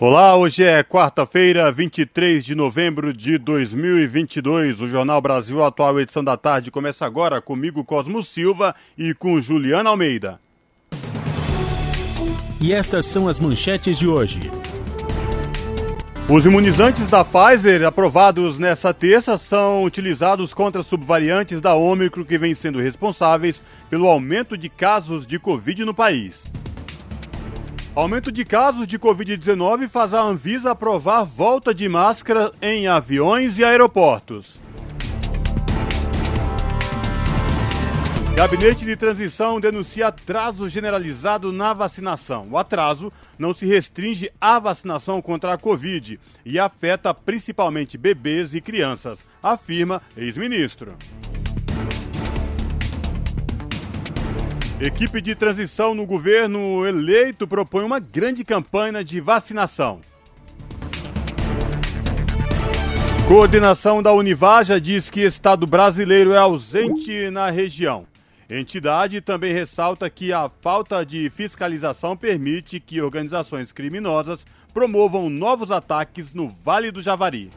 Olá, hoje é quarta-feira, 23 de novembro de 2022. O Jornal Brasil Atual, edição da tarde, começa agora comigo, Cosmo Silva, e com Juliana Almeida. E estas são as manchetes de hoje. Os imunizantes da Pfizer aprovados nessa terça são utilizados contra subvariantes da Ômicron que vêm sendo responsáveis pelo aumento de casos de Covid no país. Aumento de casos de Covid-19 faz a Anvisa aprovar volta de máscara em aviões e aeroportos. Gabinete de Transição denuncia atraso generalizado na vacinação. O atraso não se restringe à vacinação contra a Covid e afeta principalmente bebês e crianças, afirma ex-ministro. Equipe de transição no governo eleito propõe uma grande campanha de vacinação. Coordenação da Univaja diz que Estado brasileiro é ausente na região. Entidade também ressalta que a falta de fiscalização permite que organizações criminosas promovam novos ataques no Vale do Javari.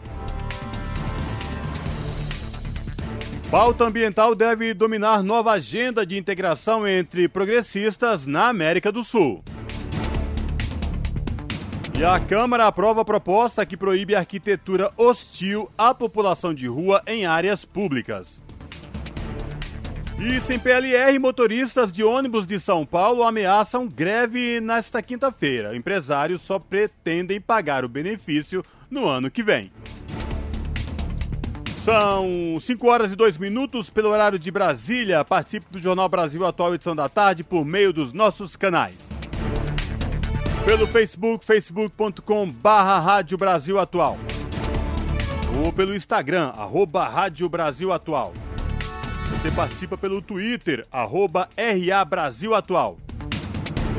Pauta ambiental deve dominar nova agenda de integração entre progressistas na América do Sul. E a Câmara aprova a proposta que proíbe arquitetura hostil à população de rua em áreas públicas. E sem PLR, motoristas de ônibus de São Paulo ameaçam greve nesta quinta-feira. Empresários só pretendem pagar o benefício no ano que vem. São 5 horas e 2 minutos pelo horário de Brasília. Participe do Jornal Brasil Atual, edição da tarde, por meio dos nossos canais. Pelo Facebook, facebook.com barra Rádio Brasil Atual. Ou pelo Instagram, arroba Rádio Brasil Atual. Você participa pelo Twitter, arroba RA Brasil Atual.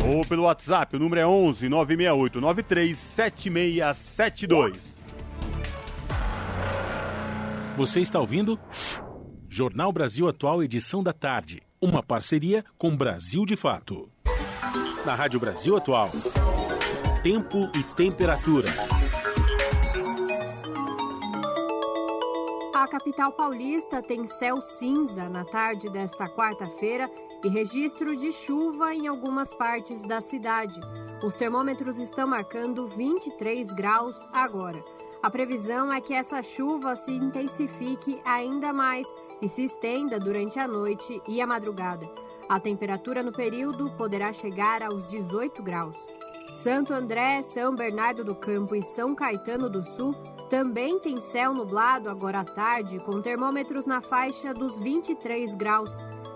Ou pelo WhatsApp, o número é 11 968 93 7672. Você está ouvindo? Jornal Brasil Atual, edição da tarde. Uma parceria com Brasil de Fato. Na Rádio Brasil Atual. Tempo e temperatura. A capital paulista tem céu cinza na tarde desta quarta-feira e registro de chuva em algumas partes da cidade. Os termômetros estão marcando 23 graus agora. A previsão é que essa chuva se intensifique ainda mais e se estenda durante a noite e a madrugada. A temperatura no período poderá chegar aos 18 graus. Santo André, São Bernardo do Campo e São Caetano do Sul também tem céu nublado agora à tarde, com termômetros na faixa dos 23 graus.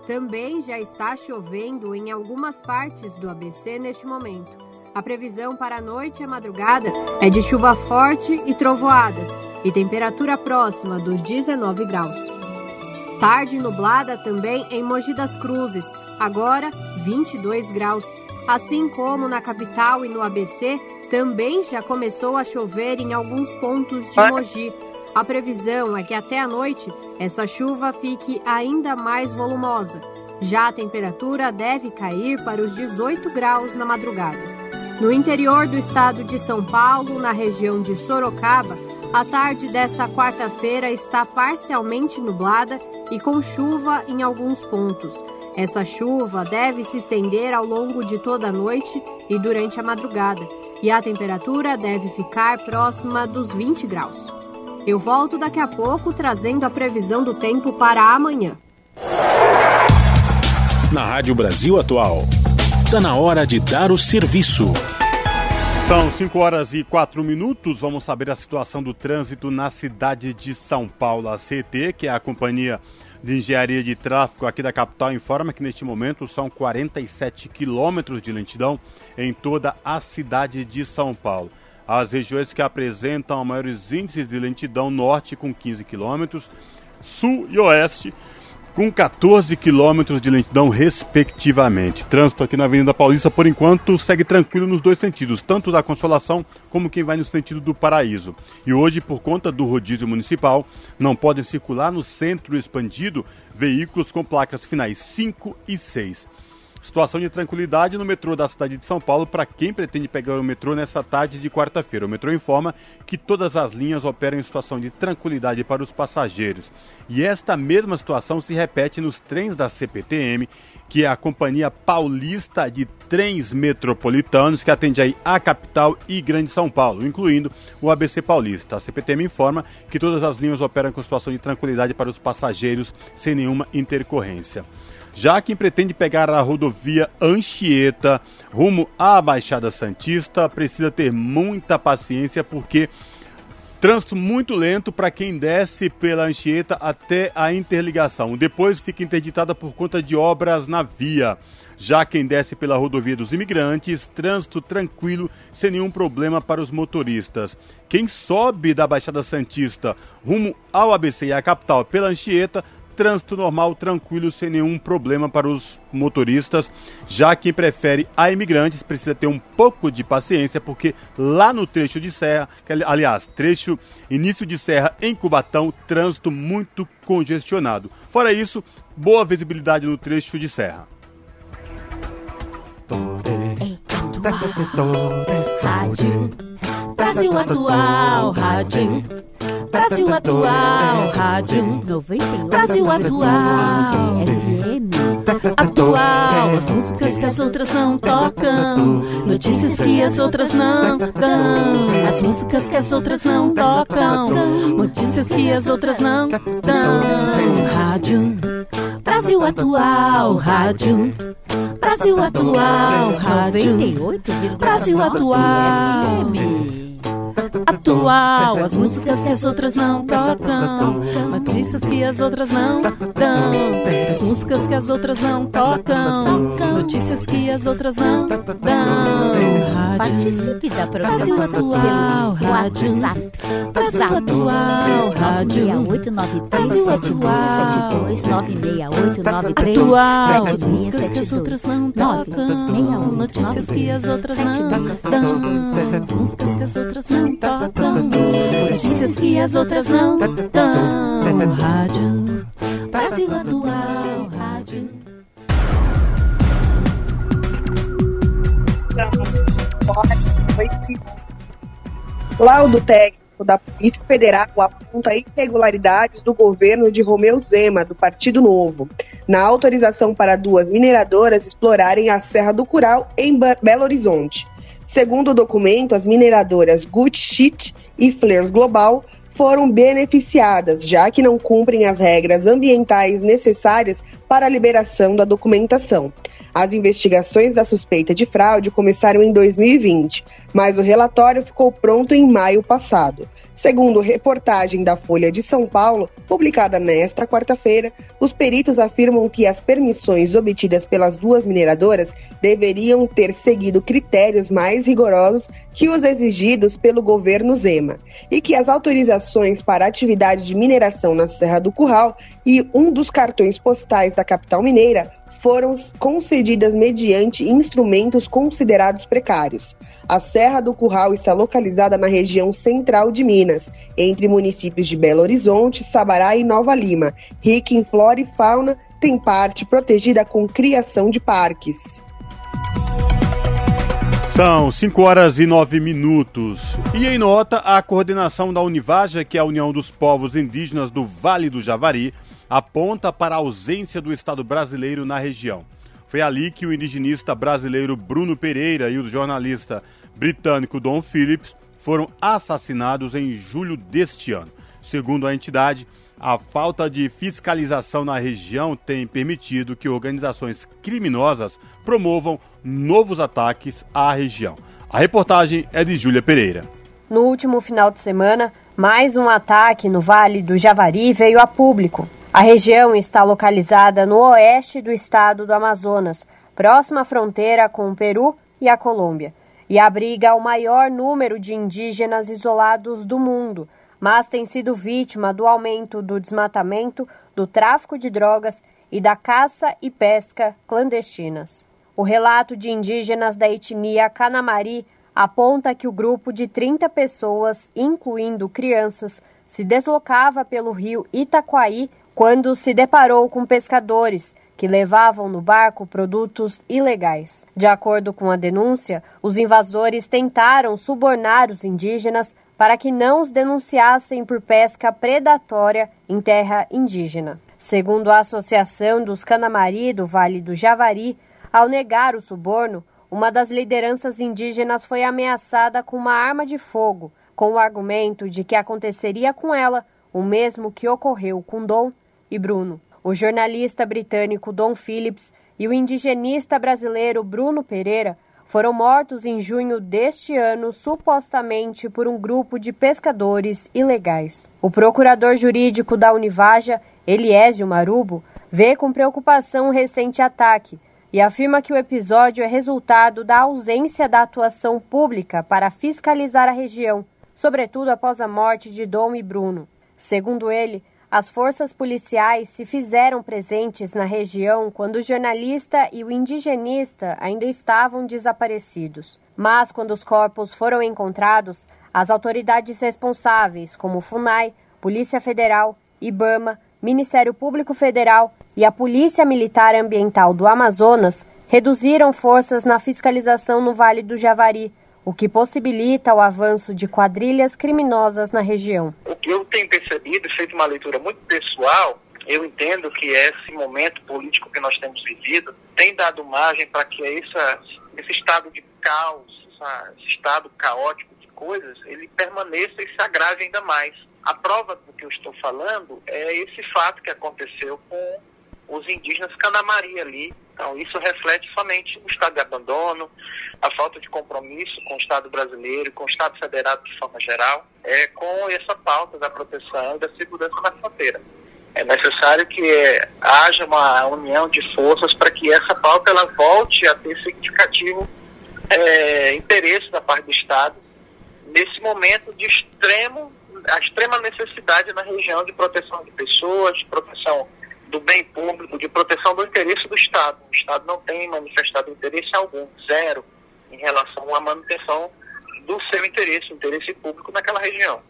Também já está chovendo em algumas partes do ABC neste momento. A previsão para a noite e a madrugada é de chuva forte e trovoadas e temperatura próxima dos 19 graus. Tarde nublada também em Mogi das Cruzes, agora 22 graus. Assim como na capital e no ABC, também já começou a chover em alguns pontos de Mogi. A previsão é que até a noite essa chuva fique ainda mais volumosa. Já a temperatura deve cair para os 18 graus na madrugada. No interior do estado de São Paulo, na região de Sorocaba, a tarde desta quarta-feira está parcialmente nublada e com chuva em alguns pontos. Essa chuva deve se estender ao longo de toda a noite e durante a madrugada, e a temperatura deve ficar próxima dos 20 graus. Eu volto daqui a pouco trazendo a previsão do tempo para amanhã. Na Rádio Brasil Atual, está na hora de dar o serviço. São 5 horas e 4 minutos. Vamos saber a situação do trânsito na cidade de São Paulo. A CT, que é a companhia de engenharia de tráfego aqui da capital, informa que neste momento são 47 quilômetros de lentidão em toda a cidade de São Paulo. As regiões que apresentam maiores índices de lentidão, norte com 15 quilômetros, sul e oeste com 14 quilômetros de lentidão, respectivamente. Trânsito aqui na Avenida Paulista, por enquanto, segue tranquilo nos dois sentidos, tanto da Consolação como quem vai no sentido do Paraíso. E hoje, por conta do rodízio municipal, não podem circular no centro expandido veículos com placas finais 5 e 6. Situação de tranquilidade no metrô da cidade de São Paulo para quem pretende pegar o metrô nessa tarde de quarta-feira. O metrô informa que todas as linhas operam em situação de tranquilidade para os passageiros. E esta mesma situação se repete nos trens da CPTM, que é a Companhia Paulista de Trens Metropolitanos, que atende aí a capital e Grande São Paulo, incluindo o ABC Paulista. A CPTM informa que todas as linhas operam com situação de tranquilidade para os passageiros, sem nenhuma intercorrência. Já quem pretende pegar a rodovia Anchieta rumo à Baixada Santista precisa ter muita paciência porque trânsito muito lento para quem desce pela Anchieta até a interligação. Depois fica interditada por conta de obras na via. Já quem desce pela rodovia dos imigrantes, trânsito tranquilo, sem nenhum problema para os motoristas. Quem sobe da Baixada Santista rumo ao ABC e à capital pela Anchieta trânsito normal, tranquilo, sem nenhum problema para os motoristas. Já quem prefere a imigrantes precisa ter um pouco de paciência, porque lá no trecho de serra, aliás, trecho início de serra em Cubatão, trânsito muito congestionado. Fora isso, boa visibilidade no trecho de serra. Brasil Atual, Rádio Brasil Atual, Rádio 91. Brasil Atual, FM. Atual, as músicas que as outras não tocam. Notícias que as outras não dão. As músicas que as outras não tocam. Notícias que as outras não dão. Rádio Brasil Atual, Rádio. Brasil Atual, Rádio. Brasil Atual atual. As músicas que as outras não tocam, notícias que as outras não dão. As músicas que as outras não tocam, notícias que as outras não dão. Participe da programação Brasil Atual, Rádio. Brasil Atual, Rádio. Brasil Atual, Atual, as músicas que as outras não tocam, notícias que as outras não dão. Músicas que as outras não notícias que as outras não dão. Rádio Brasil Atual, Rádio. Laudo técnico da Polícia Federal aponta irregularidades do governo de Romeu Zema, do Partido Novo, na autorização para duas mineradoras explorarem a Serra do Curau em Belo Horizonte. Segundo o documento, as mineradoras Gut Sheet e Flares Global foram beneficiadas, já que não cumprem as regras ambientais necessárias para a liberação da documentação. As investigações da suspeita de fraude começaram em 2020, mas o relatório ficou pronto em maio passado. Segundo reportagem da Folha de São Paulo, publicada nesta quarta-feira, os peritos afirmam que as permissões obtidas pelas duas mineradoras deveriam ter seguido critérios mais rigorosos que os exigidos pelo governo Zema, e que as autorizações para atividade de mineração na Serra do Curral e um dos cartões postais da capital mineira foram concedidas mediante instrumentos considerados precários. A Serra do Curral está localizada na região central de Minas, entre municípios de Belo Horizonte, Sabará e Nova Lima. Rica em flora e fauna, tem parte protegida com criação de parques. São 5 horas e 9 minutos. E em nota, a coordenação da Univaja, que é a União dos Povos Indígenas do Vale do Javari, aponta para a ausência do Estado brasileiro na região. Foi ali que o indigenista brasileiro Bruno Pereira e o jornalista britânico Don Phillips foram assassinados em julho deste ano. Segundo a entidade, a falta de fiscalização na região tem permitido que organizações criminosas promovam novos ataques à região. A reportagem é de Júlia Pereira. No último final de semana, mais um ataque no Vale do Javari veio a público. A região está localizada no oeste do estado do Amazonas, próxima à fronteira com o Peru e a Colômbia, e abriga o maior número de indígenas isolados do mundo, mas tem sido vítima do aumento do desmatamento, do tráfico de drogas e da caça e pesca clandestinas. O relato de indígenas da etnia Canamari aponta que o grupo de 30 pessoas, incluindo crianças, se deslocava pelo rio Itaquaí quando se deparou com pescadores que levavam no barco produtos ilegais. De acordo com a denúncia, os invasores tentaram subornar os indígenas para que não os denunciassem por pesca predatória em terra indígena. Segundo a Associação dos Canamari do Vale do Javari, ao negar o suborno, uma das lideranças indígenas foi ameaçada com uma arma de fogo, com o argumento de que aconteceria com ela o mesmo que ocorreu com Dom e Bruno. O jornalista britânico Don Phillips e o indigenista brasileiro Bruno Pereira foram mortos em junho deste ano, supostamente por um grupo de pescadores ilegais. O procurador jurídico da Univaja, Eliésio Marubo, vê com preocupação o recente ataque e afirma que o episódio é resultado da ausência da atuação pública para fiscalizar a região, sobretudo após a morte de Dom e Bruno. Segundo ele, as forças policiais se fizeram presentes na região quando o jornalista e o indigenista ainda estavam desaparecidos. Mas, quando os corpos foram encontrados, as autoridades responsáveis, como FUNAI, Polícia Federal, IBAMA, Ministério Público Federal e a Polícia Militar Ambiental do Amazonas, reduziram forças na fiscalização no Vale do Javari, o que possibilita o avanço de quadrilhas criminosas na região. O que eu tenho percebido, feito uma leitura muito pessoal, eu entendo que esse momento político que nós temos vivido tem dado margem para que essa, esse estado de caos, esse estado caótico de coisas, ele permaneça e se agrave ainda mais. A prova do que eu estou falando é esse fato que aconteceu com os indígenas Canamari ali. Então, isso reflete somente o estado de abandono, a falta de compromisso com o Estado brasileiro, com o Estado federado de forma geral, é, com essa pauta da proteção e da segurança na fronteira. É necessário que é, haja uma união de forças para que essa pauta ela volte a ter significativo é, interesse da parte do Estado nesse momento de extremo, a extrema necessidade na região de proteção de pessoas, de proteção do bem público, de proteção do interesse do Estado. O Estado não tem manifestado interesse algum, zero, em relação à manutenção do seu interesse, interesse público naquela região.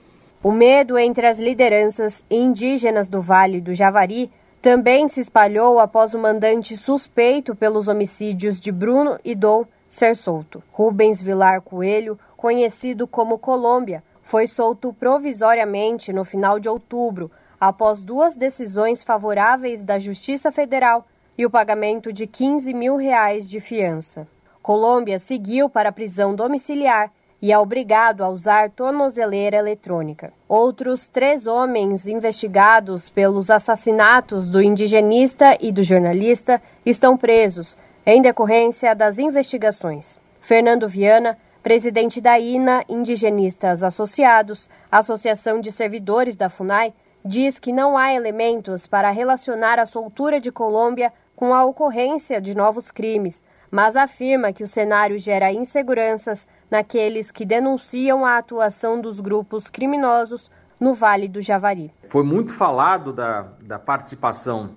O medo entre as lideranças indígenas do Vale do Javari também se espalhou após o mandante suspeito pelos homicídios de Bruno e Dom ser solto. Rubens Vilar Coelho, conhecido como Colômbia, foi solto provisoriamente no final de outubro, após duas decisões favoráveis da Justiça Federal e o pagamento de 15 mil reais de fiança. Colômbia seguiu para a prisão domiciliar e é obrigado a usar tornozeleira eletrônica. Outros três homens investigados pelos assassinatos do indigenista e do jornalista estão presos em decorrência das investigações. Fernando Viana, presidente da INA Indigenistas Associados, Associação de Servidores da FUNAI, diz que não há elementos para relacionar a soltura de Colômbia com a ocorrência de novos crimes mas afirma que o cenário gera inseguranças naqueles que denunciam a atuação dos grupos criminosos no Vale do Javari. Foi muito falado da, da participação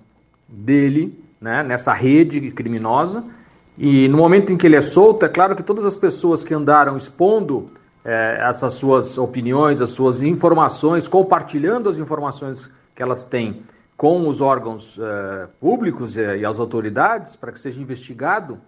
dele né, nessa rede criminosa, e no momento em que ele é solto, é claro que todas as pessoas que andaram expondo é, essas suas opiniões, as suas informações, compartilhando as informações que elas têm com os órgãos é, públicos e, e as autoridades para que seja investigado,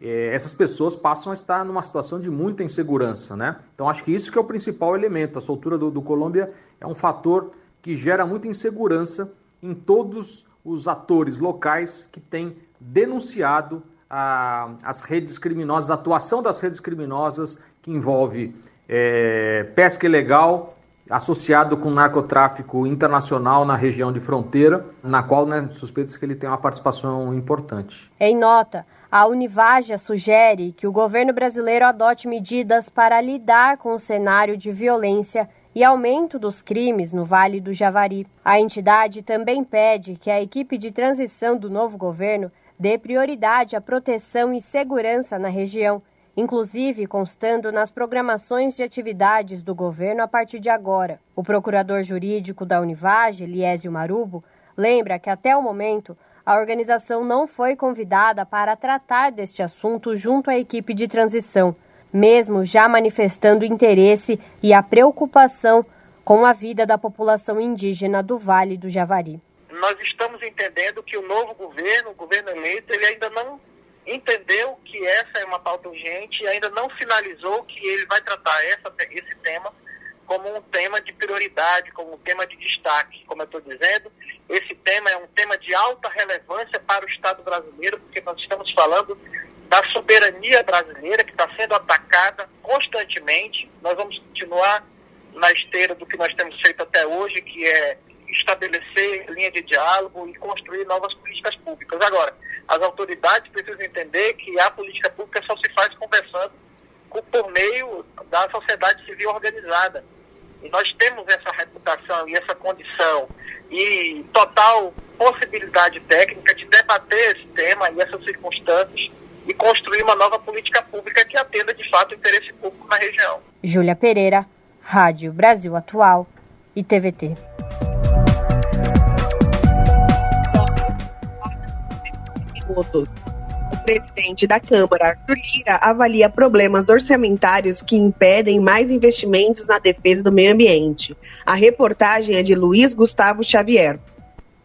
é, essas pessoas passam a estar numa situação de muita insegurança, né? Então acho que isso que é o principal elemento. A soltura do, do Colômbia é um fator que gera muita insegurança em todos os atores locais que têm denunciado a, as redes criminosas, a atuação das redes criminosas que envolve é, pesca ilegal associado com narcotráfico internacional na região de fronteira, na qual né, suspeita-se que ele tem uma participação importante. Em nota, a Univaja sugere que o governo brasileiro adote medidas para lidar com o cenário de violência e aumento dos crimes no Vale do Javari. A entidade também pede que a equipe de transição do novo governo dê prioridade à proteção e segurança na região inclusive constando nas programações de atividades do governo a partir de agora. O procurador jurídico da Univage, Liésio Marubo, lembra que até o momento a organização não foi convidada para tratar deste assunto junto à equipe de transição, mesmo já manifestando interesse e a preocupação com a vida da população indígena do Vale do Javari. Nós estamos entendendo que o novo governo, o governo eleito, ele ainda não entendeu que essa é uma pauta urgente e ainda não finalizou que ele vai tratar essa, esse tema como um tema de prioridade, como um tema de destaque. Como eu estou dizendo, esse tema é um tema de alta relevância para o Estado brasileiro, porque nós estamos falando da soberania brasileira que está sendo atacada constantemente. Nós vamos continuar na esteira do que nós temos feito até hoje, que é estabelecer linha de diálogo e construir novas políticas públicas. Agora, as autoridades precisam entender que a política pública só se faz conversando por meio da sociedade civil organizada. E nós temos essa reputação e essa condição e total possibilidade técnica de debater esse tema e essas circunstâncias e construir uma nova política pública que atenda de fato o interesse público na região. Júlia Pereira, Rádio Brasil Atual e TVT. O presidente da Câmara, Arthur Lira, avalia problemas orçamentários que impedem mais investimentos na defesa do meio ambiente. A reportagem é de Luiz Gustavo Xavier.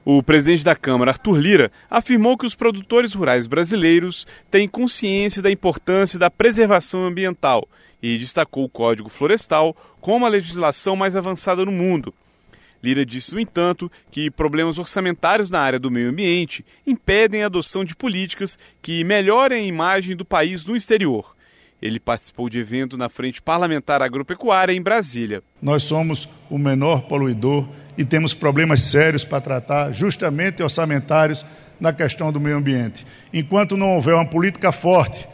O presidente da Câmara, Arthur Lira, afirmou que os produtores rurais brasileiros têm consciência da importância da preservação ambiental e destacou o Código Florestal como a legislação mais avançada no mundo. Lira disse, no entanto, que problemas orçamentários na área do meio ambiente impedem a adoção de políticas que melhorem a imagem do país no exterior. Ele participou de evento na Frente Parlamentar Agropecuária em Brasília. Nós somos o menor poluidor e temos problemas sérios para tratar, justamente orçamentários, na questão do meio ambiente. Enquanto não houver uma política forte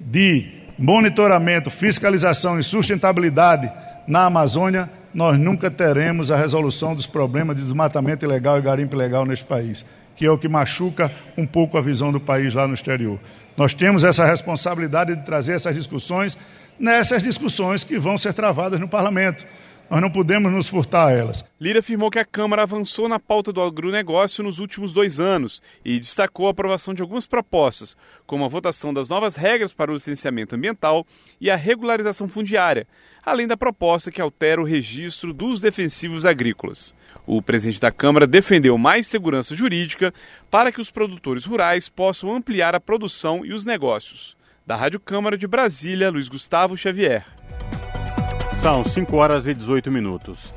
de monitoramento, fiscalização e sustentabilidade na Amazônia, nós nunca teremos a resolução dos problemas de desmatamento ilegal e garimpo ilegal neste país, que é o que machuca um pouco a visão do país lá no exterior. Nós temos essa responsabilidade de trazer essas discussões nessas discussões que vão ser travadas no parlamento. Nós não podemos nos furtar a elas. Lira afirmou que a Câmara avançou na pauta do agronegócio nos últimos dois anos e destacou a aprovação de algumas propostas, como a votação das novas regras para o licenciamento ambiental e a regularização fundiária, além da proposta que altera o registro dos defensivos agrícolas. O presidente da Câmara defendeu mais segurança jurídica para que os produtores rurais possam ampliar a produção e os negócios. Da Rádio Câmara de Brasília, Luiz Gustavo Xavier. São 5 horas e 18 minutos.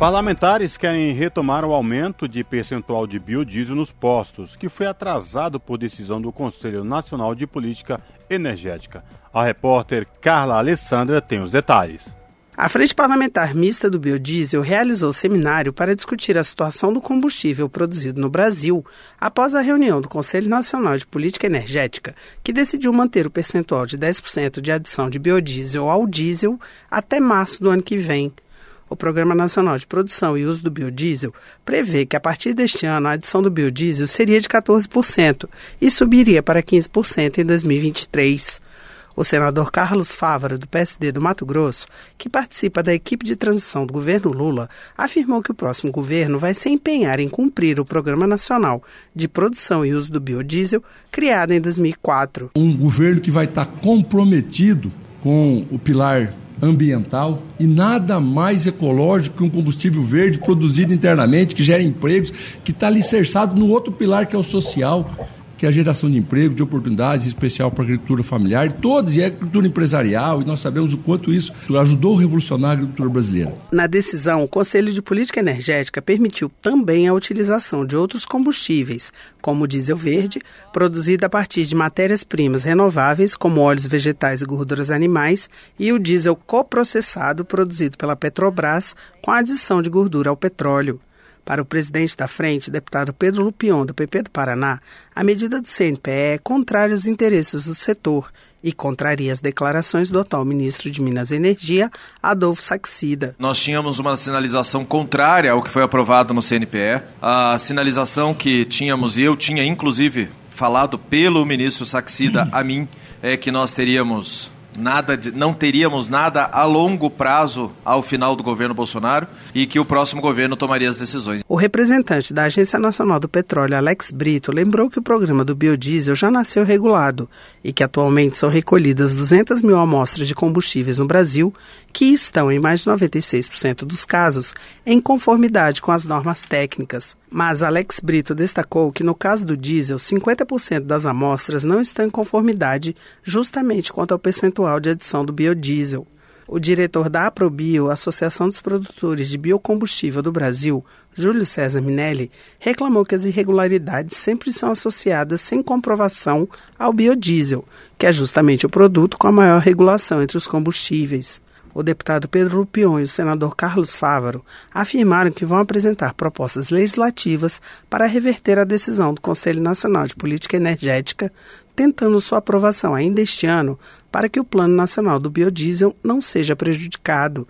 Parlamentares querem retomar o aumento de percentual de biodiesel nos postos, que foi atrasado por decisão do Conselho Nacional de Política Energética. A repórter Carla Alessandra tem os detalhes. A Frente Parlamentar Mista do Biodiesel realizou seminário para discutir a situação do combustível produzido no Brasil após a reunião do Conselho Nacional de Política Energética, que decidiu manter o percentual de 10% de adição de biodiesel ao diesel até março do ano que vem. O Programa Nacional de Produção e Uso do Biodiesel prevê que a partir deste ano a adição do biodiesel seria de 14% e subiria para 15% em 2023. O senador Carlos Fávara, do PSD do Mato Grosso, que participa da equipe de transição do governo Lula, afirmou que o próximo governo vai se empenhar em cumprir o Programa Nacional de Produção e Uso do Biodiesel, criado em 2004. Um governo que vai estar comprometido com o pilar ambiental e nada mais ecológico que um combustível verde produzido internamente, que gera empregos, que está alicerçado no outro pilar que é o social que é a geração de emprego, de oportunidades, em especial para a agricultura familiar, todos, e a agricultura empresarial, e nós sabemos o quanto isso ajudou a revolucionar a agricultura brasileira. Na decisão, o Conselho de Política Energética permitiu também a utilização de outros combustíveis, como o diesel verde, produzido a partir de matérias-primas renováveis, como óleos vegetais e gorduras animais, e o diesel coprocessado, produzido pela Petrobras, com a adição de gordura ao petróleo. Para o presidente da frente, deputado Pedro Lupion, do PP do Paraná, a medida do CNPE é contrária aos interesses do setor e contraria as declarações do atual ministro de Minas e Energia, Adolfo Saxida. Nós tínhamos uma sinalização contrária ao que foi aprovado no CNPE. A sinalização que tínhamos, e eu tinha inclusive falado pelo ministro Saxida a mim, é que nós teríamos nada de, não teríamos nada a longo prazo ao final do governo Bolsonaro e que o próximo governo tomaria as decisões. O representante da Agência Nacional do Petróleo, Alex Brito, lembrou que o programa do biodiesel já nasceu regulado e que atualmente são recolhidas 200 mil amostras de combustíveis no Brasil, que estão, em mais de 96% dos casos, em conformidade com as normas técnicas. Mas Alex Brito destacou que, no caso do diesel, 50% das amostras não estão em conformidade justamente quanto ao percentual de adição do biodiesel. O diretor da Aprobio, Associação dos Produtores de Biocombustível do Brasil, Júlio César Minelli, reclamou que as irregularidades sempre são associadas sem comprovação ao biodiesel, que é justamente o produto com a maior regulação entre os combustíveis. O deputado Pedro Lupion e o senador Carlos Fávaro afirmaram que vão apresentar propostas legislativas para reverter a decisão do Conselho Nacional de Política Energética, tentando sua aprovação ainda este ano para que o Plano Nacional do Biodiesel não seja prejudicado.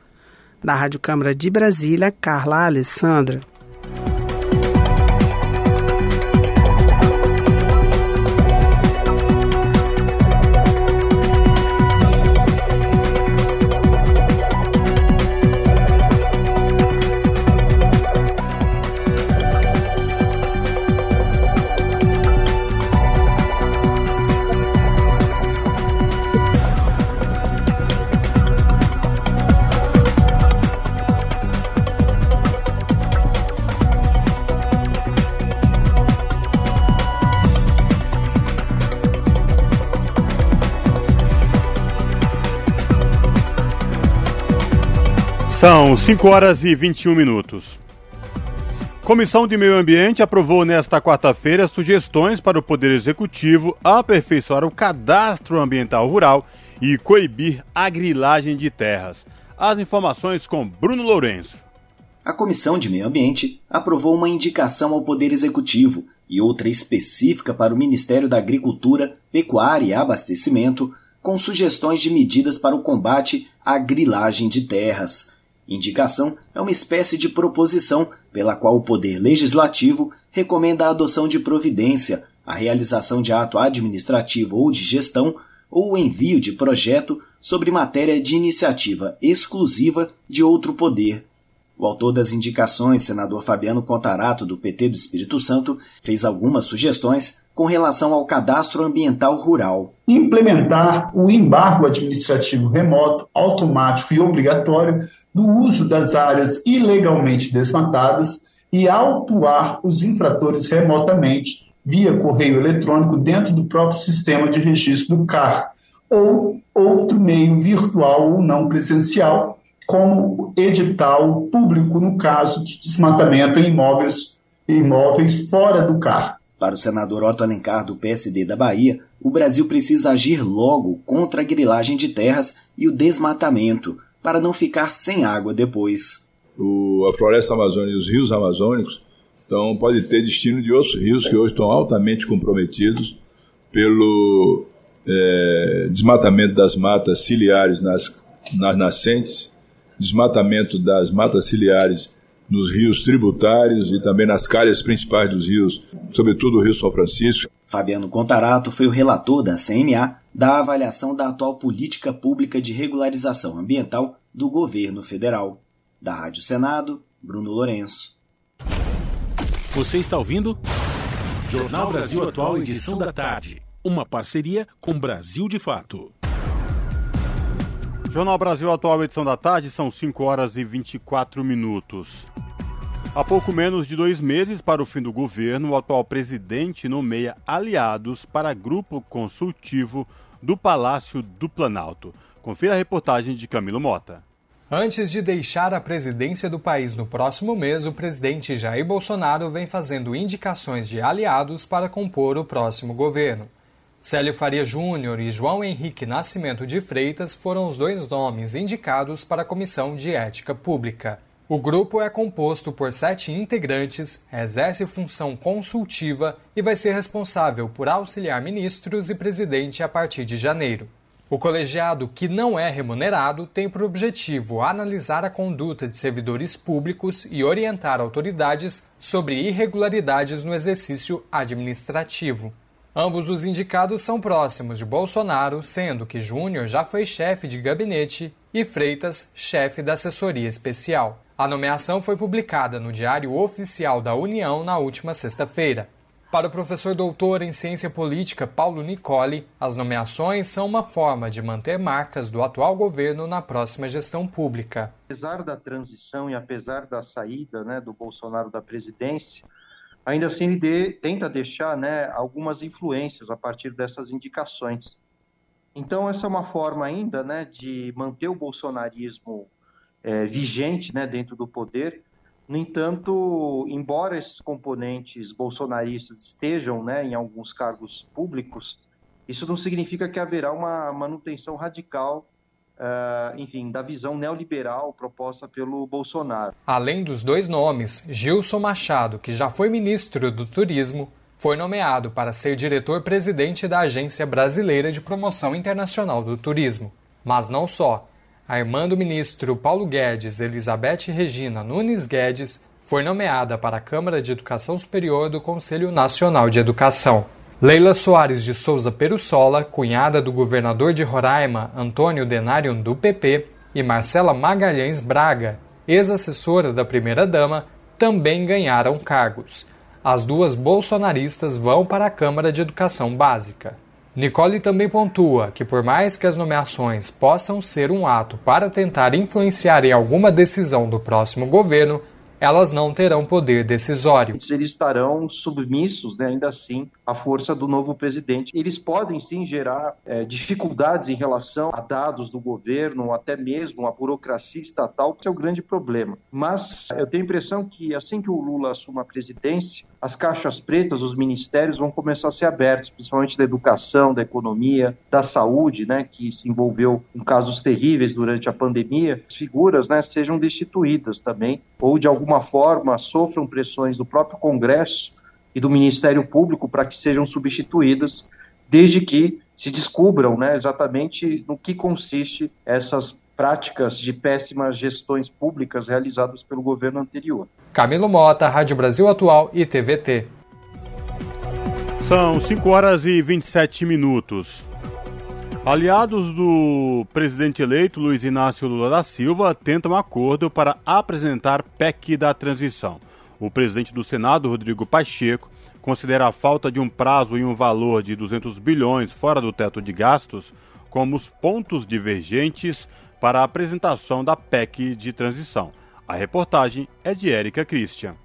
Da Rádio Câmara de Brasília, Carla Alessandra. São 5 horas e 21 minutos. Comissão de Meio Ambiente aprovou nesta quarta-feira sugestões para o Poder Executivo aperfeiçoar o cadastro ambiental rural e coibir a grilagem de terras. As informações com Bruno Lourenço. A Comissão de Meio Ambiente aprovou uma indicação ao Poder Executivo e outra específica para o Ministério da Agricultura, Pecuária e Abastecimento, com sugestões de medidas para o combate à grilagem de terras. Indicação é uma espécie de proposição pela qual o Poder Legislativo recomenda a adoção de providência, a realização de ato administrativo ou de gestão ou o envio de projeto sobre matéria de iniciativa exclusiva de outro poder. O autor das indicações, senador Fabiano Contarato, do PT do Espírito Santo, fez algumas sugestões com relação ao cadastro ambiental rural. Implementar o embargo administrativo remoto, automático e obrigatório do uso das áreas ilegalmente desmatadas e autuar os infratores remotamente via correio eletrônico dentro do próprio sistema de registro do CAR ou outro meio virtual ou não presencial, como edital público no caso de desmatamento em imóveis, imóveis fora do CAR. Para o senador Otto Alencar, do PSD da Bahia, o Brasil precisa agir logo contra a grilagem de terras e o desmatamento, para não ficar sem água depois. O, a floresta amazônica e os rios amazônicos então, pode ter destino de outros rios que hoje estão altamente comprometidos pelo é, desmatamento das matas ciliares nas, nas nascentes, desmatamento das matas ciliares nos rios tributários e também nas calhas principais dos rios, sobretudo o Rio São Francisco. Fabiano Contarato foi o relator da CMA da avaliação da atual política pública de regularização ambiental do governo federal. Da Rádio Senado, Bruno Lourenço. Você está ouvindo? Jornal Brasil Atual, edição da tarde. Uma parceria com Brasil de Fato. Jornal Brasil Atual, edição da tarde, são 5 horas e 24 minutos. Há pouco menos de dois meses para o fim do governo, o atual presidente nomeia aliados para grupo consultivo do Palácio do Planalto. Confira a reportagem de Camilo Mota. Antes de deixar a presidência do país no próximo mês, o presidente Jair Bolsonaro vem fazendo indicações de aliados para compor o próximo governo. Célio Faria Júnior e João Henrique Nascimento de Freitas foram os dois nomes indicados para a Comissão de Ética Pública. O grupo é composto por sete integrantes, exerce função consultiva e vai ser responsável por auxiliar ministros e presidente a partir de janeiro. O colegiado, que não é remunerado, tem por objetivo analisar a conduta de servidores públicos e orientar autoridades sobre irregularidades no exercício administrativo. Ambos os indicados são próximos de Bolsonaro, sendo que Júnior já foi chefe de gabinete e Freitas, chefe da assessoria especial. A nomeação foi publicada no Diário Oficial da União na última sexta-feira. Para o professor doutor em ciência política Paulo Nicoli, as nomeações são uma forma de manter marcas do atual governo na próxima gestão pública. Apesar da transição e apesar da saída né, do Bolsonaro da presidência, ainda assim ele de, tenta deixar né, algumas influências a partir dessas indicações. Então essa é uma forma ainda né, de manter o bolsonarismo é, vigente né, dentro do poder. No entanto, embora esses componentes bolsonaristas estejam né, em alguns cargos públicos, isso não significa que haverá uma manutenção radical, uh, enfim, da visão neoliberal proposta pelo Bolsonaro. Além dos dois nomes, Gilson Machado, que já foi ministro do Turismo, foi nomeado para ser diretor-presidente da Agência Brasileira de Promoção Internacional do Turismo. Mas não só. A irmã do ministro Paulo Guedes, Elizabeth Regina Nunes Guedes, foi nomeada para a Câmara de Educação Superior do Conselho Nacional de Educação. Leila Soares de Souza Perussola, cunhada do governador de Roraima, Antônio Denário do PP, e Marcela Magalhães Braga, ex-assessora da primeira-dama, também ganharam cargos. As duas bolsonaristas vão para a Câmara de Educação Básica. Nicole também pontua que, por mais que as nomeações possam ser um ato para tentar influenciar em alguma decisão do próximo governo, elas não terão poder decisório. Eles estarão submissos, né, ainda assim, à força do novo presidente. Eles podem sim gerar é, dificuldades em relação a dados do governo, até mesmo a burocracia estatal, que é o grande problema. Mas eu tenho a impressão que assim que o Lula assuma a presidência, as caixas pretas, os ministérios vão começar a ser abertos, principalmente da educação, da economia, da saúde, né, que se envolveu em casos terríveis durante a pandemia. As figuras, né, sejam destituídas também ou de alguma forma sofram pressões do próprio Congresso e do Ministério Público para que sejam substituídas, desde que se descubram, né, exatamente no que consiste essas práticas de péssimas gestões públicas realizadas pelo governo anterior. Camilo Mota, Rádio Brasil Atual e TVT. São 5 horas e 27 minutos. Aliados do presidente eleito Luiz Inácio Lula da Silva tentam acordo para apresentar PEC da transição. O presidente do Senado, Rodrigo Pacheco, considera a falta de um prazo e um valor de 200 bilhões fora do teto de gastos como os pontos divergentes para a apresentação da PEC de transição. A reportagem é de Érica Christian.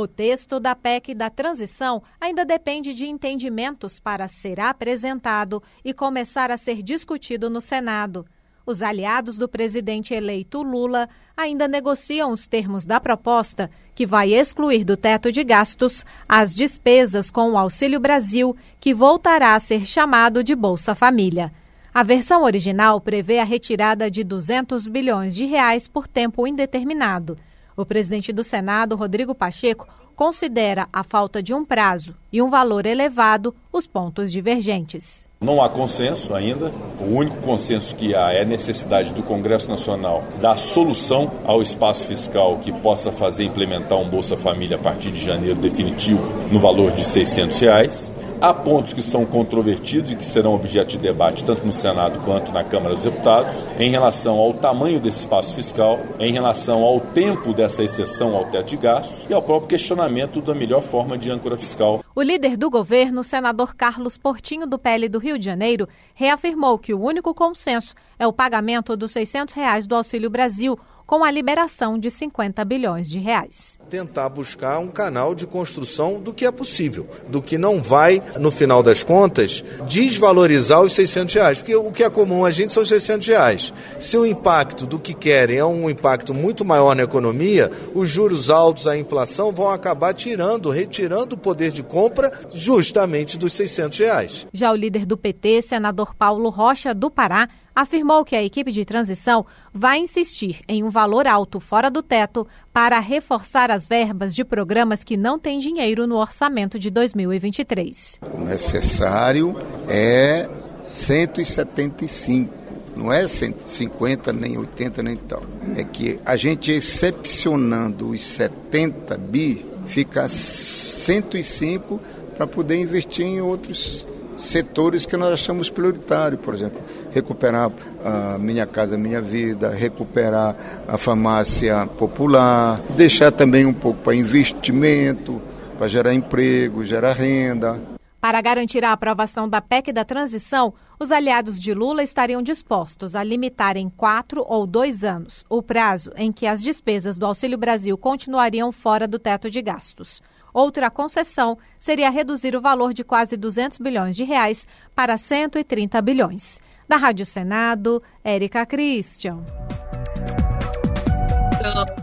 O texto da PEC da transição ainda depende de entendimentos para ser apresentado e começar a ser discutido no Senado. Os aliados do presidente eleito Lula ainda negociam os termos da proposta, que vai excluir do teto de gastos as despesas com o Auxílio Brasil, que voltará a ser chamado de Bolsa Família. A versão original prevê a retirada de 200 bilhões de reais por tempo indeterminado. O presidente do Senado, Rodrigo Pacheco, considera a falta de um prazo e um valor elevado os pontos divergentes. Não há consenso ainda. O único consenso que há é a necessidade do Congresso Nacional dar solução ao espaço fiscal que possa fazer implementar um Bolsa Família a partir de janeiro definitivo no valor de 600 reais. Há pontos que são controvertidos e que serão objeto de debate tanto no Senado quanto na Câmara dos Deputados, em relação ao tamanho desse espaço fiscal, em relação ao tempo dessa exceção ao teto de gastos e ao próprio questionamento da melhor forma de âncora fiscal. O líder do governo, senador Carlos Portinho do PL do Rio de Janeiro, reafirmou que o único consenso é o pagamento dos 600 reais do Auxílio Brasil, com a liberação de 50 bilhões de reais. Tentar buscar um canal de construção do que é possível, do que não vai, no final das contas, desvalorizar os 600 reais. Porque o que é comum a gente são os 600 reais. Se o impacto do que querem é um impacto muito maior na economia, os juros altos, a inflação vão acabar tirando, retirando o poder de compra justamente dos 600 reais. Já o líder do PT, senador Paulo Rocha, do Pará, afirmou que a equipe de transição vai insistir em um valor alto fora do teto para reforçar as verbas de programas que não têm dinheiro no orçamento de 2023. O necessário é 175, não é 150, nem 80, nem tal. É que a gente excepcionando os 70 bi, fica 105 para poder investir em outros setores que nós achamos prioritários, por exemplo, recuperar a Minha Casa Minha Vida, recuperar a farmácia popular, deixar também um pouco para investimento, para gerar emprego, gerar renda. Para garantir a aprovação da PEC da transição, os aliados de Lula estariam dispostos a limitar em quatro ou dois anos o prazo em que as despesas do Auxílio Brasil continuariam fora do teto de gastos. Outra concessão seria reduzir o valor de quase 200 bilhões de reais para 130 bilhões. Da Rádio Senado, Érica Christian.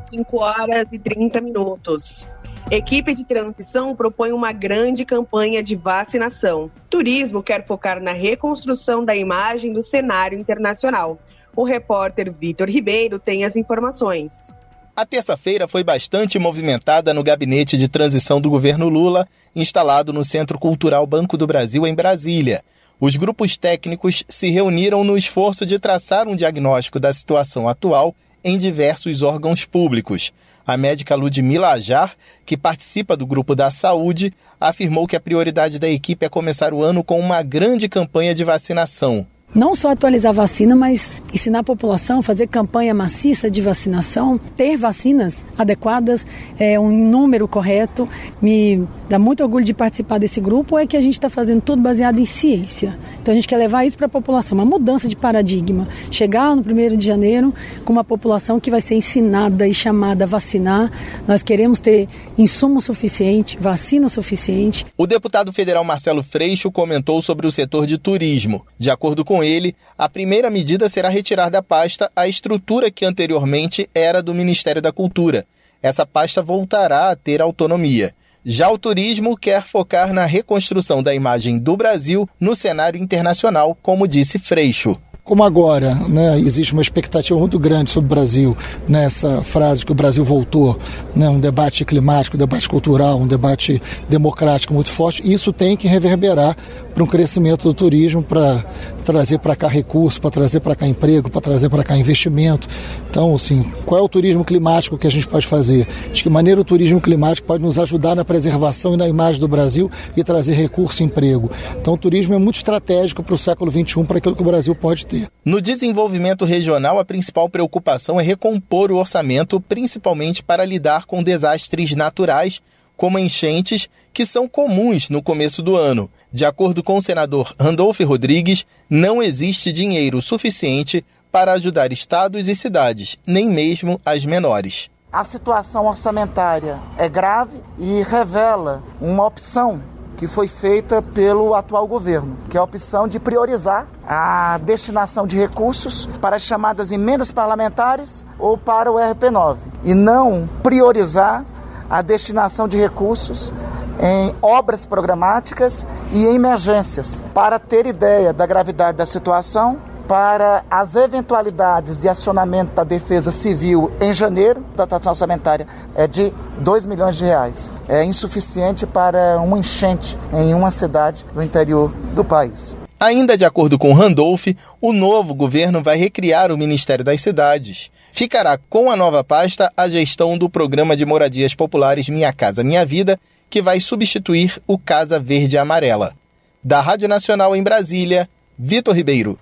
5 horas e 30 minutos. Equipe de transição propõe uma grande campanha de vacinação. Turismo quer focar na reconstrução da imagem do cenário internacional. O repórter Vitor Ribeiro tem as informações. A terça-feira foi bastante movimentada no gabinete de transição do governo Lula, instalado no Centro Cultural Banco do Brasil, em Brasília. Os grupos técnicos se reuniram no esforço de traçar um diagnóstico da situação atual em diversos órgãos públicos. A médica Ludmila Ajar, que participa do grupo da saúde, afirmou que a prioridade da equipe é começar o ano com uma grande campanha de vacinação não só atualizar vacina, mas ensinar a população, fazer campanha maciça de vacinação, ter vacinas adequadas, é, um número correto. Me dá muito orgulho de participar desse grupo, é que a gente está fazendo tudo baseado em ciência. Então a gente quer levar isso para a população, uma mudança de paradigma. Chegar no 1 de janeiro com uma população que vai ser ensinada e chamada a vacinar. Nós queremos ter insumo suficiente, vacina suficiente. O deputado federal Marcelo Freixo comentou sobre o setor de turismo. De acordo com ele, a primeira medida será retirar da pasta a estrutura que anteriormente era do Ministério da Cultura. Essa pasta voltará a ter autonomia. Já o turismo quer focar na reconstrução da imagem do Brasil no cenário internacional, como disse Freixo como agora né, existe uma expectativa muito grande sobre o Brasil, nessa frase que o Brasil voltou, né, um debate climático, um debate cultural, um debate democrático muito forte, isso tem que reverberar para um crescimento do turismo, para trazer para cá recursos, para trazer para cá emprego, para trazer para cá investimento. Então, assim, qual é o turismo climático que a gente pode fazer? De que maneira o turismo climático pode nos ajudar na preservação e na imagem do Brasil e trazer recurso e emprego? Então, o turismo é muito estratégico para o século XXI, para aquilo que o Brasil pode ter. No desenvolvimento regional, a principal preocupação é recompor o orçamento, principalmente para lidar com desastres naturais como enchentes, que são comuns no começo do ano. De acordo com o senador Randolph Rodrigues, não existe dinheiro suficiente para ajudar estados e cidades, nem mesmo as menores. A situação orçamentária é grave e revela uma opção que foi feita pelo atual governo, que é a opção de priorizar a destinação de recursos para as chamadas emendas parlamentares ou para o RP9 e não priorizar a destinação de recursos em obras programáticas e em emergências. Para ter ideia da gravidade da situação, para as eventualidades de acionamento da Defesa Civil em janeiro, da taxa orçamentária é de 2 milhões de reais. É insuficiente para uma enchente em uma cidade do interior do país. Ainda de acordo com Randolph, o novo governo vai recriar o Ministério das Cidades ficará com a nova pasta a gestão do Programa de Moradias Populares Minha Casa Minha Vida, que vai substituir o Casa Verde Amarela. Da Rádio Nacional em Brasília, Vitor Ribeiro.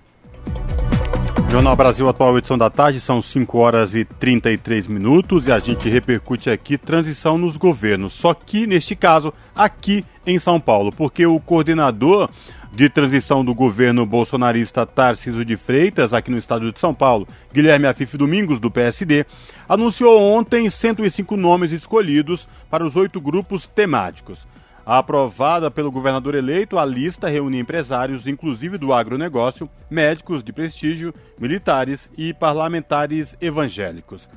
Jornal Brasil Atual, edição da tarde, são 5 horas e 33 minutos e a gente repercute aqui transição nos governos. Só que, neste caso, aqui em São Paulo, porque o coordenador de transição do governo bolsonarista Tarciso de Freitas, aqui no estado de São Paulo, Guilherme Afif Domingos, do PSD, anunciou ontem 105 nomes escolhidos para os oito grupos temáticos. Aprovada pelo governador eleito, a lista reúne empresários, inclusive do agronegócio, médicos de prestígio, militares e parlamentares evangélicos.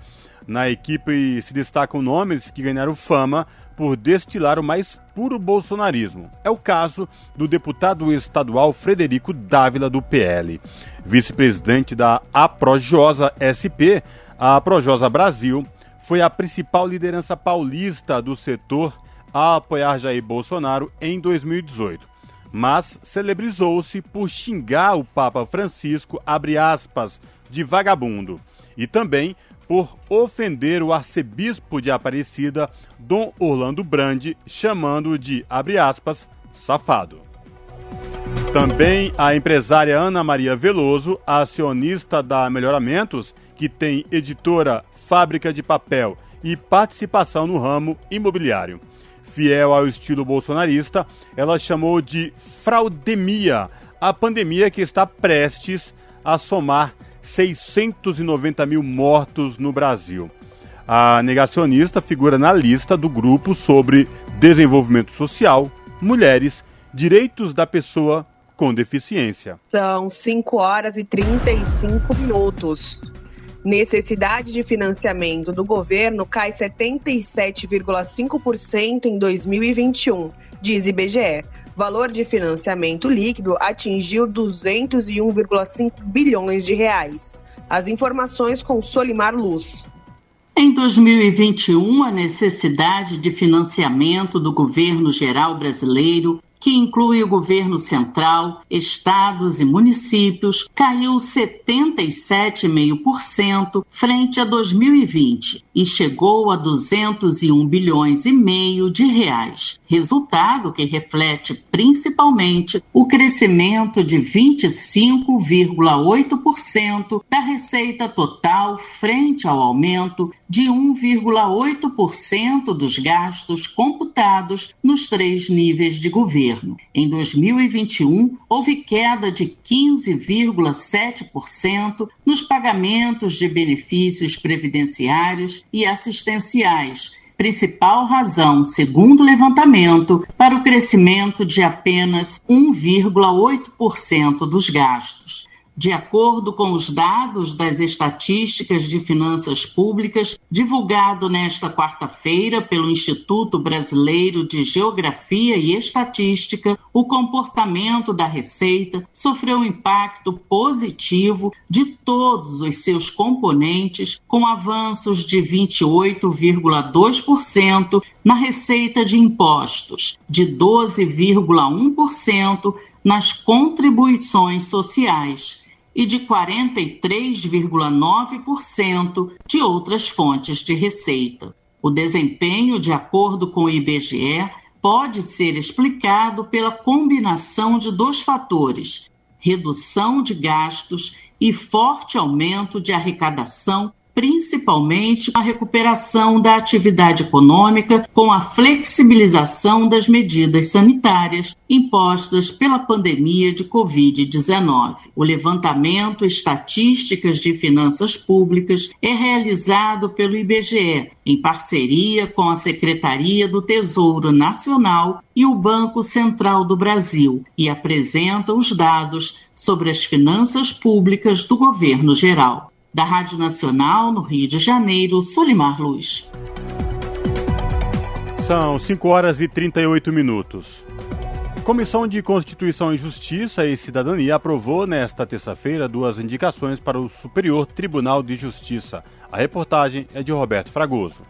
Na equipe se destacam nomes que ganharam fama por destilar o mais puro bolsonarismo. É o caso do deputado estadual Frederico Dávila, do PL. Vice-presidente da Aprojosa SP, a Aprojosa Brasil foi a principal liderança paulista do setor a apoiar Jair Bolsonaro em 2018, mas celebrizou-se por xingar o Papa Francisco, aspas, de vagabundo, e também por ofender o arcebispo de Aparecida, Dom Orlando Brandi, chamando-o de, abre aspas, safado. Também a empresária Ana Maria Veloso, acionista da Melhoramentos, que tem editora, fábrica de papel e participação no ramo imobiliário fiel ao estilo bolsonarista, ela chamou de fraudemia a pandemia que está prestes a somar 690 mil mortos no Brasil. A negacionista figura na lista do grupo sobre desenvolvimento social, mulheres, direitos da pessoa com deficiência. São 5 horas e 35 minutos. Necessidade de financiamento do governo cai 77,5% em 2021, diz IBGE. Valor de financiamento líquido atingiu 201,5 bilhões de reais. As informações com Solimar Luz. Em 2021, a necessidade de financiamento do governo geral brasileiro que inclui o governo central, estados e municípios, caiu 77,5% frente a 2020 e chegou a 201 bilhões e meio de reais, resultado que reflete principalmente o crescimento de 25,8% da receita total frente ao aumento de 1,8% dos gastos computados nos três níveis de governo. Em 2021, houve queda de 15,7% nos pagamentos de benefícios previdenciários e assistenciais, principal razão, segundo o levantamento, para o crescimento de apenas 1,8% dos gastos. De acordo com os dados das estatísticas de finanças públicas, divulgado nesta quarta-feira pelo Instituto Brasileiro de Geografia e Estatística, o comportamento da receita sofreu impacto positivo de todos os seus componentes, com avanços de 28,2% na receita de impostos, de 12,1% nas contribuições sociais e de 43,9% de outras fontes de receita. O desempenho, de acordo com o IBGE, pode ser explicado pela combinação de dois fatores: redução de gastos e forte aumento de arrecadação principalmente a recuperação da atividade econômica com a flexibilização das medidas sanitárias impostas pela pandemia de Covid-19. O levantamento Estatísticas de Finanças Públicas é realizado pelo IBGE, em parceria com a Secretaria do Tesouro Nacional e o Banco Central do Brasil, e apresenta os dados sobre as finanças públicas do governo geral. Da Rádio Nacional, no Rio de Janeiro, Solimar Luz. São 5 horas e 38 minutos. Comissão de Constituição e Justiça e Cidadania aprovou nesta terça-feira duas indicações para o Superior Tribunal de Justiça. A reportagem é de Roberto Fragoso.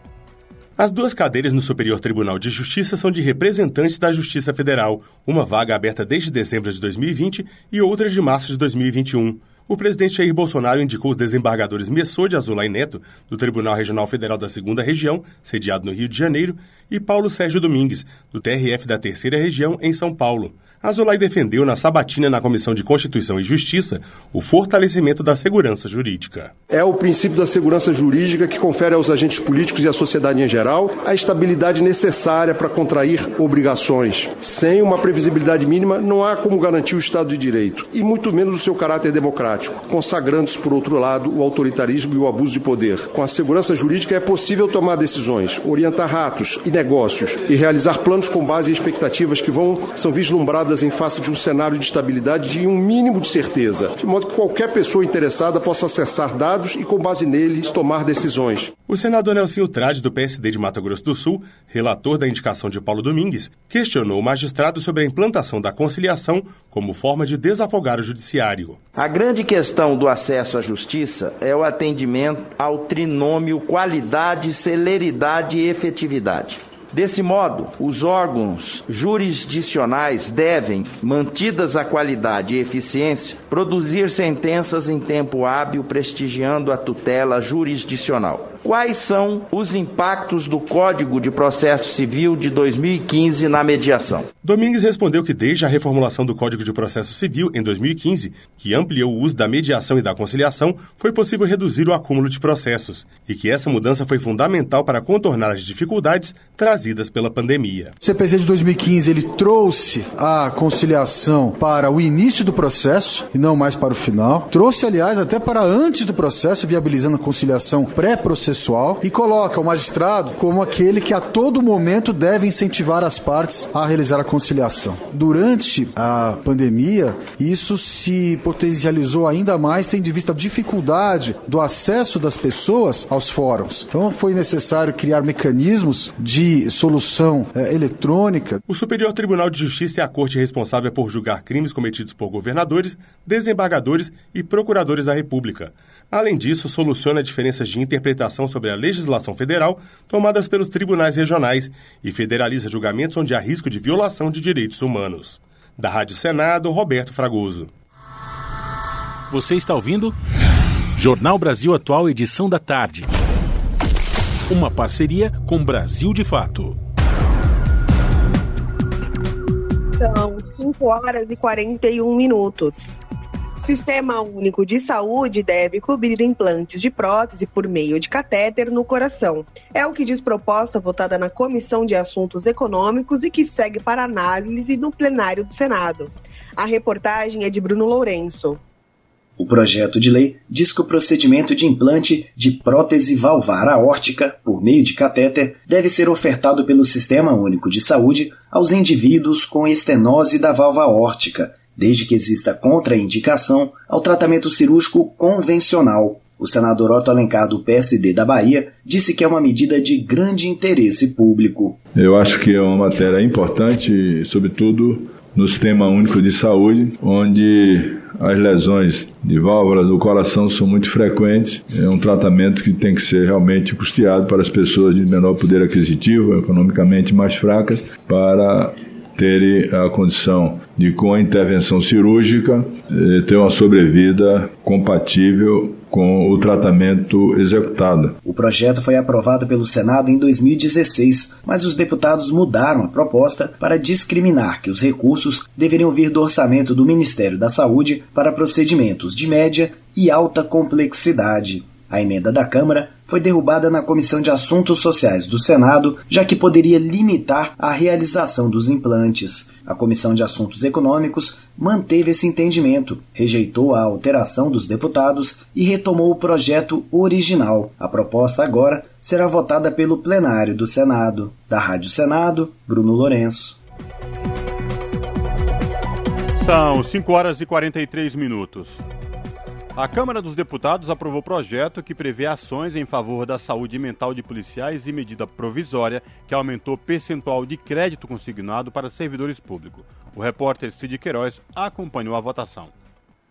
As duas cadeiras no Superior Tribunal de Justiça são de representantes da Justiça Federal, uma vaga aberta desde dezembro de 2020 e outra de março de 2021 o presidente Jair Bolsonaro indicou os desembargadores Messô de Azulay Neto, do Tribunal Regional Federal da Segunda Região, sediado no Rio de Janeiro, e Paulo Sérgio Domingues, do TRF da Terceira Região, em São Paulo. Azulay defendeu na sabatina na Comissão de Constituição e Justiça o fortalecimento da segurança jurídica. É o princípio da segurança jurídica que confere aos agentes políticos e à sociedade em geral a estabilidade necessária para contrair obrigações. Sem uma previsibilidade mínima, não há como garantir o Estado de Direito, e muito menos o seu caráter democrático, consagrando-se, por outro lado, o autoritarismo e o abuso de poder. Com a segurança jurídica é possível tomar decisões, orientar ratos e negócios e realizar planos com base em expectativas que vão são vislumbradas em face de um cenário de estabilidade e um mínimo de certeza, de modo que qualquer pessoa interessada possa acessar dados e, com base neles, tomar decisões. O senador Nelson Trade, do PSD de Mato Grosso do Sul, relator da indicação de Paulo Domingues, questionou o magistrado sobre a implantação da conciliação como forma de desafogar o judiciário. A grande questão do acesso à justiça é o atendimento ao trinômio qualidade, celeridade e efetividade. Desse modo, os órgãos jurisdicionais devem, mantidas a qualidade e eficiência, produzir sentenças em tempo hábil, prestigiando a tutela jurisdicional. Quais são os impactos do Código de Processo Civil de 2015 na mediação? Domingues respondeu que desde a reformulação do Código de Processo Civil em 2015, que ampliou o uso da mediação e da conciliação, foi possível reduzir o acúmulo de processos e que essa mudança foi fundamental para contornar as dificuldades trazidas pela pandemia. O CPC de 2015 ele trouxe a conciliação para o início do processo e não mais para o final. Trouxe, aliás, até para antes do processo, viabilizando a conciliação pré-processual e coloca o magistrado como aquele que a todo momento deve incentivar as partes a realizar a conciliação. Durante a pandemia, isso se potencializou ainda mais, tendo em vista a dificuldade do acesso das pessoas aos fóruns. Então foi necessário criar mecanismos de solução é, eletrônica. O Superior Tribunal de Justiça é a corte responsável por julgar crimes cometidos por governadores, desembargadores e procuradores da República. Além disso, soluciona diferenças de interpretação sobre a legislação federal tomadas pelos tribunais regionais e federaliza julgamentos onde há risco de violação de direitos humanos. Da Rádio Senado, Roberto Fragoso. Você está ouvindo? Jornal Brasil Atual, edição da tarde. Uma parceria com Brasil de Fato. São 5 horas e 41 minutos. Sistema Único de Saúde deve cobrir implantes de prótese por meio de catéter no coração. É o que diz proposta votada na Comissão de Assuntos Econômicos e que segue para análise no plenário do Senado. A reportagem é de Bruno Lourenço. O projeto de lei diz que o procedimento de implante de prótese valvar aórtica por meio de catéter deve ser ofertado pelo Sistema Único de Saúde aos indivíduos com estenose da válvula aórtica, desde que exista contraindicação ao tratamento cirúrgico convencional. O senador Otto Alencar, do PSD da Bahia, disse que é uma medida de grande interesse público. Eu acho que é uma matéria importante, sobretudo no Sistema Único de Saúde, onde as lesões de válvula do coração são muito frequentes. É um tratamento que tem que ser realmente custeado para as pessoas de menor poder aquisitivo, economicamente mais fracas, para terem a condição de, com a intervenção cirúrgica, eh, ter uma sobrevida compatível com o tratamento executado. O projeto foi aprovado pelo Senado em 2016, mas os deputados mudaram a proposta para discriminar que os recursos deveriam vir do orçamento do Ministério da Saúde para procedimentos de média e alta complexidade. A emenda da Câmara foi derrubada na Comissão de Assuntos Sociais do Senado, já que poderia limitar a realização dos implantes. A Comissão de Assuntos Econômicos manteve esse entendimento, rejeitou a alteração dos deputados e retomou o projeto original. A proposta agora será votada pelo plenário do Senado. Da Rádio Senado, Bruno Lourenço. São 5 horas e 43 minutos. A Câmara dos Deputados aprovou projeto que prevê ações em favor da saúde mental de policiais e medida provisória que aumentou o percentual de crédito consignado para servidores públicos. O repórter Cid Queiroz acompanhou a votação.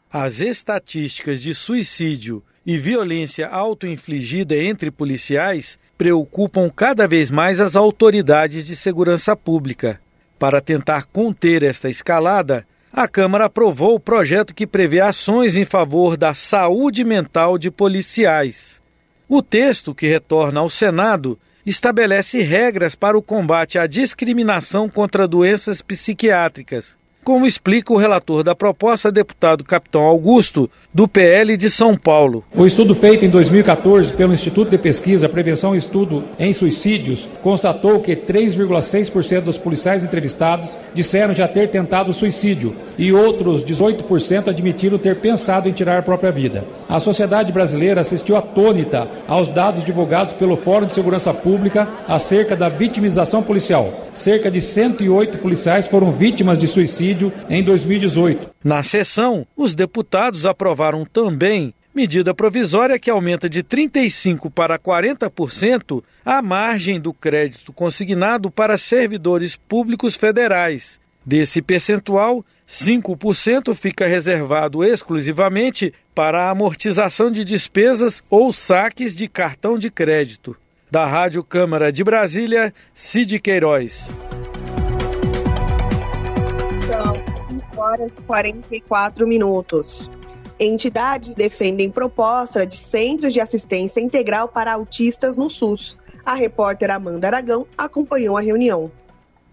As estatísticas de suicídio e violência autoinfligida entre policiais preocupam cada vez mais as autoridades de segurança pública. Para tentar conter esta escalada, a Câmara aprovou o projeto que prevê ações em favor da saúde mental de policiais. O texto, que retorna ao Senado, estabelece regras para o combate à discriminação contra doenças psiquiátricas. Como explica o relator da proposta, deputado Capitão Augusto, do PL de São Paulo. O estudo feito em 2014 pelo Instituto de Pesquisa, Prevenção e Estudo em Suicídios constatou que 3,6% dos policiais entrevistados disseram já ter tentado suicídio e outros 18% admitiram ter pensado em tirar a própria vida. A sociedade brasileira assistiu atônita aos dados divulgados pelo Fórum de Segurança Pública acerca da vitimização policial. Cerca de 108 policiais foram vítimas de suicídio em 2018. Na sessão, os deputados aprovaram também medida provisória que aumenta de 35% para 40% a margem do crédito consignado para servidores públicos federais. Desse percentual, 5% fica reservado exclusivamente para a amortização de despesas ou saques de cartão de crédito. Da Rádio Câmara de Brasília, Cid Queiroz. Horas e 44 minutos. Entidades defendem proposta de centros de assistência integral para autistas no SUS. A repórter Amanda Aragão acompanhou a reunião.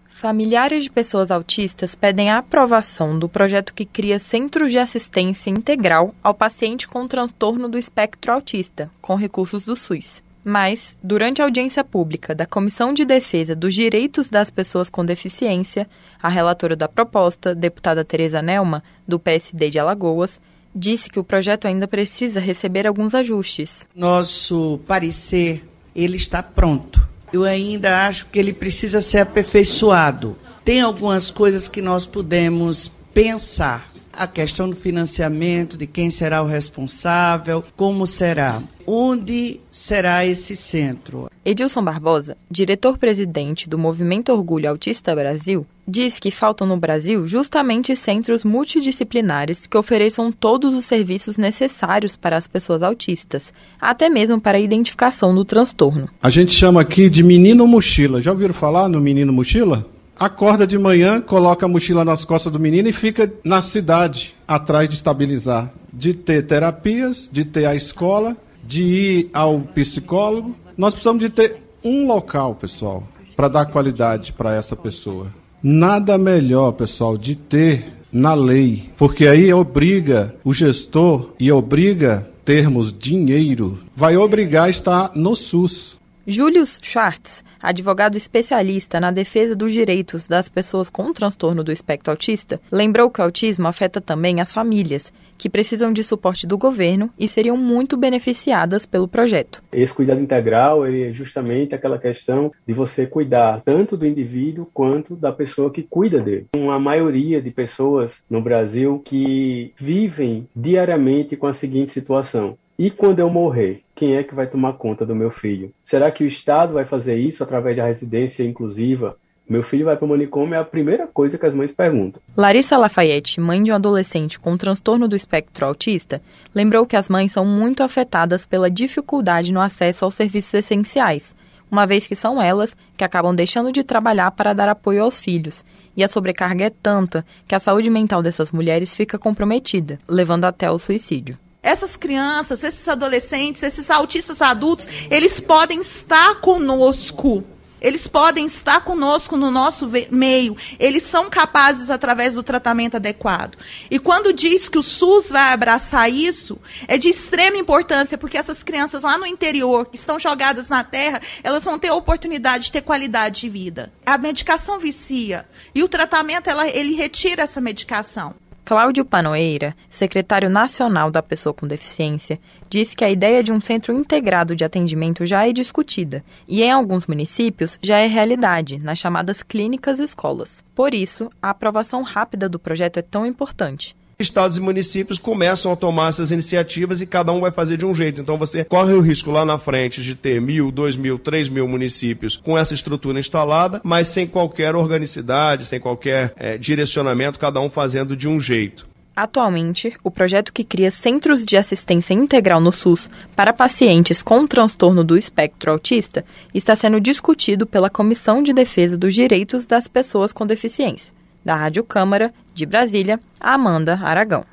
Familiares de pessoas autistas pedem a aprovação do projeto que cria centros de assistência integral ao paciente com transtorno do espectro autista, com recursos do SUS. Mas, durante a audiência pública da Comissão de Defesa dos Direitos das Pessoas com Deficiência, a relatora da proposta, deputada Tereza Nelma, do PSD de Alagoas, disse que o projeto ainda precisa receber alguns ajustes. Nosso parecer, ele está pronto. Eu ainda acho que ele precisa ser aperfeiçoado. Tem algumas coisas que nós podemos pensar a questão do financiamento, de quem será o responsável, como será. Onde será esse centro? Edilson Barbosa, diretor-presidente do Movimento Orgulho Autista Brasil, diz que faltam no Brasil justamente centros multidisciplinares que ofereçam todos os serviços necessários para as pessoas autistas, até mesmo para a identificação do transtorno. A gente chama aqui de menino mochila. Já ouviram falar no menino mochila? Acorda de manhã, coloca a mochila nas costas do menino e fica na cidade atrás de estabilizar, de ter terapias, de ter a escola, de ir ao psicólogo. Nós precisamos de ter um local, pessoal, para dar qualidade para essa pessoa. Nada melhor, pessoal, de ter na lei, porque aí obriga o gestor e obriga termos dinheiro, vai obrigar a estar no SUS. Julius Schwartz, advogado especialista na defesa dos direitos das pessoas com transtorno do espectro autista, lembrou que o autismo afeta também as famílias, que precisam de suporte do governo e seriam muito beneficiadas pelo projeto. Esse cuidado integral é justamente aquela questão de você cuidar tanto do indivíduo quanto da pessoa que cuida dele. Uma maioria de pessoas no Brasil que vivem diariamente com a seguinte situação: e quando eu morrer, quem é que vai tomar conta do meu filho? Será que o Estado vai fazer isso através da residência inclusiva? Meu filho vai para o manicômio é a primeira coisa que as mães perguntam. Larissa Lafayette, mãe de um adolescente com transtorno do espectro autista, lembrou que as mães são muito afetadas pela dificuldade no acesso aos serviços essenciais, uma vez que são elas que acabam deixando de trabalhar para dar apoio aos filhos. E a sobrecarga é tanta que a saúde mental dessas mulheres fica comprometida, levando até ao suicídio essas crianças, esses adolescentes, esses autistas adultos, eles podem estar conosco. Eles podem estar conosco no nosso meio. Eles são capazes através do tratamento adequado. E quando diz que o SUS vai abraçar isso, é de extrema importância, porque essas crianças lá no interior, que estão jogadas na terra, elas vão ter a oportunidade de ter qualidade de vida. A medicação vicia. E o tratamento, ela, ele retira essa medicação. Cláudio Panoeira, secretário nacional da pessoa com deficiência, disse que a ideia de um centro integrado de atendimento já é discutida e, em alguns municípios, já é realidade, nas chamadas clínicas escolas. Por isso, a aprovação rápida do projeto é tão importante estados e municípios começam a tomar essas iniciativas e cada um vai fazer de um jeito. Então você corre o risco lá na frente de ter mil, dois mil, três mil municípios com essa estrutura instalada, mas sem qualquer organicidade, sem qualquer é, direcionamento, cada um fazendo de um jeito. Atualmente, o projeto que cria centros de assistência integral no SUS para pacientes com transtorno do espectro autista está sendo discutido pela Comissão de Defesa dos Direitos das Pessoas com Deficiência. Da Rádio Câmara, de Brasília, Amanda Aragão.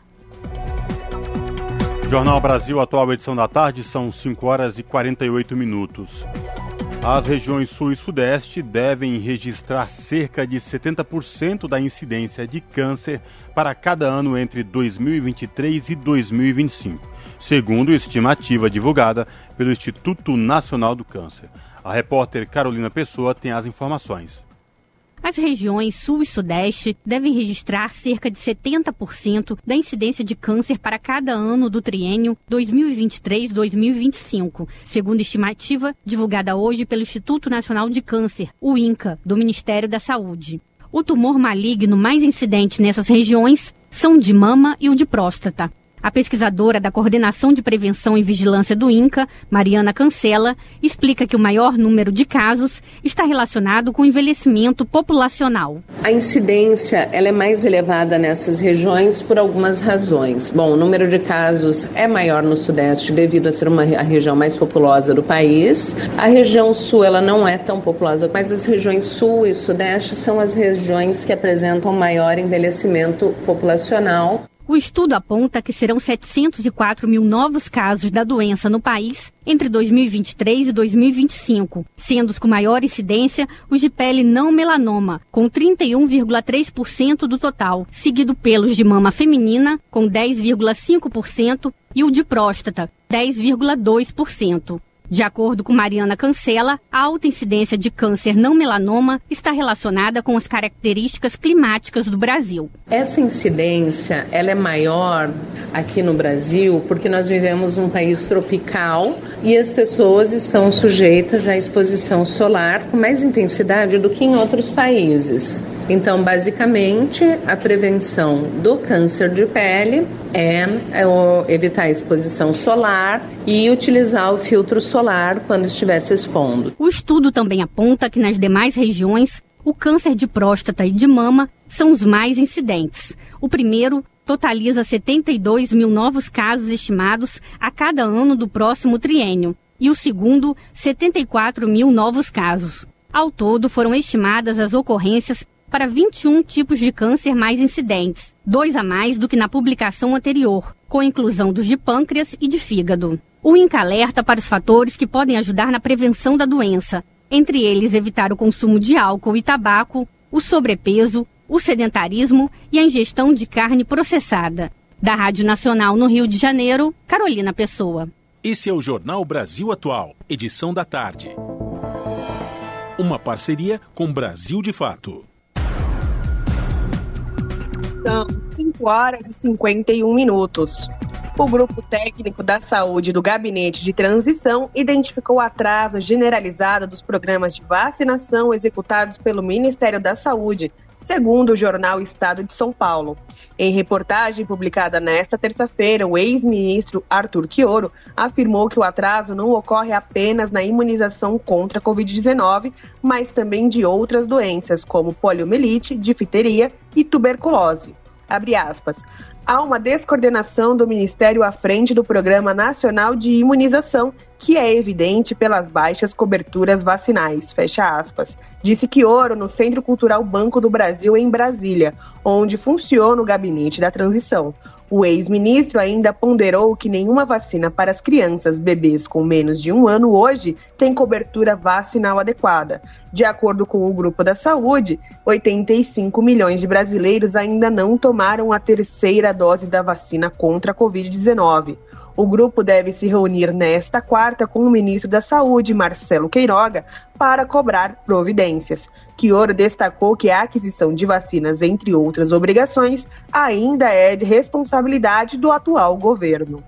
Jornal Brasil, atual edição da tarde, são 5 horas e 48 minutos. As regiões sul e sudeste devem registrar cerca de 70% da incidência de câncer para cada ano entre 2023 e 2025, segundo estimativa divulgada pelo Instituto Nacional do Câncer. A repórter Carolina Pessoa tem as informações. As regiões Sul e Sudeste devem registrar cerca de 70% da incidência de câncer para cada ano do triênio 2023-2025, segundo estimativa divulgada hoje pelo Instituto Nacional de Câncer, o INCA, do Ministério da Saúde. O tumor maligno mais incidente nessas regiões são o de mama e o de próstata. A pesquisadora da Coordenação de Prevenção e Vigilância do INCA, Mariana Cancela, explica que o maior número de casos está relacionado com o envelhecimento populacional. A incidência ela é mais elevada nessas regiões por algumas razões. Bom, o número de casos é maior no Sudeste devido a ser uma a região mais populosa do país. A região Sul ela não é tão populosa, mas as regiões Sul e Sudeste são as regiões que apresentam maior envelhecimento populacional. O estudo aponta que serão 704 mil novos casos da doença no país entre 2023 e 2025, sendo os com maior incidência os de pele não melanoma, com 31,3% do total, seguido pelos de mama feminina, com 10,5%, e o de próstata, 10,2%. De acordo com Mariana Cancela, a alta incidência de câncer não melanoma está relacionada com as características climáticas do Brasil. Essa incidência ela é maior aqui no Brasil porque nós vivemos um país tropical e as pessoas estão sujeitas à exposição solar com mais intensidade do que em outros países. Então, basicamente, a prevenção do câncer de pele é, é evitar a exposição solar e utilizar o filtro solar quando estiver se expondo. O estudo também aponta que nas demais regiões, o câncer de próstata e de mama são os mais incidentes. O primeiro totaliza 72 mil novos casos estimados a cada ano do próximo triênio, e o segundo, 74 mil novos casos. Ao todo, foram estimadas as ocorrências para 21 tipos de câncer mais incidentes, dois a mais do que na publicação anterior, com inclusão dos de pâncreas e de fígado. O INCA alerta para os fatores que podem ajudar na prevenção da doença, entre eles evitar o consumo de álcool e tabaco, o sobrepeso, o sedentarismo e a ingestão de carne processada. Da Rádio Nacional no Rio de Janeiro, Carolina Pessoa. Esse é o Jornal Brasil Atual, edição da tarde. Uma parceria com Brasil de Fato. São 5 horas e 51 minutos. O grupo técnico da saúde do Gabinete de Transição identificou atraso generalizado dos programas de vacinação executados pelo Ministério da Saúde, segundo o jornal Estado de São Paulo. Em reportagem publicada nesta terça-feira, o ex-ministro Arthur Quioro afirmou que o atraso não ocorre apenas na imunização contra a Covid-19, mas também de outras doenças, como poliomielite, difteria e tuberculose. Há uma descoordenação do Ministério à frente do Programa Nacional de Imunização, que é evidente pelas baixas coberturas vacinais. Fecha aspas. Disse Quioro no Centro Cultural Banco do Brasil, em Brasília, onde funciona o gabinete da transição. O ex-ministro ainda ponderou que nenhuma vacina para as crianças, bebês com menos de um ano hoje tem cobertura vacinal adequada. De acordo com o Grupo da Saúde, 85 milhões de brasileiros ainda não tomaram a terceira dose da vacina contra a Covid-19. O grupo deve se reunir nesta quarta com o ministro da Saúde, Marcelo Queiroga, para cobrar providências. Quioro destacou que a aquisição de vacinas, entre outras obrigações, ainda é de responsabilidade do atual governo.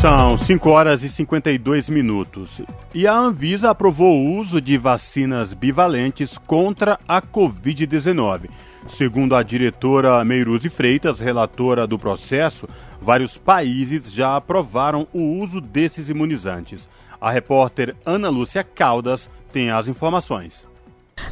São 5 horas e 52 minutos. E a Anvisa aprovou o uso de vacinas bivalentes contra a Covid-19. Segundo a diretora Meiruzi Freitas, relatora do processo, vários países já aprovaram o uso desses imunizantes. A repórter Ana Lúcia Caldas tem as informações.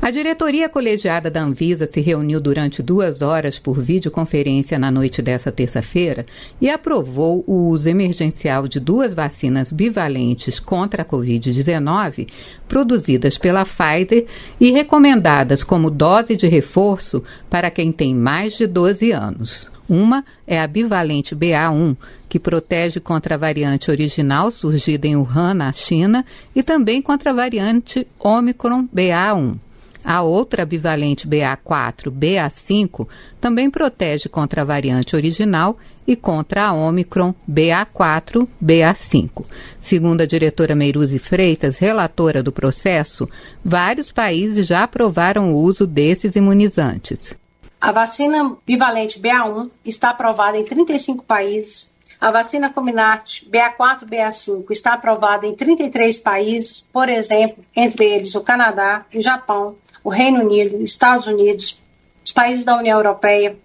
A diretoria colegiada da Anvisa se reuniu durante duas horas por videoconferência na noite dessa terça-feira e aprovou o uso emergencial de duas vacinas bivalentes contra a Covid-19, produzidas pela Pfizer e recomendadas como dose de reforço para quem tem mais de 12 anos. Uma é a bivalente BA1, que protege contra a variante original surgida em Wuhan, na China, e também contra a variante Omicron BA1. A outra bivalente BA4, BA5, também protege contra a variante original e contra a Omicron BA4, BA5. Segundo a diretora Meiruzi Freitas, relatora do processo, vários países já aprovaram o uso desses imunizantes. A vacina bivalente BA1 está aprovada em 35 países. A vacina Comirnaty BA4 BA5 está aprovada em 33 países, por exemplo, entre eles o Canadá, o Japão, o Reino Unido, Estados Unidos, os países da União Europeia,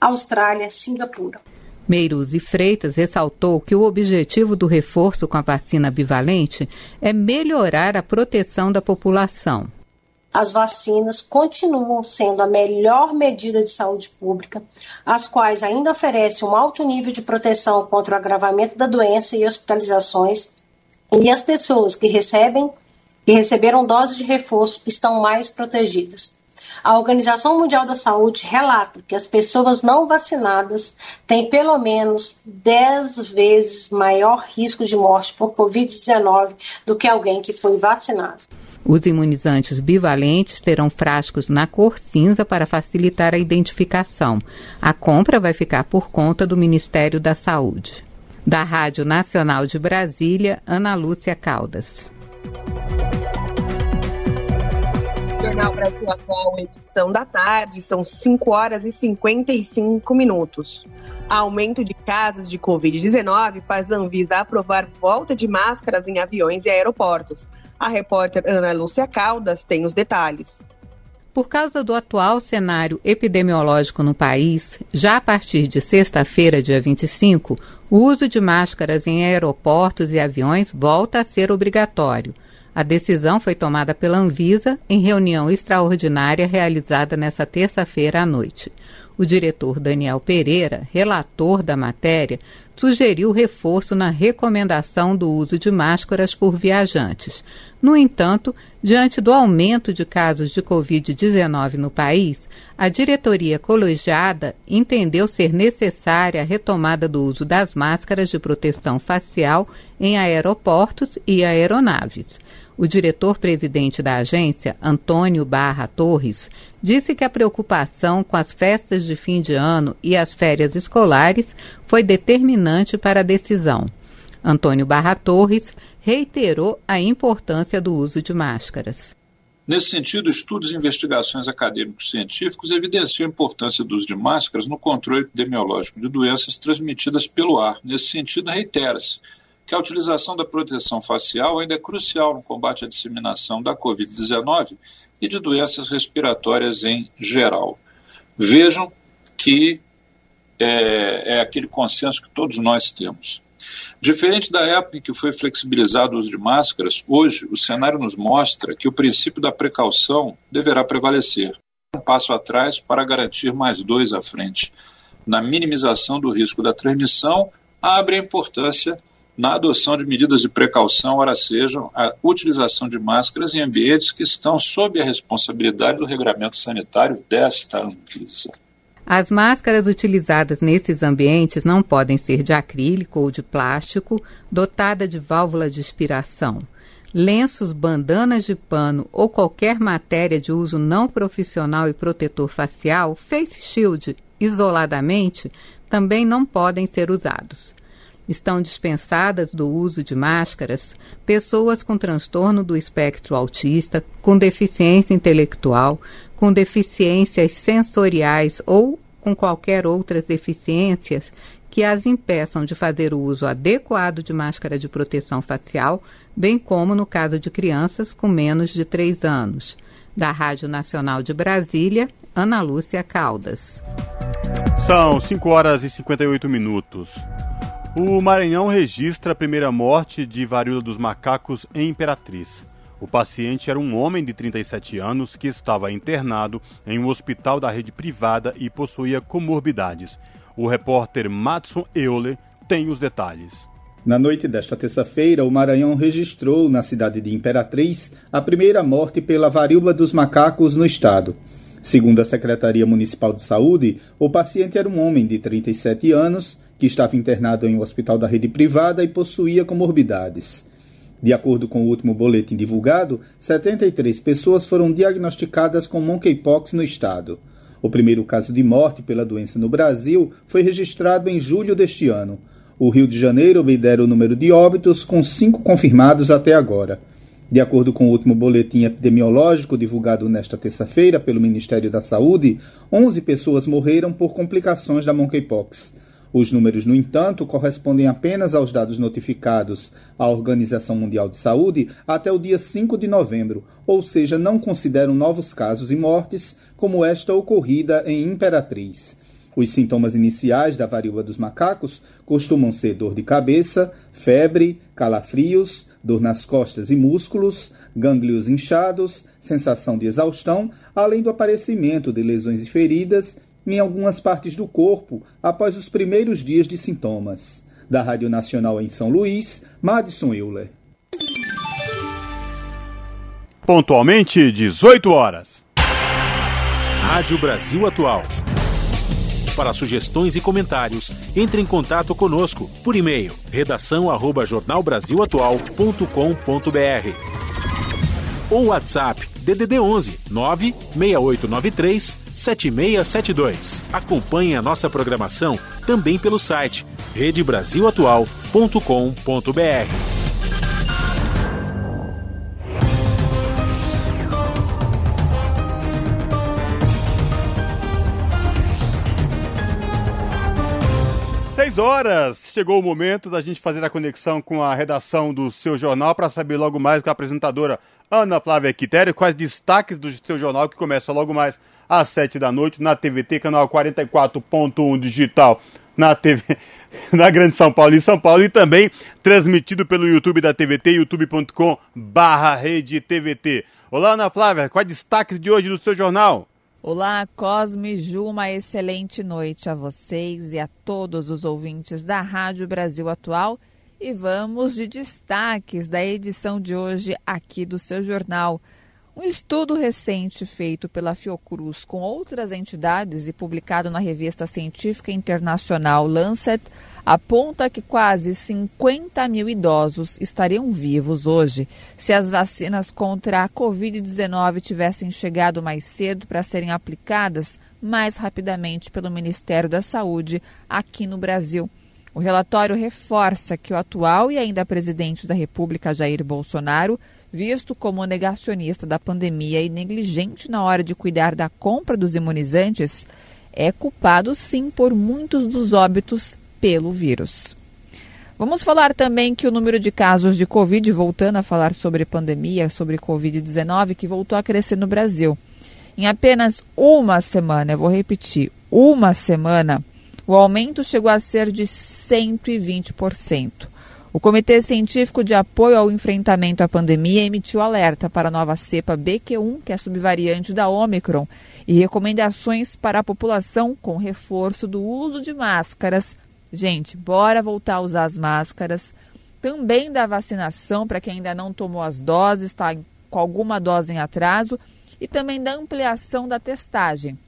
Austrália, Singapura. Meiruzi Freitas ressaltou que o objetivo do reforço com a vacina bivalente é melhorar a proteção da população as vacinas continuam sendo a melhor medida de saúde pública, as quais ainda oferecem um alto nível de proteção contra o agravamento da doença e hospitalizações, e as pessoas que recebem e receberam doses de reforço estão mais protegidas. A Organização Mundial da Saúde relata que as pessoas não vacinadas têm pelo menos 10 vezes maior risco de morte por Covid-19 do que alguém que foi vacinado. Os imunizantes bivalentes terão frascos na cor cinza para facilitar a identificação. A compra vai ficar por conta do Ministério da Saúde. Da Rádio Nacional de Brasília, Ana Lúcia Caldas. Jornal Brasil Atual, edição da tarde, são 5 horas e 55 minutos. Aumento de casos de Covid-19 faz a Anvisa aprovar volta de máscaras em aviões e aeroportos. A repórter Ana Lúcia Caldas tem os detalhes. Por causa do atual cenário epidemiológico no país, já a partir de sexta-feira, dia 25, o uso de máscaras em aeroportos e aviões volta a ser obrigatório. A decisão foi tomada pela Anvisa em reunião extraordinária realizada nesta terça-feira à noite. O diretor Daniel Pereira, relator da matéria, sugeriu reforço na recomendação do uso de máscaras por viajantes. No entanto, diante do aumento de casos de Covid-19 no país, a diretoria colegiada entendeu ser necessária a retomada do uso das máscaras de proteção facial em aeroportos e aeronaves. O diretor-presidente da agência, Antônio Barra Torres, disse que a preocupação com as festas de fim de ano e as férias escolares foi determinante para a decisão. Antônio Barra Torres reiterou a importância do uso de máscaras. Nesse sentido, estudos e investigações acadêmicos científicos evidenciam a importância do uso de máscaras no controle epidemiológico de doenças transmitidas pelo ar. Nesse sentido, reitera-se que a utilização da proteção facial ainda é crucial no combate à disseminação da Covid-19 e de doenças respiratórias em geral. Vejam que é, é, aquele consenso que todos nós temos. Diferente da época em que foi flexibilizado o uso de máscaras, hoje o cenário nos mostra que o princípio da precaução deverá prevalecer. Um passo atrás para garantir mais dois à frente. Na minimização do risco da transmissão, abre a importância na adoção de medidas de precaução, ora sejam a utilização de máscaras em ambientes que estão sob a responsabilidade do regramento sanitário desta Anvisa. As máscaras utilizadas nesses ambientes não podem ser de acrílico ou de plástico, dotada de válvula de expiração. Lenços, bandanas de pano ou qualquer matéria de uso não profissional e protetor facial, face shield, isoladamente, também não podem ser usados. Estão dispensadas do uso de máscaras pessoas com transtorno do espectro autista, com deficiência intelectual, com deficiências sensoriais ou com qualquer outras deficiências que as impeçam de fazer o uso adequado de máscara de proteção facial, bem como no caso de crianças com menos de 3 anos. Da Rádio Nacional de Brasília, Ana Lúcia Caldas. São 5 horas e 58 minutos. O Maranhão registra a primeira morte de varíola dos macacos em Imperatriz. O paciente era um homem de 37 anos que estava internado em um hospital da rede privada e possuía comorbidades. O repórter Matson Euler tem os detalhes. Na noite desta terça-feira, o Maranhão registrou na cidade de Imperatriz a primeira morte pela varíola dos macacos no estado. Segundo a Secretaria Municipal de Saúde, o paciente era um homem de 37 anos que estava internado em um hospital da rede privada e possuía comorbidades. De acordo com o último boletim divulgado, 73 pessoas foram diagnosticadas com monkeypox no estado. O primeiro caso de morte pela doença no Brasil foi registrado em julho deste ano. O Rio de Janeiro lidera o número de óbitos, com cinco confirmados até agora. De acordo com o último boletim epidemiológico divulgado nesta terça-feira pelo Ministério da Saúde, 11 pessoas morreram por complicações da monkeypox. Os números, no entanto, correspondem apenas aos dados notificados à Organização Mundial de Saúde até o dia 5 de novembro, ou seja, não consideram novos casos e mortes como esta ocorrida em Imperatriz. Os sintomas iniciais da varíola dos macacos costumam ser dor de cabeça, febre, calafrios, dor nas costas e músculos, gânglios inchados, sensação de exaustão, além do aparecimento de lesões e feridas em algumas partes do corpo após os primeiros dias de sintomas. Da Rádio Nacional em São Luís, Madison Euler. Pontualmente, 18 horas. Rádio Brasil Atual. Para sugestões e comentários, entre em contato conosco por e-mail redação@jornalbrasilatual.com.br ou WhatsApp DDD 11 96893 7672. Acompanhe a nossa programação também pelo site redebrasilatual.com.br. Seis horas, chegou o momento da gente fazer a conexão com a redação do seu jornal para saber logo mais com a apresentadora Ana Flávia Quitério quais destaques do seu jornal que começa logo mais às sete da noite na TVT, canal 44.1 digital, na TV, na Grande São Paulo e São Paulo e também transmitido pelo YouTube da TVT, youtube.com barra rede TVT. Olá Ana Flávia, quais destaques de hoje do seu jornal? Olá, Cosme Ju, uma excelente noite a vocês e a todos os ouvintes da Rádio Brasil Atual. E vamos de destaques da edição de hoje aqui do seu jornal. Um estudo recente feito pela Fiocruz com outras entidades e publicado na revista científica internacional Lancet aponta que quase 50 mil idosos estariam vivos hoje se as vacinas contra a Covid-19 tivessem chegado mais cedo para serem aplicadas mais rapidamente pelo Ministério da Saúde aqui no Brasil. O relatório reforça que o atual e ainda presidente da República, Jair Bolsonaro, visto como negacionista da pandemia e negligente na hora de cuidar da compra dos imunizantes, é culpado sim por muitos dos óbitos pelo vírus. Vamos falar também que o número de casos de Covid, voltando a falar sobre pandemia, sobre Covid-19, que voltou a crescer no Brasil. Em apenas uma semana, eu vou repetir, uma semana, o aumento chegou a ser de 120%. O Comitê Científico de Apoio ao Enfrentamento à Pandemia emitiu alerta para a nova cepa BQ1, que é subvariante da Omicron, e recomendações para a população com reforço do uso de máscaras. Gente, bora voltar a usar as máscaras. Também da vacinação para quem ainda não tomou as doses, está com alguma dose em atraso, e também da ampliação da testagem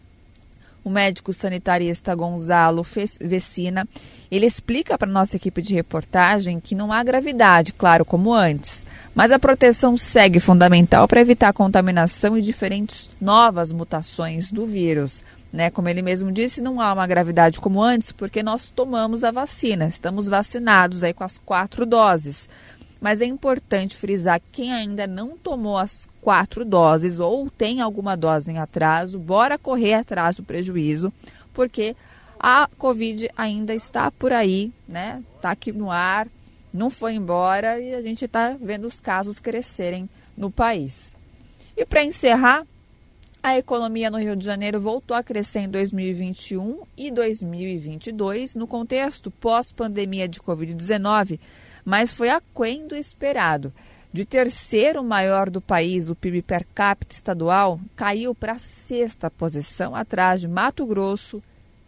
o médico sanitarista Gonzalo Vecina, ele explica para nossa equipe de reportagem que não há gravidade, claro, como antes, mas a proteção segue fundamental para evitar contaminação e diferentes novas mutações do vírus. Né? Como ele mesmo disse, não há uma gravidade como antes porque nós tomamos a vacina, estamos vacinados aí com as quatro doses. Mas é importante frisar que quem ainda não tomou as quatro doses ou tem alguma dose em atraso, bora correr atrás do prejuízo, porque a Covid ainda está por aí, né? Está aqui no ar, não foi embora e a gente está vendo os casos crescerem no país. E para encerrar, a economia no Rio de Janeiro voltou a crescer em 2021 e 2022 no contexto pós-pandemia de Covid-19, mas foi aquém do esperado de terceiro maior do país, o PIB per capita estadual caiu para a sexta posição, atrás de Mato Grosso,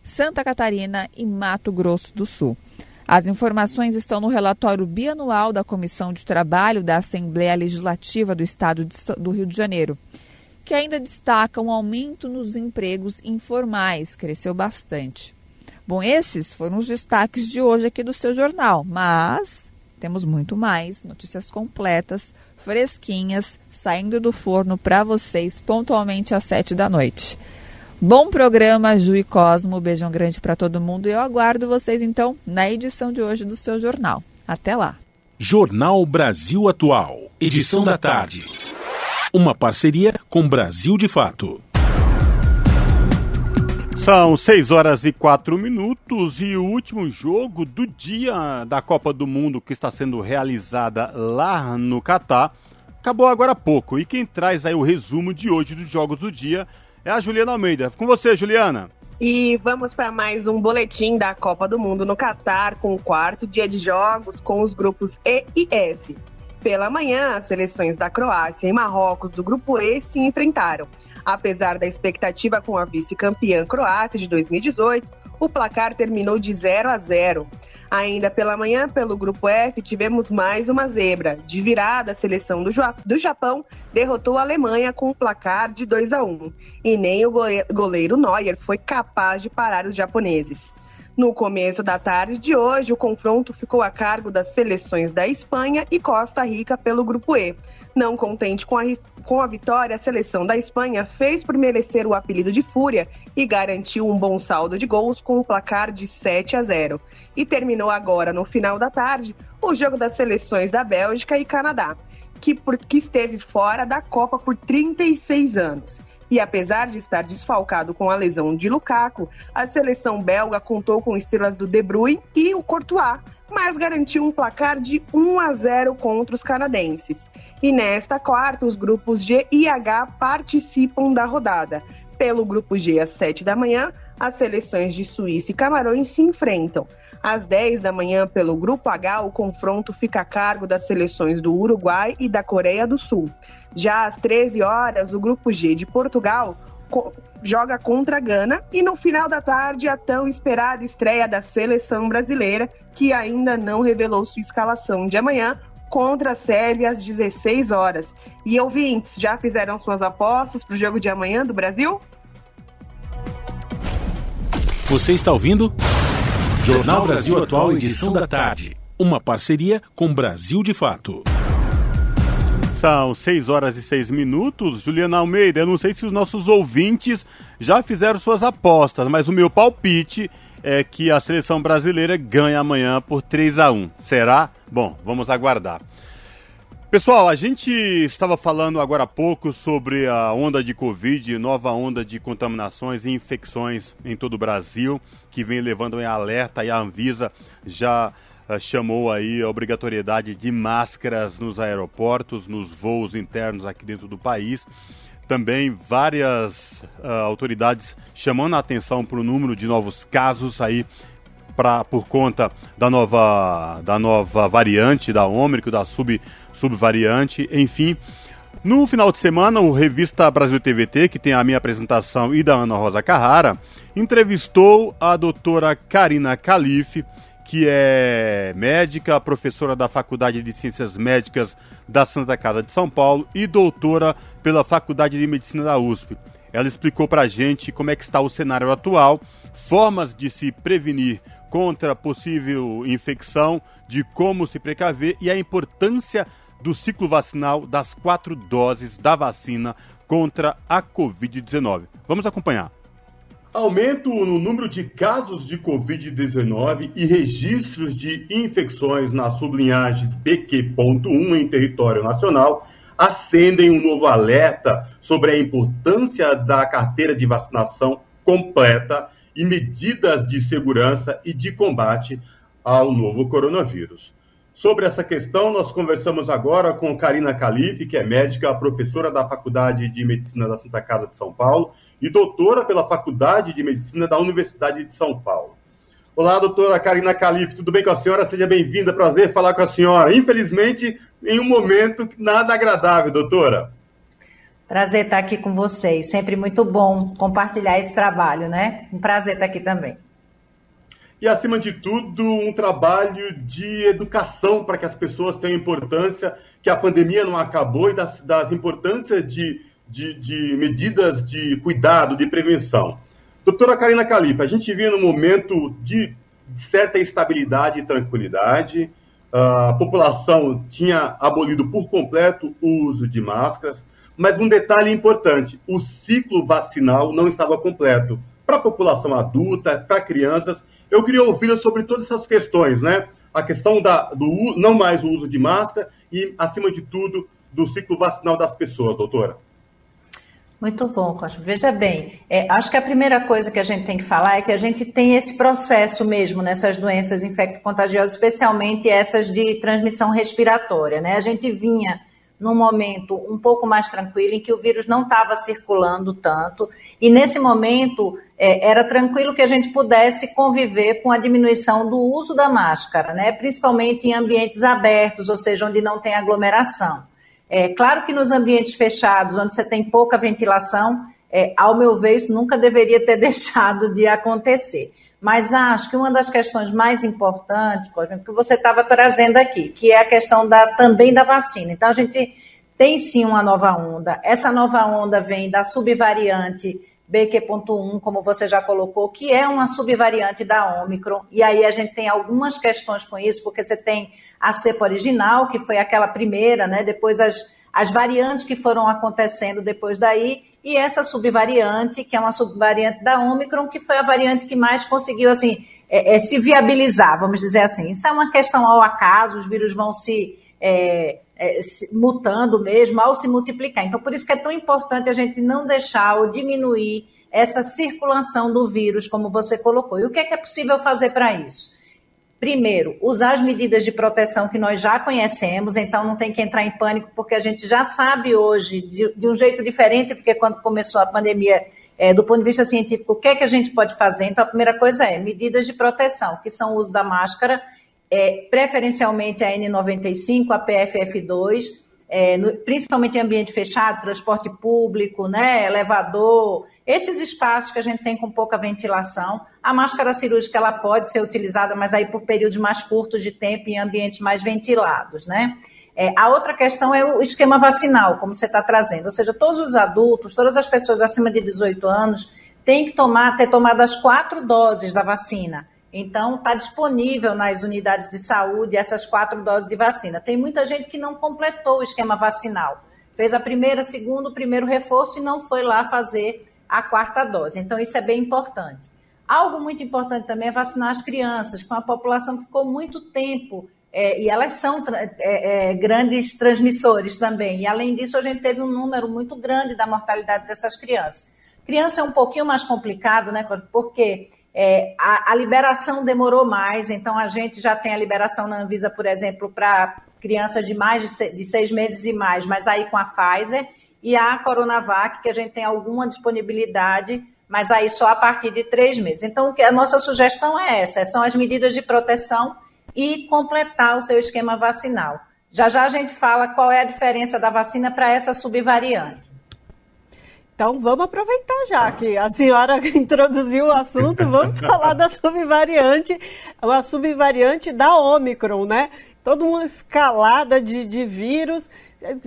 Santa Catarina e Mato Grosso do Sul. As informações estão no relatório bianual da Comissão de Trabalho da Assembleia Legislativa do Estado do Rio de Janeiro, que ainda destaca um aumento nos empregos informais, cresceu bastante. Bom, esses foram os destaques de hoje aqui do seu jornal, mas temos muito mais notícias completas, fresquinhas, saindo do forno para vocês pontualmente às sete da noite. Bom programa, Ju e Cosmo. Beijão grande para todo mundo e eu aguardo vocês então na edição de hoje do seu jornal. Até lá. Jornal Brasil Atual, edição da tarde. Uma parceria com Brasil de Fato. São 6 horas e 4 minutos e o último jogo do dia da Copa do Mundo que está sendo realizada lá no Catar acabou agora há pouco. E quem traz aí o resumo de hoje dos jogos do dia é a Juliana Almeida. Com você, Juliana. E vamos para mais um boletim da Copa do Mundo no Catar, com o quarto dia de jogos com os grupos E e F. Pela manhã, as seleções da Croácia e Marrocos do grupo E se enfrentaram. Apesar da expectativa com a vice-campeã Croácia de 2018, o placar terminou de 0 a 0. Ainda pela manhã, pelo grupo F, tivemos mais uma zebra. De virada, a seleção do, do Japão derrotou a Alemanha com o um placar de 2 a 1. E nem o goleiro Neuer foi capaz de parar os japoneses. No começo da tarde de hoje, o confronto ficou a cargo das seleções da Espanha e Costa Rica pelo Grupo E. Não contente com a, com a vitória, a seleção da Espanha fez por merecer o apelido de Fúria e garantiu um bom saldo de gols com o placar de 7 a 0. E terminou agora, no final da tarde, o jogo das seleções da Bélgica e Canadá, que, por, que esteve fora da Copa por 36 anos. E apesar de estar desfalcado com a lesão de Lukaku, a seleção belga contou com estrelas do De Bruyne e o Courtois, mas garantiu um placar de 1 a 0 contra os canadenses. E nesta quarta, os grupos G e H participam da rodada. Pelo grupo G, às 7 da manhã, as seleções de Suíça e Camarões se enfrentam. Às 10 da manhã, pelo grupo H, o confronto fica a cargo das seleções do Uruguai e da Coreia do Sul. Já às 13 horas, o grupo G de Portugal co joga contra a Gana e no final da tarde a tão esperada estreia da seleção brasileira, que ainda não revelou sua escalação de amanhã contra a Sérvia às 16 horas. E ouvintes, já fizeram suas apostas para o jogo de amanhã do Brasil? Você está ouvindo? Jornal Brasil Atual, edição da tarde. Uma parceria com Brasil de Fato. São 6 horas e 6 minutos. Juliana Almeida, eu não sei se os nossos ouvintes já fizeram suas apostas, mas o meu palpite é que a seleção brasileira ganha amanhã por 3 a 1 Será? Bom, vamos aguardar. Pessoal, a gente estava falando agora há pouco sobre a onda de Covid, nova onda de contaminações e infecções em todo o Brasil, que vem levando em alerta e a Anvisa já uh, chamou aí a obrigatoriedade de máscaras nos aeroportos, nos voos internos aqui dentro do país. Também várias uh, autoridades chamando a atenção para o número de novos casos aí pra, por conta da nova, da nova variante, da Ômicron, da sub, subvariante, enfim. No final de semana, o Revista Brasil TVT, que tem a minha apresentação e da Ana Rosa Carrara, entrevistou a doutora Karina Calife, que é médica, professora da Faculdade de Ciências Médicas da Santa Casa de São Paulo e doutora pela Faculdade de Medicina da USP. Ela explicou para a gente como é que está o cenário atual, formas de se prevenir contra possível infecção, de como se precaver e a importância do ciclo vacinal das quatro doses da vacina contra a Covid-19. Vamos acompanhar. Aumento no número de casos de Covid-19 e registros de infecções na sublinhagem PQ.1 em território nacional acendem um novo alerta sobre a importância da carteira de vacinação completa e medidas de segurança e de combate ao novo coronavírus. Sobre essa questão, nós conversamos agora com Karina Calife, que é médica, professora da Faculdade de Medicina da Santa Casa de São Paulo e doutora pela Faculdade de Medicina da Universidade de São Paulo. Olá, doutora Karina Calife, tudo bem com a senhora? Seja bem-vinda, prazer falar com a senhora. Infelizmente, em um momento nada agradável, doutora. Prazer estar aqui com vocês, sempre muito bom compartilhar esse trabalho, né? Um prazer estar aqui também e, acima de tudo, um trabalho de educação para que as pessoas tenham importância, que a pandemia não acabou e das, das importâncias de, de, de medidas de cuidado, de prevenção. Doutora Karina Califa, a gente vive num momento de certa estabilidade e tranquilidade. A população tinha abolido por completo o uso de máscaras, mas um detalhe importante: o ciclo vacinal não estava completo. Para a população adulta, para crianças, eu queria ouvi-la sobre todas essas questões, né? A questão da, do não mais o uso de máscara e, acima de tudo, do ciclo vacinal das pessoas, doutora. Muito bom, Costa. Veja bem, é, acho que a primeira coisa que a gente tem que falar é que a gente tem esse processo mesmo nessas doenças infecto-contagiosas, especialmente essas de transmissão respiratória. Né? A gente vinha num momento um pouco mais tranquilo, em que o vírus não estava circulando tanto, e nesse momento é, era tranquilo que a gente pudesse conviver com a diminuição do uso da máscara, né? principalmente em ambientes abertos, ou seja, onde não tem aglomeração. É claro que nos ambientes fechados, onde você tem pouca ventilação, é, ao meu ver, isso nunca deveria ter deixado de acontecer. Mas acho que uma das questões mais importantes, que você estava trazendo aqui, que é a questão da, também da vacina. Então, a gente tem sim uma nova onda. Essa nova onda vem da subvariante BQ.1, como você já colocou, que é uma subvariante da Omicron. E aí a gente tem algumas questões com isso, porque você tem a cepa original, que foi aquela primeira, né? Depois as, as variantes que foram acontecendo depois daí, e essa subvariante, que é uma subvariante da Omicron, que foi a variante que mais conseguiu, assim, é, é, se viabilizar, vamos dizer assim. Isso é uma questão ao acaso, os vírus vão se, é, é se mutando mesmo ao se multiplicar. Então, por isso que é tão importante a gente não deixar ou diminuir essa circulação do vírus, como você colocou. E o que é, que é possível fazer para isso? Primeiro, usar as medidas de proteção que nós já conhecemos, então não tem que entrar em pânico, porque a gente já sabe hoje, de, de um jeito diferente, porque quando começou a pandemia, é, do ponto de vista científico, o que é que a gente pode fazer? Então, a primeira coisa é medidas de proteção, que são o uso da máscara, é, preferencialmente a N95, a PFF2, é, no, principalmente em ambiente fechado, transporte público, né, elevador, esses espaços que a gente tem com pouca ventilação, a máscara cirúrgica ela pode ser utilizada, mas aí por períodos mais curtos de tempo em ambientes mais ventilados, né? É, a outra questão é o esquema vacinal, como você está trazendo, ou seja, todos os adultos, todas as pessoas acima de 18 anos têm que tomar, ter tomado as quatro doses da vacina. Então, está disponível nas unidades de saúde essas quatro doses de vacina. Tem muita gente que não completou o esquema vacinal. Fez a primeira, segundo, primeiro reforço e não foi lá fazer a quarta dose. Então, isso é bem importante. Algo muito importante também é vacinar as crianças, com a população que ficou muito tempo, é, e elas são é, é, grandes transmissores também. E, além disso, a gente teve um número muito grande da mortalidade dessas crianças. Criança é um pouquinho mais complicado, né, porque é, a, a, liberação demorou mais, então a gente já tem a liberação na Anvisa, por exemplo, para crianças de mais de de seis meses e mais, mas aí com a Pfizer, e a Coronavac, que a gente tem alguma disponibilidade, mas aí só a partir de três meses. Então, a nossa sugestão é essa: são as medidas de proteção e completar o seu esquema vacinal. Já já a gente fala qual é a diferença da vacina para essa subvariante. Então vamos aproveitar já que a senhora introduziu o assunto, vamos falar da subvariante, a subvariante da Omicron, né? Toda uma escalada de, de vírus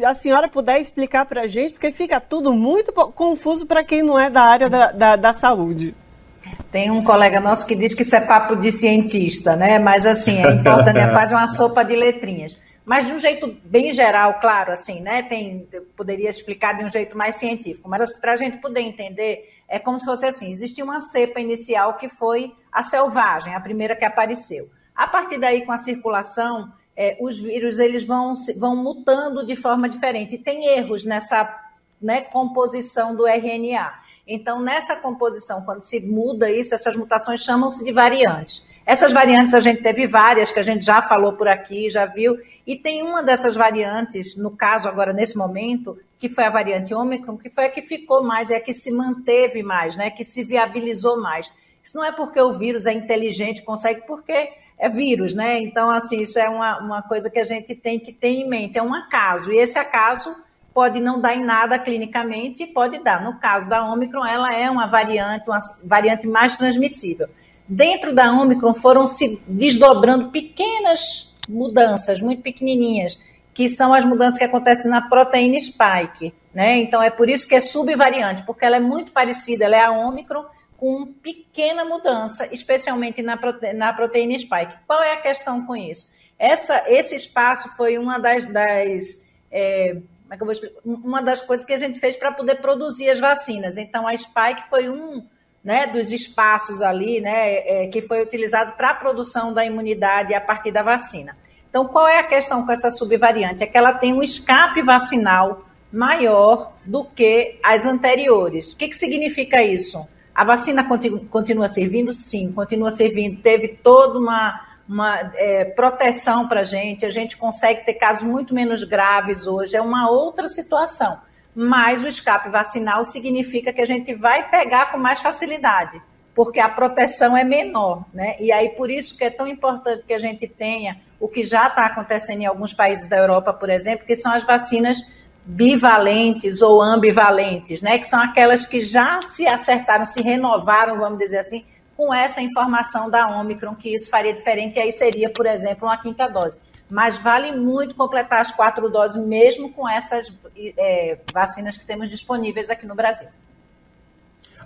a senhora puder explicar para a gente, porque fica tudo muito confuso para quem não é da área da, da, da, saúde. Tem um colega nosso que diz que isso é papo de cientista, né? Mas assim, é importante, é quase uma sopa de letrinhas. Mas de um jeito bem geral, claro, assim, né? Tem, poderia explicar de um jeito mais científico, mas assim, para a gente poder entender, é como se fosse assim: existia uma cepa inicial que foi a selvagem, a primeira que apareceu. A partir daí, com a circulação, é, os vírus eles vão, vão mutando de forma diferente. E tem erros nessa né, composição do RNA. Então, nessa composição, quando se muda isso, essas mutações chamam-se de variantes. Essas variantes a gente teve várias, que a gente já falou por aqui, já viu, e tem uma dessas variantes, no caso agora, nesse momento, que foi a variante Ômicron, que foi a que ficou mais, é a que se manteve mais, né, que se viabilizou mais. Isso não é porque o vírus é inteligente, consegue, porque é vírus, né? Então, assim, isso é uma, uma coisa que a gente tem que ter em mente. É um acaso. E esse acaso pode não dar em nada clinicamente, pode dar. No caso da Omicron, ela é uma variante, uma variante mais transmissível. Dentro da Omicron foram se desdobrando pequenas mudanças, muito pequenininhas, que são as mudanças que acontecem na proteína spike. né? Então é por isso que é subvariante, porque ela é muito parecida, ela é a Ômicron com pequena mudança, especialmente na, prote na proteína spike. Qual é a questão com isso? Essa, esse espaço foi uma das, das é, é uma das coisas que a gente fez para poder produzir as vacinas. Então a spike foi um né, dos espaços ali, né, é, que foi utilizado para a produção da imunidade a partir da vacina. Então, qual é a questão com essa subvariante? É que ela tem um escape vacinal maior do que as anteriores. O que, que significa isso? A vacina continua, continua servindo? Sim, continua servindo. Teve toda uma, uma é, proteção para a gente, a gente consegue ter casos muito menos graves hoje, é uma outra situação mas o escape vacinal significa que a gente vai pegar com mais facilidade, porque a proteção é menor, né? E aí por isso que é tão importante que a gente tenha o que já está acontecendo em alguns países da Europa, por exemplo, que são as vacinas bivalentes ou ambivalentes, né? Que são aquelas que já se acertaram, se renovaram, vamos dizer assim, com essa informação da Omicron, que isso faria diferente, e aí seria, por exemplo, uma quinta dose mas vale muito completar as quatro doses, mesmo com essas é, vacinas que temos disponíveis aqui no Brasil.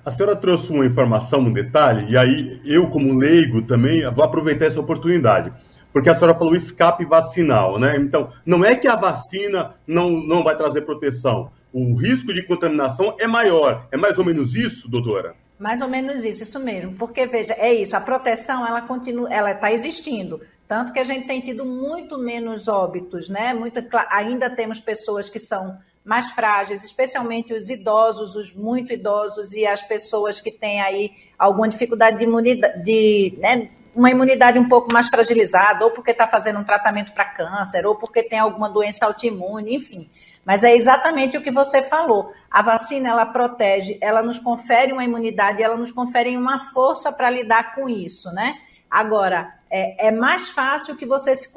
A senhora trouxe uma informação, um detalhe, e aí eu, como leigo, também vou aproveitar essa oportunidade. Porque a senhora falou escape vacinal, né? Então, não é que a vacina não, não vai trazer proteção. O risco de contaminação é maior. É mais ou menos isso, doutora? Mais ou menos isso, isso mesmo. Porque, veja, é isso, a proteção, ela continua, ela está existindo. Tanto que a gente tem tido muito menos óbitos, né? Muito, ainda temos pessoas que são mais frágeis, especialmente os idosos, os muito idosos e as pessoas que têm aí alguma dificuldade de imunidade, de, né, uma imunidade um pouco mais fragilizada, ou porque está fazendo um tratamento para câncer, ou porque tem alguma doença autoimune, enfim. Mas é exatamente o que você falou. A vacina ela protege, ela nos confere uma imunidade, ela nos confere uma força para lidar com isso, né? Agora, é, é mais fácil que você se,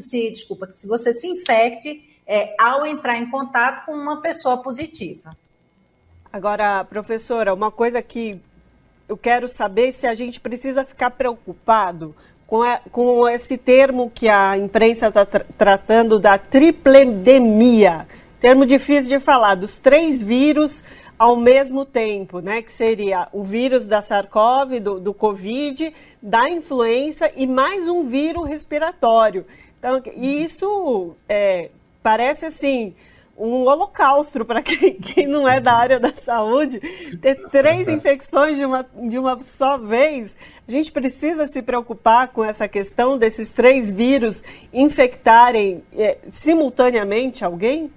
se desculpa, que se você se infecte é, ao entrar em contato com uma pessoa positiva. Agora, professora, uma coisa que eu quero saber se a gente precisa ficar preocupado com, a, com esse termo que a imprensa está tra tratando da tripledemia. Termo difícil de falar, dos três vírus ao mesmo tempo, né? Que seria o vírus da SARS-CoV, do, do Covid, da influenza e mais um vírus respiratório. Então, isso é, parece assim um holocausto para quem, quem, não é da área da saúde. Ter três infecções de uma, de uma só vez. A gente precisa se preocupar com essa questão desses três vírus infectarem é, simultaneamente alguém?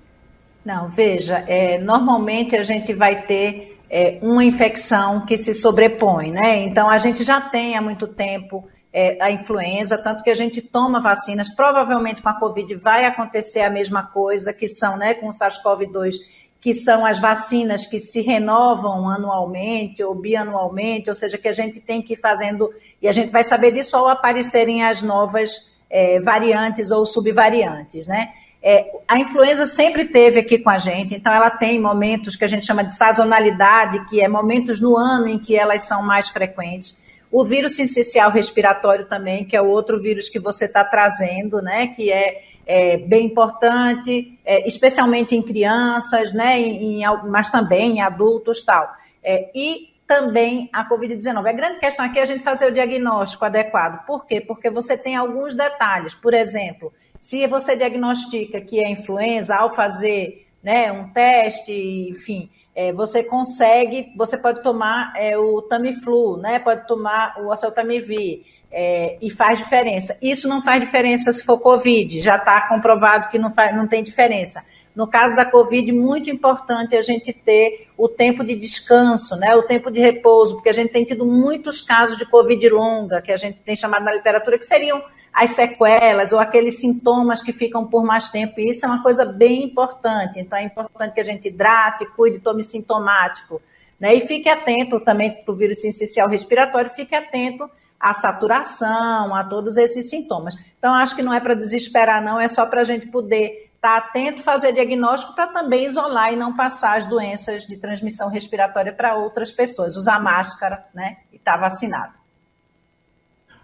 Não, veja, é, normalmente a gente vai ter é, uma infecção que se sobrepõe, né? Então a gente já tem há muito tempo é, a influenza, tanto que a gente toma vacinas. Provavelmente com a Covid vai acontecer a mesma coisa, que são, né, com o SARS-CoV-2, que são as vacinas que se renovam anualmente ou bianualmente, ou seja, que a gente tem que ir fazendo, e a gente vai saber disso ao aparecerem as novas é, variantes ou subvariantes, né? É, a influenza sempre teve aqui com a gente, então ela tem momentos que a gente chama de sazonalidade, que é momentos no ano em que elas são mais frequentes. O vírus sincicial respiratório também, que é o outro vírus que você está trazendo, né, que é, é bem importante, é, especialmente em crianças, né, em, em, mas também em adultos tal. É, e também a Covid-19. A grande questão aqui é a gente fazer o diagnóstico adequado. Por quê? Porque você tem alguns detalhes. Por exemplo, se você diagnostica que é influenza ao fazer né, um teste, enfim, é, você consegue, você pode tomar é, o Tamiflu, né, pode tomar o oseltamivir, é, e faz diferença. Isso não faz diferença se for Covid, já está comprovado que não, faz, não tem diferença. No caso da Covid, muito importante a gente ter o tempo de descanso, né, o tempo de repouso, porque a gente tem tido muitos casos de Covid longa, que a gente tem chamado na literatura, que seriam as sequelas ou aqueles sintomas que ficam por mais tempo. E isso é uma coisa bem importante. Então, é importante que a gente hidrate, cuide, tome sintomático. Né? E fique atento também para o vírus sincicial respiratório, fique atento à saturação, a todos esses sintomas. Então, acho que não é para desesperar, não, é só para a gente poder estar tá atento, fazer diagnóstico para também isolar e não passar as doenças de transmissão respiratória para outras pessoas, usar máscara né, e estar tá vacinado.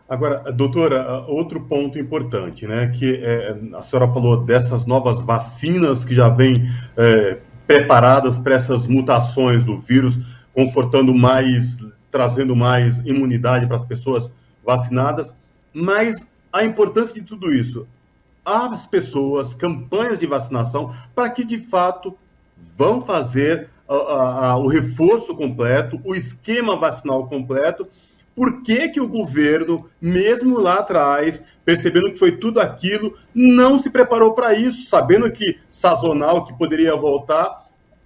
Agora, doutora, outro ponto importante, né? Que é, a senhora falou dessas novas vacinas que já vêm é, preparadas para essas mutações do vírus, confortando mais, trazendo mais imunidade para as pessoas vacinadas, mas a importância de tudo isso, as pessoas, campanhas de vacinação, para que de fato vão fazer o reforço completo, o esquema vacinal completo. Por que, que o governo, mesmo lá atrás, percebendo que foi tudo aquilo, não se preparou para isso, sabendo que sazonal, que poderia voltar,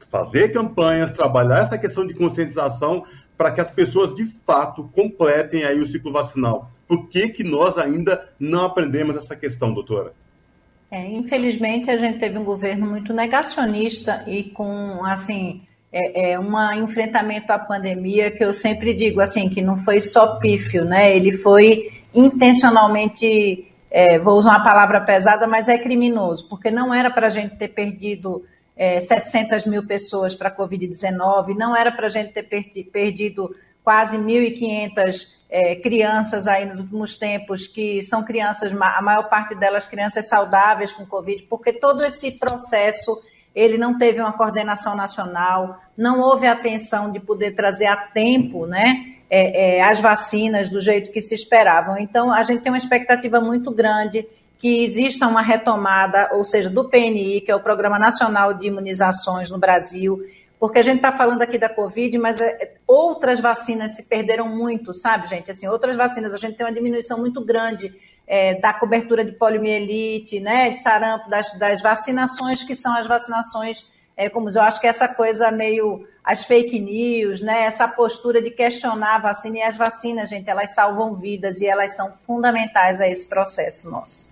fazer campanhas, trabalhar essa questão de conscientização para que as pessoas de fato completem aí o ciclo vacinal. Por que, que nós ainda não aprendemos essa questão, doutora? É, infelizmente, a gente teve um governo muito negacionista e com, assim, é, é um enfrentamento à pandemia que eu sempre digo, assim, que não foi só pífio, né? Ele foi intencionalmente, é, vou usar uma palavra pesada, mas é criminoso, porque não era para a gente ter perdido é, 700 mil pessoas para a Covid-19, não era para a gente ter perdido quase 1.500 é, crianças aí nos últimos tempos, que são crianças, a maior parte delas crianças saudáveis com Covid, porque todo esse processo ele não teve uma coordenação nacional, não houve atenção de poder trazer a tempo, né, é, é, as vacinas do jeito que se esperavam. Então, a gente tem uma expectativa muito grande que exista uma retomada, ou seja, do PNI, que é o Programa Nacional de Imunizações no Brasil, porque a gente está falando aqui da Covid, mas é, outras vacinas se perderam muito, sabe, gente? Assim, outras vacinas, a gente tem uma diminuição muito grande é, da cobertura de poliomielite, né, de sarampo, das, das vacinações que são as vacinações, é, como eu acho que essa coisa meio as fake news, né, essa postura de questionar a vacina e as vacinas, gente, elas salvam vidas e elas são fundamentais a esse processo nosso.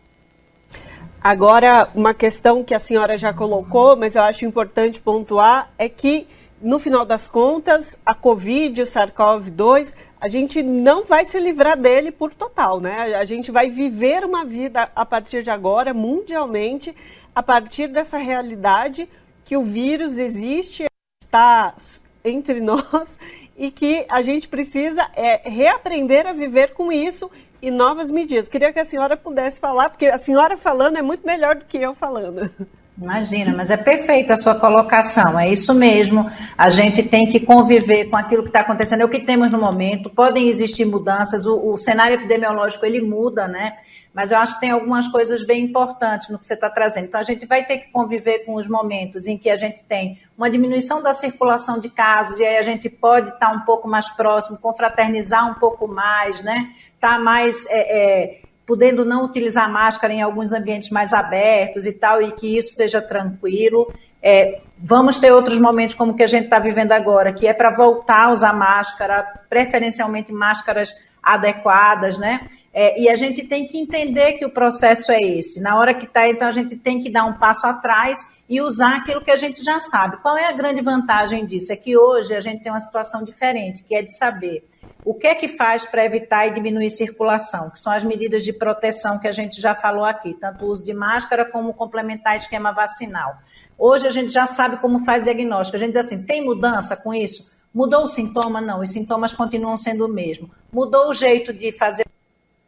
Agora, uma questão que a senhora já colocou, mas eu acho importante pontuar, é que, no final das contas, a Covid, o SARS-CoV-2, a gente não vai se livrar dele por total, né? A gente vai viver uma vida a partir de agora, mundialmente, a partir dessa realidade que o vírus existe, está entre nós e que a gente precisa é, reaprender a viver com isso e novas medidas. Queria que a senhora pudesse falar, porque a senhora falando é muito melhor do que eu falando. Imagina, mas é perfeita a sua colocação, é isso mesmo. A gente tem que conviver com aquilo que está acontecendo, é o que temos no momento. Podem existir mudanças, o, o cenário epidemiológico ele muda, né? Mas eu acho que tem algumas coisas bem importantes no que você está trazendo. Então, a gente vai ter que conviver com os momentos em que a gente tem uma diminuição da circulação de casos, e aí a gente pode estar tá um pouco mais próximo, confraternizar um pouco mais, né? Tá mais é, é, podendo não utilizar máscara em alguns ambientes mais abertos e tal, e que isso seja tranquilo. É, vamos ter outros momentos como o que a gente está vivendo agora, que é para voltar a usar máscara, preferencialmente máscaras adequadas, né? É, e a gente tem que entender que o processo é esse. Na hora que está, então a gente tem que dar um passo atrás e usar aquilo que a gente já sabe. Qual é a grande vantagem disso? É que hoje a gente tem uma situação diferente, que é de saber o que é que faz para evitar e diminuir circulação, que são as medidas de proteção que a gente já falou aqui, tanto o uso de máscara como complementar esquema vacinal. Hoje a gente já sabe como faz diagnóstico. A gente diz assim, tem mudança com isso? Mudou o sintoma? Não, os sintomas continuam sendo o mesmo. Mudou o jeito de fazer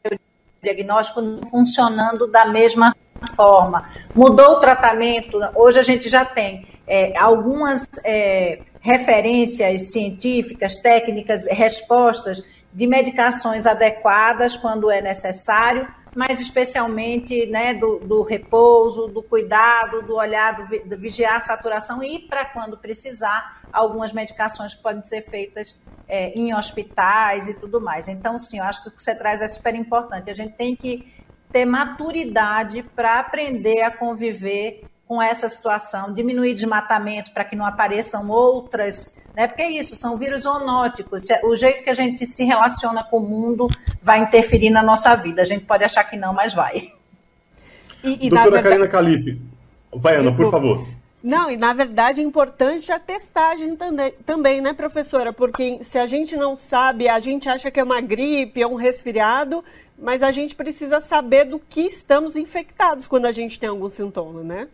o diagnóstico funcionando da mesma forma. Mudou o tratamento? Hoje a gente já tem é, algumas é, referências científicas, técnicas, respostas de medicações adequadas quando é necessário, mas especialmente né, do, do repouso, do cuidado, do olhar, do, do vigiar a saturação e, para quando precisar, algumas medicações que podem ser feitas é, em hospitais e tudo mais. Então, sim, eu acho que o que você traz é super importante. A gente tem que ter maturidade para aprender a conviver com essa situação, diminuir desmatamento para que não apareçam outras, né? Porque é isso, são vírus zoonóticos. O jeito que a gente se relaciona com o mundo vai interferir na nossa vida. A gente pode achar que não, mas vai. E, e Doutora verdade... Karina Calife, vai Ana, por favor. Não, e na verdade é importante a testagem também, né, professora? Porque se a gente não sabe, a gente acha que é uma gripe, é um resfriado, mas a gente precisa saber do que estamos infectados quando a gente tem algum sintoma, né?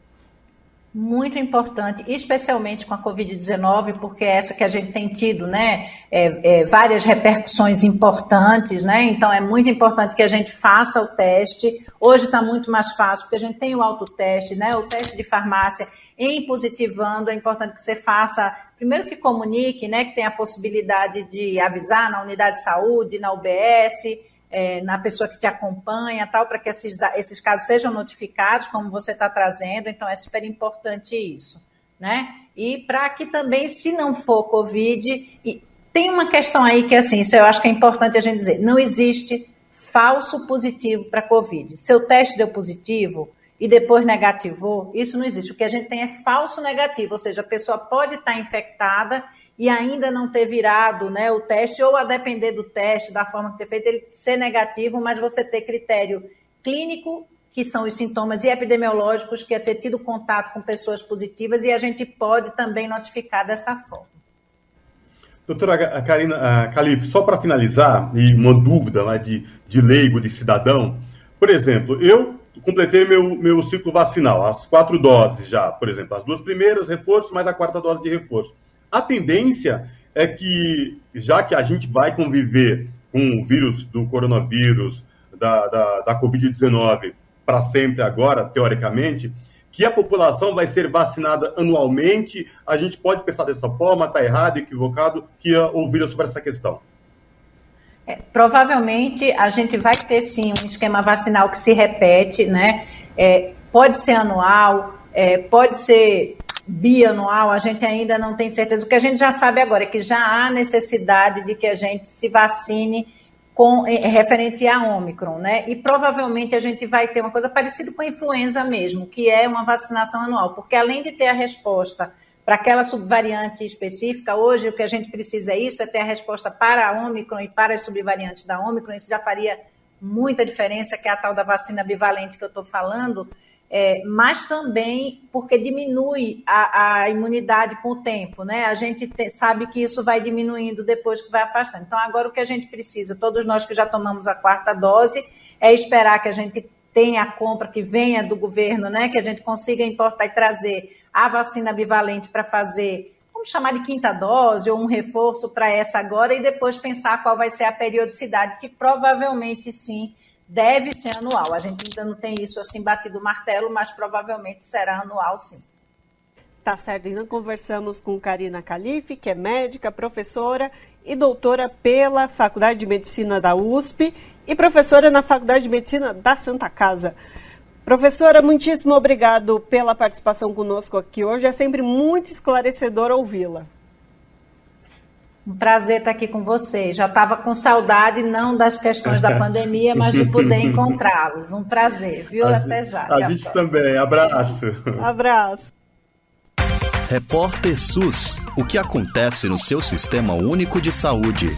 Muito importante, especialmente com a Covid-19, porque é essa que a gente tem tido, né, é, é, várias repercussões importantes, né, então é muito importante que a gente faça o teste. Hoje está muito mais fácil, porque a gente tem o autoteste, né, o teste de farmácia, em positivando, é importante que você faça, primeiro que comunique, né, que tem a possibilidade de avisar na unidade de saúde, na UBS, é, na pessoa que te acompanha, tal, para que esses, esses casos sejam notificados, como você está trazendo, então é super importante isso, né? E para que também, se não for Covid, e tem uma questão aí que, assim, isso eu acho que é importante a gente dizer, não existe falso positivo para Covid. Seu teste deu positivo, e depois negativou, isso não existe. O que a gente tem é falso negativo, ou seja, a pessoa pode estar infectada e ainda não ter virado né, o teste, ou a depender do teste, da forma que ter feito, ele ser negativo, mas você ter critério clínico, que são os sintomas, e epidemiológicos, que é ter tido contato com pessoas positivas, e a gente pode também notificar dessa forma. Doutora Karina Calif, só para finalizar, e uma dúvida né, de, de leigo, de cidadão, por exemplo, eu completei meu, meu ciclo vacinal, as quatro doses já, por exemplo, as duas primeiras, reforço, mais a quarta dose de reforço. A tendência é que, já que a gente vai conviver com o vírus do coronavírus, da, da, da Covid-19, para sempre agora, teoricamente, que a população vai ser vacinada anualmente. A gente pode pensar dessa forma, está errado, equivocado, que ouvir sobre essa questão. É, provavelmente a gente vai ter sim um esquema vacinal que se repete, né? É, pode ser anual, é, pode ser bianual, a gente ainda não tem certeza. O que a gente já sabe agora é que já há necessidade de que a gente se vacine com é, referente à Omicron, né? E provavelmente a gente vai ter uma coisa parecida com a influenza mesmo, que é uma vacinação anual, porque além de ter a resposta para aquela subvariante específica, hoje o que a gente precisa é isso, é ter a resposta para a Ômicron e para as subvariantes da Ômicron, isso já faria muita diferença, que é a tal da vacina bivalente que eu estou falando, é, mas também porque diminui a, a, imunidade com o tempo, né? A gente te, sabe que isso vai diminuindo depois que vai afastando. Então, agora o que a gente precisa, todos nós que já tomamos a quarta dose, é esperar que a gente tenha a compra que venha do governo, né? Que a gente consiga importar e trazer a vacina bivalente para fazer, vamos chamar de quinta dose ou um reforço para essa agora e depois pensar qual vai ser a periodicidade, que provavelmente sim deve ser anual. A gente ainda não tem isso assim batido o martelo, mas provavelmente será anual sim. Tá certo, ainda conversamos com Karina Calife, que é médica, professora e doutora pela Faculdade de Medicina da USP e professora na Faculdade de Medicina da Santa Casa. Professora, muitíssimo obrigado pela participação conosco aqui hoje. É sempre muito esclarecedor ouvi-la. Um prazer estar aqui com vocês. Já estava com saudade, não das questões da pandemia, mas de poder encontrá-los. Um prazer, viu? A Até já. A gente também. Abraço. Abraço. Repórter SUS. O que acontece no seu sistema único de saúde?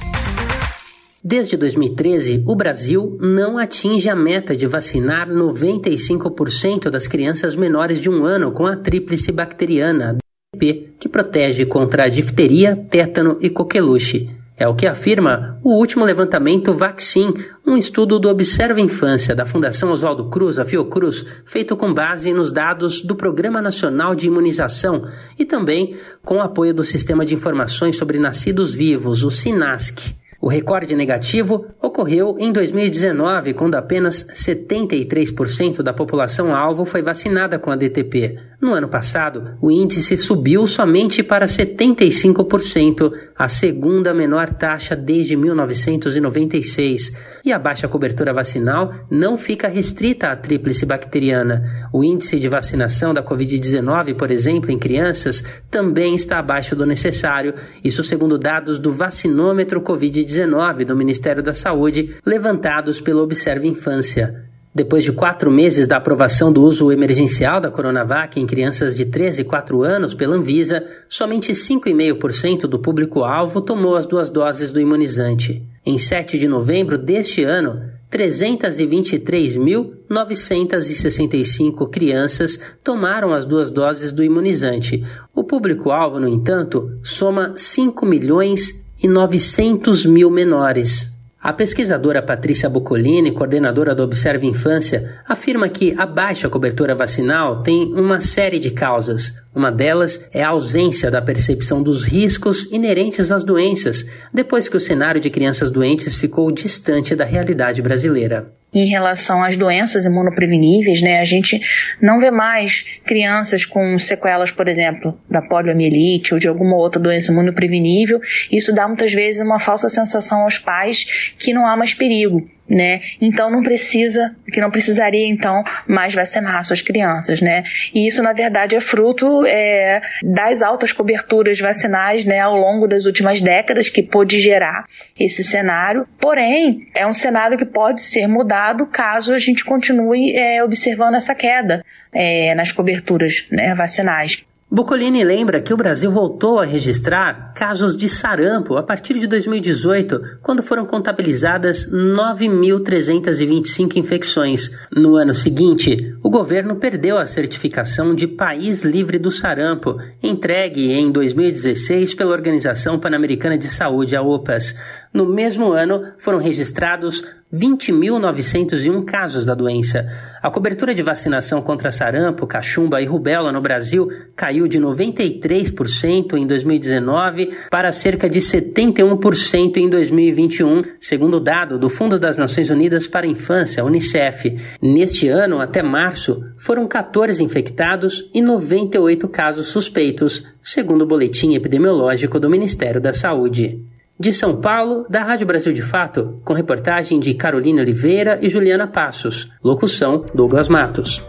Desde 2013, o Brasil não atinge a meta de vacinar 95% das crianças menores de um ano com a tríplice bacteriana, que protege contra a difteria, tétano e coqueluche. É o que afirma o último levantamento Vaccin, um estudo do Observa Infância da Fundação Oswaldo Cruz, a Fiocruz, feito com base nos dados do Programa Nacional de Imunização e também com apoio do Sistema de Informações sobre Nascidos Vivos, o SINASC. O recorde negativo ocorreu em 2019, quando apenas 73% da população alvo foi vacinada com a DTP. No ano passado, o índice subiu somente para 75%, a segunda menor taxa desde 1996. E a baixa cobertura vacinal não fica restrita à tríplice bacteriana. O índice de vacinação da Covid-19, por exemplo, em crianças, também está abaixo do necessário, isso segundo dados do vacinômetro Covid-19 do Ministério da Saúde, levantados pelo Observe Infância. Depois de quatro meses da aprovação do uso emergencial da Coronavac em crianças de 13 e 4 anos pela Anvisa, somente 5,5% do público-alvo tomou as duas doses do imunizante. Em 7 de novembro deste ano, 323.965 crianças tomaram as duas doses do imunizante. O público-alvo, no entanto, soma 5 milhões e 900 mil menores. A pesquisadora Patrícia Boccolini, coordenadora do Observe Infância, afirma que a baixa cobertura vacinal tem uma série de causas. Uma delas é a ausência da percepção dos riscos inerentes às doenças, depois que o cenário de crianças doentes ficou distante da realidade brasileira. Em relação às doenças imunopreveníveis, né? A gente não vê mais crianças com sequelas, por exemplo, da poliomielite ou de alguma outra doença imunoprevenível. Isso dá muitas vezes uma falsa sensação aos pais que não há mais perigo né? Então não precisa, que não precisaria então mais vacinar suas crianças, né? E isso na verdade é fruto é, das altas coberturas vacinais, né, ao longo das últimas décadas que pôde gerar esse cenário. Porém, é um cenário que pode ser mudado caso a gente continue é, observando essa queda é, nas coberturas né, vacinais. Boccolini lembra que o Brasil voltou a registrar casos de sarampo a partir de 2018, quando foram contabilizadas 9.325 infecções. No ano seguinte, o governo perdeu a certificação de país livre do sarampo, entregue em 2016 pela Organização Pan-Americana de Saúde, a OPAS. No mesmo ano, foram registrados 20.901 casos da doença. A cobertura de vacinação contra sarampo, cachumba e rubéola no Brasil caiu de 93% em 2019 para cerca de 71% em 2021, segundo o dado do Fundo das Nações Unidas para a Infância, UNICEF. Neste ano, até março, foram 14 infectados e 98 casos suspeitos, segundo o boletim epidemiológico do Ministério da Saúde. De São Paulo, da Rádio Brasil de Fato, com reportagem de Carolina Oliveira e Juliana Passos. Locução: Douglas Matos.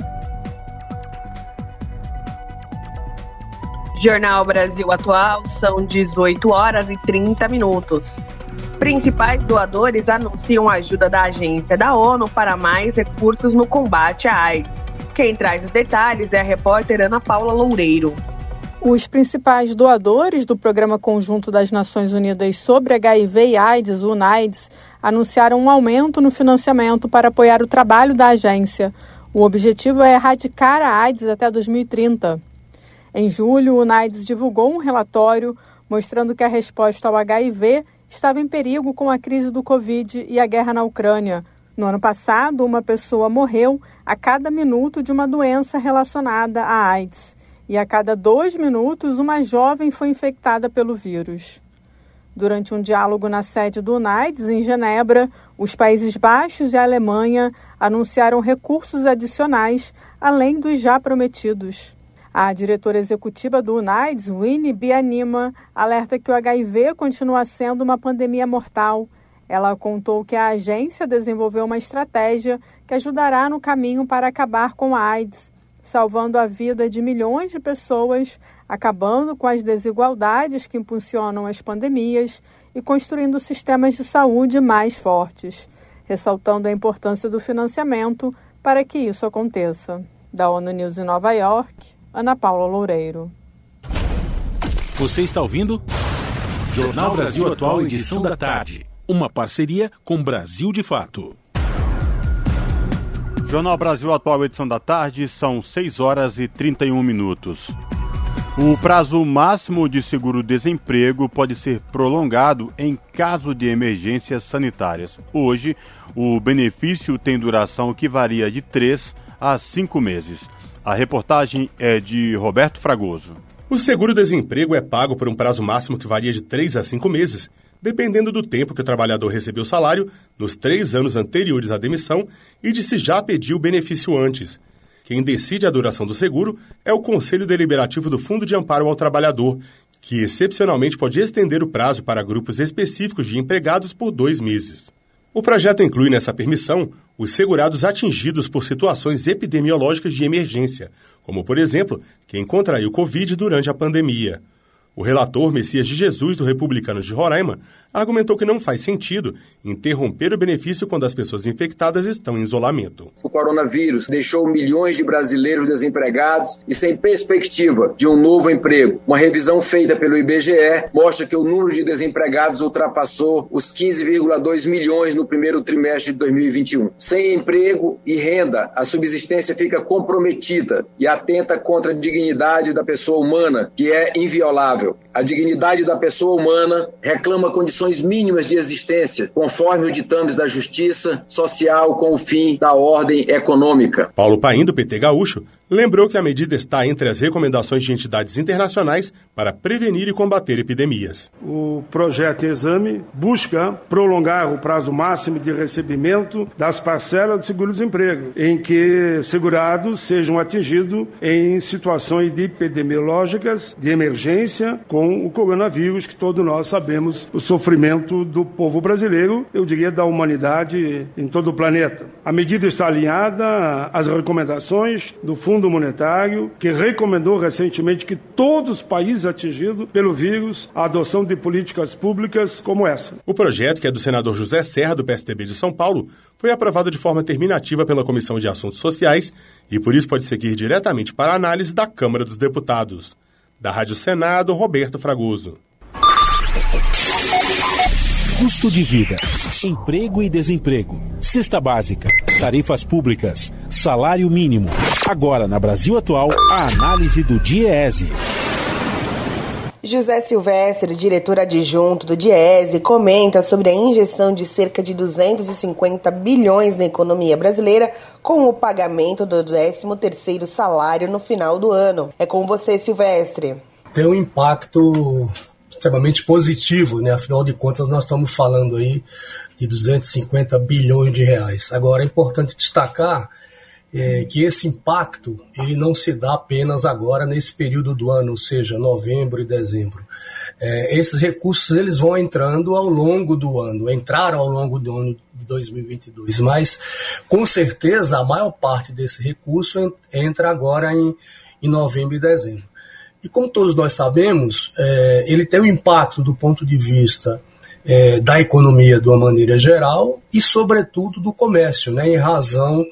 Jornal Brasil Atual são 18 horas e 30 minutos. Principais doadores anunciam ajuda da agência da ONU para mais recursos no combate à AIDS. Quem traz os detalhes é a repórter Ana Paula Loureiro. Os principais doadores do Programa Conjunto das Nações Unidas sobre HIV e AIDS, UNAIDS, anunciaram um aumento no financiamento para apoiar o trabalho da agência. O objetivo é erradicar a AIDS até 2030. Em julho, o UNAIDS divulgou um relatório mostrando que a resposta ao HIV estava em perigo com a crise do Covid e a guerra na Ucrânia. No ano passado, uma pessoa morreu a cada minuto de uma doença relacionada à AIDS e a cada dois minutos uma jovem foi infectada pelo vírus. Durante um diálogo na sede do UNAIDS, em Genebra, os Países Baixos e a Alemanha anunciaram recursos adicionais, além dos já prometidos. A diretora executiva do UNAIDS, Winnie Bianima, alerta que o HIV continua sendo uma pandemia mortal. Ela contou que a agência desenvolveu uma estratégia que ajudará no caminho para acabar com a AIDS salvando a vida de milhões de pessoas, acabando com as desigualdades que impulsionam as pandemias e construindo sistemas de saúde mais fortes, ressaltando a importância do financiamento para que isso aconteça. Da ONU News em Nova York, Ana Paula Loureiro. Você está ouvindo? Jornal Brasil Atual, edição da tarde. Uma parceria com Brasil de Fato. Jornal Brasil Atual, edição da tarde, são 6 horas e 31 minutos. O prazo máximo de seguro-desemprego pode ser prolongado em caso de emergências sanitárias. Hoje, o benefício tem duração que varia de 3 a 5 meses. A reportagem é de Roberto Fragoso. O seguro-desemprego é pago por um prazo máximo que varia de 3 a 5 meses dependendo do tempo que o trabalhador recebeu salário nos três anos anteriores à demissão e de se já pediu o benefício antes. Quem decide a duração do seguro é o Conselho Deliberativo do Fundo de Amparo ao Trabalhador, que excepcionalmente pode estender o prazo para grupos específicos de empregados por dois meses. O projeto inclui nessa permissão os segurados atingidos por situações epidemiológicas de emergência, como, por exemplo, quem contraiu Covid durante a pandemia. O relator Messias de Jesus, do Republicanos de Roraima, argumentou que não faz sentido interromper o benefício quando as pessoas infectadas estão em isolamento. O coronavírus deixou milhões de brasileiros desempregados e sem perspectiva de um novo emprego. Uma revisão feita pelo IBGE mostra que o número de desempregados ultrapassou os 15,2 milhões no primeiro trimestre de 2021. Sem emprego e renda, a subsistência fica comprometida e atenta contra a dignidade da pessoa humana, que é inviolável. A dignidade da pessoa humana reclama condições condições mínimas de existência, conforme o ditames da justiça social com o fim da ordem econômica. Paulo Paim, do PT Gaúcho, lembrou que a medida está entre as recomendações de entidades internacionais para prevenir e combater epidemias. O projeto em exame busca prolongar o prazo máximo de recebimento das parcelas do seguro-desemprego, em que segurados sejam atingidos em situações de epidemiológicas de emergência com o coronavírus, que todos nós sabemos o sofrimento do povo brasileiro, eu diria da humanidade em todo o planeta. A medida está alinhada às recomendações do Fundo Monetário, que recomendou recentemente que todos os países atingidos pelo vírus a adoção de políticas públicas como essa. O projeto, que é do senador José Serra, do PSDB de São Paulo, foi aprovado de forma terminativa pela Comissão de Assuntos Sociais e por isso pode seguir diretamente para a análise da Câmara dos Deputados. Da Rádio Senado, Roberto Fragoso. Custo de vida, emprego e desemprego, cesta básica, tarifas públicas, salário mínimo. Agora, na Brasil Atual, a análise do DIEESE. José Silvestre, diretor adjunto do Diese, comenta sobre a injeção de cerca de 250 bilhões na economia brasileira com o pagamento do 13º salário no final do ano. É com você, Silvestre. Tem um impacto extremamente positivo, né? Afinal de contas, nós estamos falando aí de 250 bilhões de reais. Agora, é importante destacar é, que esse impacto ele não se dá apenas agora nesse período do ano, ou seja, novembro e dezembro. É, esses recursos eles vão entrando ao longo do ano, entraram ao longo do ano de 2022, mas com certeza a maior parte desse recurso entra agora em, em novembro e dezembro. E como todos nós sabemos, é, ele tem um impacto do ponto de vista é, da economia de uma maneira geral e, sobretudo, do comércio, né, em razão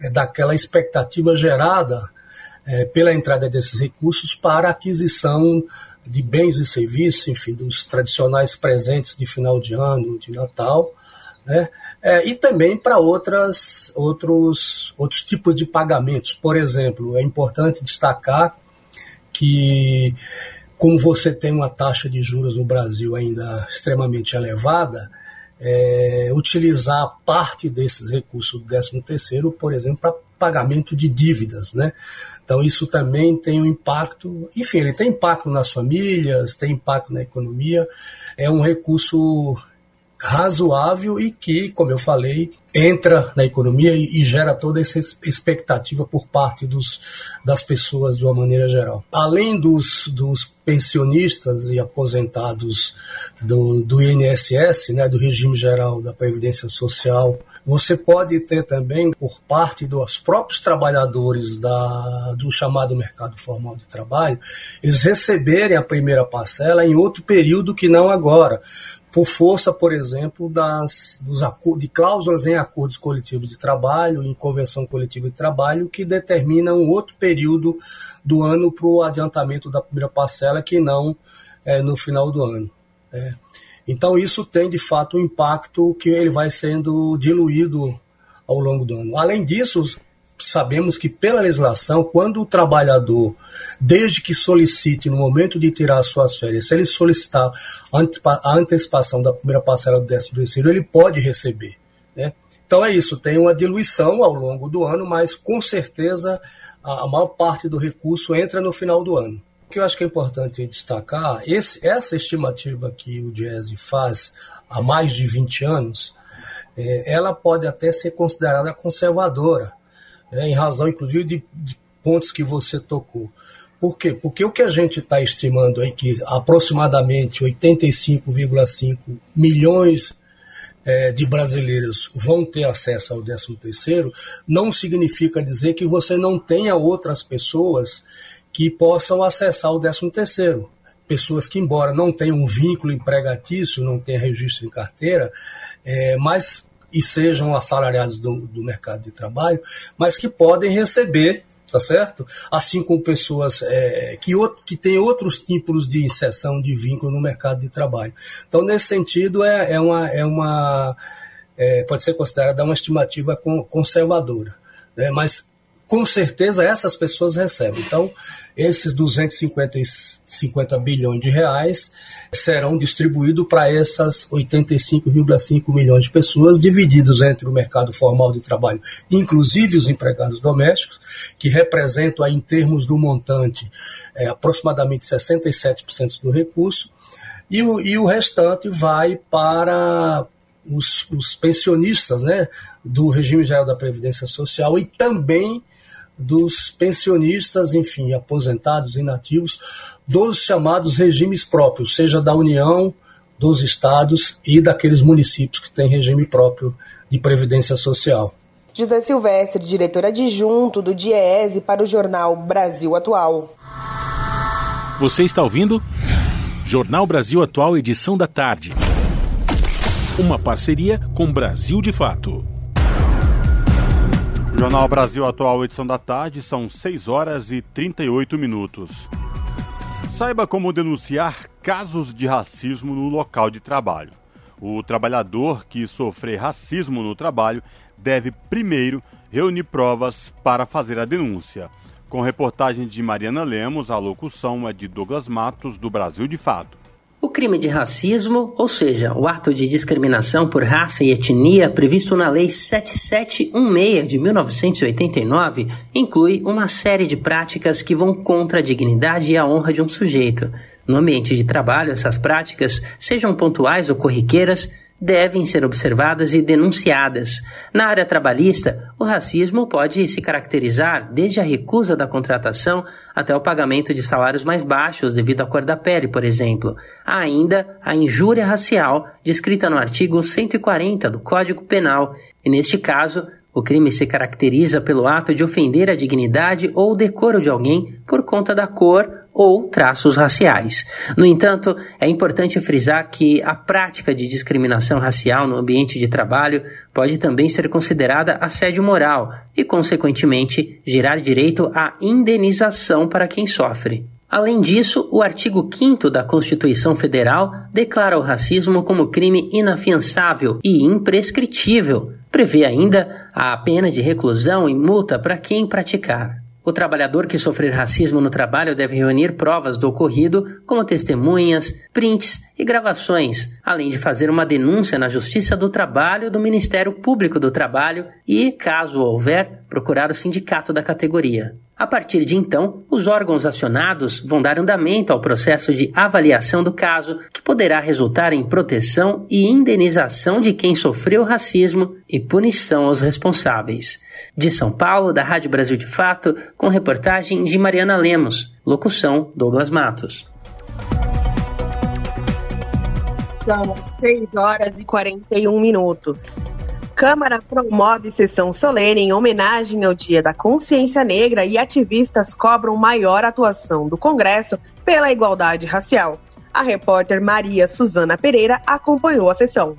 é, daquela expectativa gerada é, pela entrada desses recursos para a aquisição de bens e serviços, enfim, dos tradicionais presentes de final de ano, de Natal, né? É, e também para outras outros outros tipos de pagamentos. Por exemplo, é importante destacar que, como você tem uma taxa de juros no Brasil ainda extremamente elevada, é, utilizar parte desses recursos do 13º, por exemplo, para pagamento de dívidas, né? Então isso também tem um impacto, enfim, ele tem impacto nas famílias, tem impacto na economia, é um recurso razoável e que, como eu falei, entra na economia e, e, gera toda essa expectativa por parte dos, das pessoas de uma maneira geral. Além dos, dos pensionistas e aposentados do, do INSS, né, do regime geral da Previdência Social, você pode ter também, por parte dos próprios trabalhadores da, do chamado mercado formal de trabalho, eles receberem a primeira parcela em outro período que não agora por força, por exemplo, das, dos, de cláusulas em acordos coletivos de trabalho, em convenção coletiva de trabalho, que determinam outro período do ano para o adiantamento da primeira parcela, que não é, no final do ano. É. Então, isso tem, de fato, um impacto que ele vai sendo diluído ao longo do ano. Além disso, sabemos que pela legislação, quando o trabalhador, desde que solicite no momento de tirar suas férias, se ele solicitar a antecipação da primeira parcela do 13 terceiro, ele pode receber. Né? Então é isso, tem uma diluição ao longo do ano, mas com certeza a, maior parte do recurso entra no final do ano. O que eu acho que é importante destacar, esse, essa estimativa que o Diese faz há mais de 20 anos, é, ela pode até ser considerada conservadora, né, em razão, inclusive, de, de pontos que você tocou. Por quê? Porque o que a gente está estimando aí, que aproximadamente 85,5 milhões é, de brasileiros vão ter acesso ao 13º, não significa dizer que você não tenha outras pessoas que possam acessar o 13º. Pessoas que, embora não tenham um vínculo empregatício, não tenham registro em carteira, é, mas e sejam assalariados do, do mercado de trabalho, mas que podem receber tá certo? Assim como pessoas é, que, que têm outros tipos de inserção de vínculo no mercado de trabalho. Então, nesse sentido, é, é uma, é uma é, pode ser considerada uma estimativa conservadora. Né? Mas com certeza essas pessoas recebem. Então, esses 250 bilhões de reais serão distribuídos para essas 85,5 milhões de pessoas, divididos entre o mercado formal de trabalho, inclusive os empregados domésticos, que representam, em termos do montante, é, aproximadamente 67% do recurso, e o, e o restante vai para os, os pensionistas né, do regime geral da Previdência Social e também dos pensionistas, enfim, aposentados, inativos, dos chamados regimes próprios, seja da União, dos estados e daqueles municípios que têm regime próprio de previdência social. José Silvestre, diretor adjunto do DIEESE para o jornal Brasil Atual. Você está ouvindo? Jornal Brasil Atual, edição da tarde. Uma parceria com Brasil de Fato. Jornal Brasil Atual, edição da tarde, são 6 horas e 38 minutos. Saiba como denunciar casos de racismo no local de trabalho. O trabalhador que sofrer racismo no trabalho deve primeiro reunir provas para fazer a denúncia. Com reportagem de Mariana Lemos, a locução é de Douglas Matos, do Brasil de Fato. O crime de racismo, ou seja, o ato de discriminação por raça e etnia previsto na Lei 7716 de 1989, inclui uma série de práticas que vão contra a dignidade e a honra de um sujeito. No ambiente de trabalho, essas práticas, sejam pontuais ou corriqueiras, devem ser observadas e denunciadas. Na área trabalhista, o racismo pode se caracterizar desde a recusa da contratação até o pagamento de salários mais baixos devido à cor da pele, por exemplo. Há ainda a injúria racial, descrita no artigo 140 do Código Penal, e neste caso, o crime se caracteriza pelo ato de ofender a dignidade ou decoro de alguém por conta da cor ou traços raciais. No entanto, é importante frisar que a prática de discriminação racial no ambiente de trabalho pode também ser considerada assédio moral e, consequentemente, gerar direito à indenização para quem sofre. Além disso, o artigo 5 da Constituição Federal declara o racismo como crime inafiançável e imprescritível. Prevê ainda a pena de reclusão e multa para quem praticar. O trabalhador que sofrer racismo no trabalho deve reunir provas do ocorrido, como testemunhas, prints e gravações, além de fazer uma denúncia na Justiça do Trabalho do Ministério Público do Trabalho e, caso houver, procurar o sindicato da categoria. A partir de então, os órgãos acionados vão dar andamento ao processo de avaliação do caso, que poderá resultar em proteção e indenização de quem sofreu racismo e punição aos responsáveis. De São Paulo, da Rádio Brasil de Fato, com reportagem de Mariana Lemos, locução Douglas Matos. São 6 horas e 41 minutos. Câmara promove sessão solene em homenagem ao Dia da Consciência Negra e ativistas cobram maior atuação do Congresso pela igualdade racial. A repórter Maria Suzana Pereira acompanhou a sessão.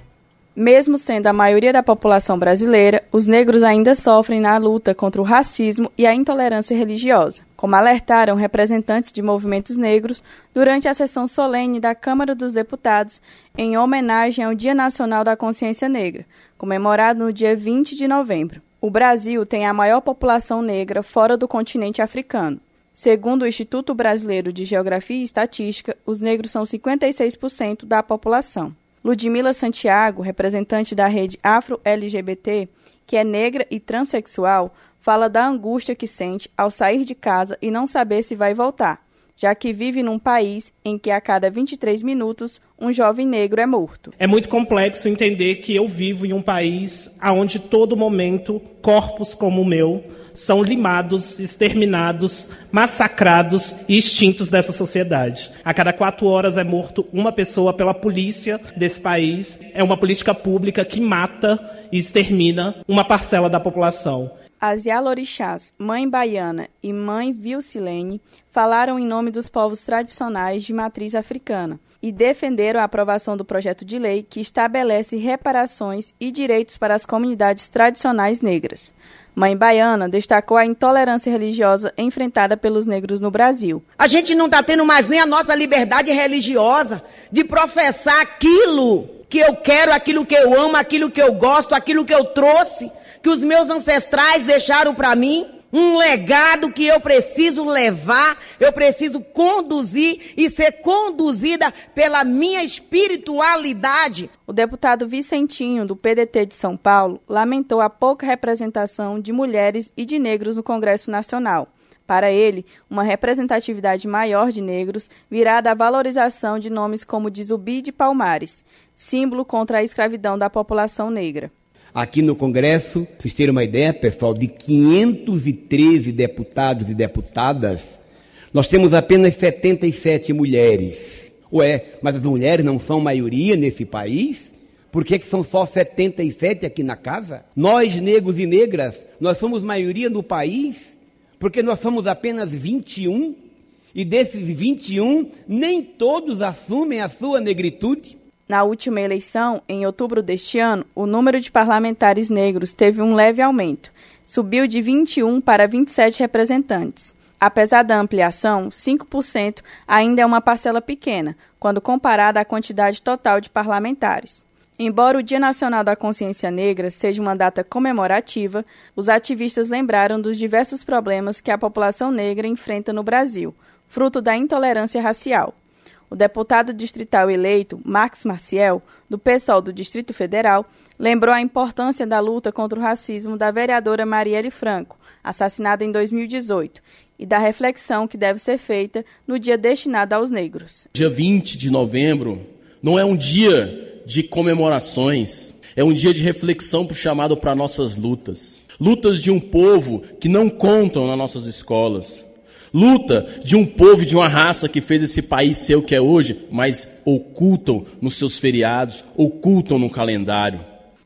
Mesmo sendo a maioria da população brasileira, os negros ainda sofrem na luta contra o racismo e a intolerância religiosa, como alertaram representantes de movimentos negros durante a sessão solene da Câmara dos Deputados em homenagem ao Dia Nacional da Consciência Negra, comemorado no dia 20 de novembro. O Brasil tem a maior população negra fora do continente africano. Segundo o Instituto Brasileiro de Geografia e Estatística, os negros são 56% da população. Ludmila Santiago, representante da rede Afro-LGBT, que é negra e transexual, fala da angústia que sente ao sair de casa e não saber se vai voltar já que vive num país em que a cada 23 minutos um jovem negro é morto. É muito complexo entender que eu vivo em um país onde todo momento corpos como o meu são limados, exterminados, massacrados e extintos dessa sociedade. A cada quatro horas é morto uma pessoa pela polícia desse país. É uma política pública que mata e extermina uma parcela da população. As Yalorixás, Mãe Baiana e Mãe Vilcilene falaram em nome dos povos tradicionais de matriz africana e defenderam a aprovação do projeto de lei que estabelece reparações e direitos para as comunidades tradicionais negras. Mãe Baiana destacou a intolerância religiosa enfrentada pelos negros no Brasil. A gente não está tendo mais nem a nossa liberdade religiosa de professar aquilo que eu quero, aquilo que eu amo, aquilo que eu gosto, aquilo que eu trouxe que os meus ancestrais deixaram para mim. um legado que eu preciso levar, eu preciso conduzir e ser conduzida pela minha espiritualidade. O deputado Vicentinho, do PDT de São Paulo, lamentou a pouca representação de mulheres e de negros no Congresso Nacional. Para ele, uma representatividade maior de negros virá da valorização de nomes como de Zumbi de Palmares, símbolo contra a escravidão da população negra. Aqui no Congresso, para vocês terem uma ideia, pessoal, de 513 deputados e deputadas, nós temos apenas 77 mulheres. Ué, mas as mulheres não são maioria nesse país? Por que, que são só 77 aqui na casa? Nós, negros e negras, nós somos maioria no país? Porque nós somos apenas 21? E desses 21, nem todos assumem a sua negritude? Na última eleição, em outubro deste ano, o número de parlamentares negros teve um leve aumento. Subiu de 21 para 27 representantes. Apesar da ampliação, 5% ainda é uma parcela pequena, quando comparada à quantidade total de parlamentares. Embora o Dia Nacional da Consciência Negra seja uma data comemorativa, os ativistas lembraram dos diversos problemas que a população negra enfrenta no Brasil, fruto da intolerância racial. O deputado distrital eleito, Max Maciel, do PSOL do Distrito Federal, lembrou a importância da luta contra o racismo da vereadora Marielle Franco, assassinada em 2018, e da reflexão que deve ser feita no dia destinado aos negros. Dia 20 de novembro não é um dia de comemorações, é um dia de reflexão chamado para nossas lutas. Lutas de um povo que não contam nas nossas escolas, luta de um povo de uma raça que fez esse país ser o que é hoje, mas ocultam nos seus feriados, ocultam no calendário.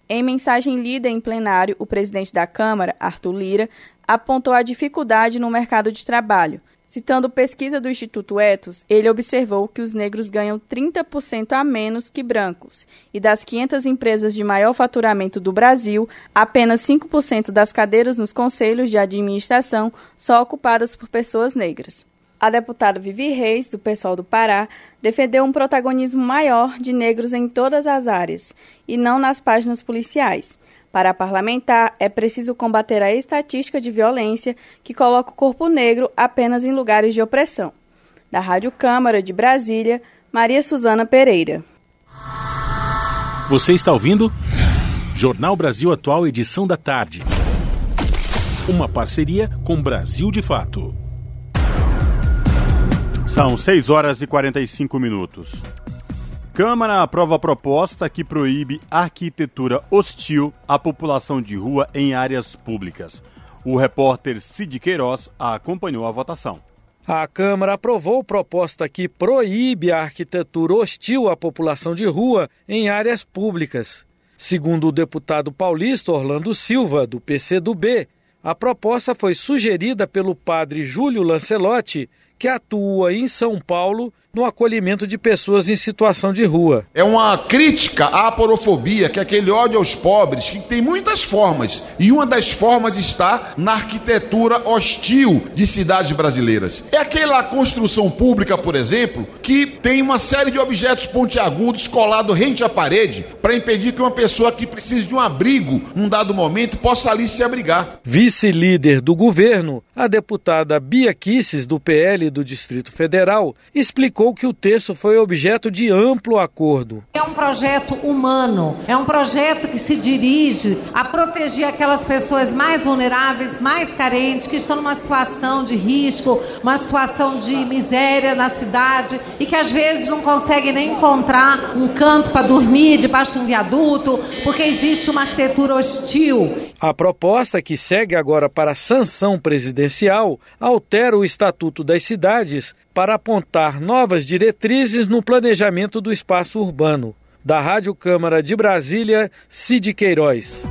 Em mensagem lida em plenário, o presidente da Câmara, Arthur Lira, apontou a dificuldade no mercado de trabalho, Citando pesquisa do Instituto Etos, ele observou que os negros ganham 30% a menos que brancos, e das 500 empresas de maior faturamento do Brasil, apenas 5% das cadeiras nos conselhos de administração são ocupadas por pessoas negras. A deputada Vivi Reis, do PSOL do Pará, defendeu um protagonismo maior de negros em todas as áreas, e não nas páginas policiais. Para a parlamentar, é preciso combater a estatística de violência que coloca o corpo negro apenas em lugares de opressão. Da Rádio Câmara de Brasília, Maria Suzana Pereira. Você está ouvindo? Jornal Brasil Atual, edição da tarde. Uma parceria com Brasil de Fato. São 6 horas e 45 minutos. Câmara aprova proposta que proíbe arquitetura hostil à população de rua em áreas públicas. O repórter Cid Queiroz acompanhou a votação. A Câmara aprovou proposta que proíbe a arquitetura hostil à população de rua em áreas públicas. Segundo o deputado paulista Orlando Silva, do PCdoB, a proposta foi sugerida pelo padre Júlio Lancelotti, que atua em São Paulo no acolhimento de pessoas em situação de rua. É uma crítica à porofobia, que é aquele ódio aos pobres, que tem muitas formas. E uma das formas está na arquitetura hostil de cidades brasileiras. É aquela construção pública, por exemplo, que tem uma série de objetos pontiagudos colados rente à parede para impedir que uma pessoa que precise de um abrigo num dado momento possa ali se abrigar. Vice-líder do governo, a deputada Bia Kisses, do PL do Distrito Federal, explicou que o texto foi objeto de amplo acordo. É um projeto humano, é um projeto que se dirige a proteger aquelas pessoas mais vulneráveis, mais carentes, que estão numa situação de risco, uma situação de miséria na cidade e que às vezes não conseguem nem encontrar um canto para dormir debaixo de um viaduto, porque existe uma arquitetura hostil. A proposta, que segue agora para a sanção presidencial, altera o Estatuto das Cidades para apontar novas diretrizes no planejamento do espaço urbano. Da Rádio Câmara de Brasília, Cid Queiroz.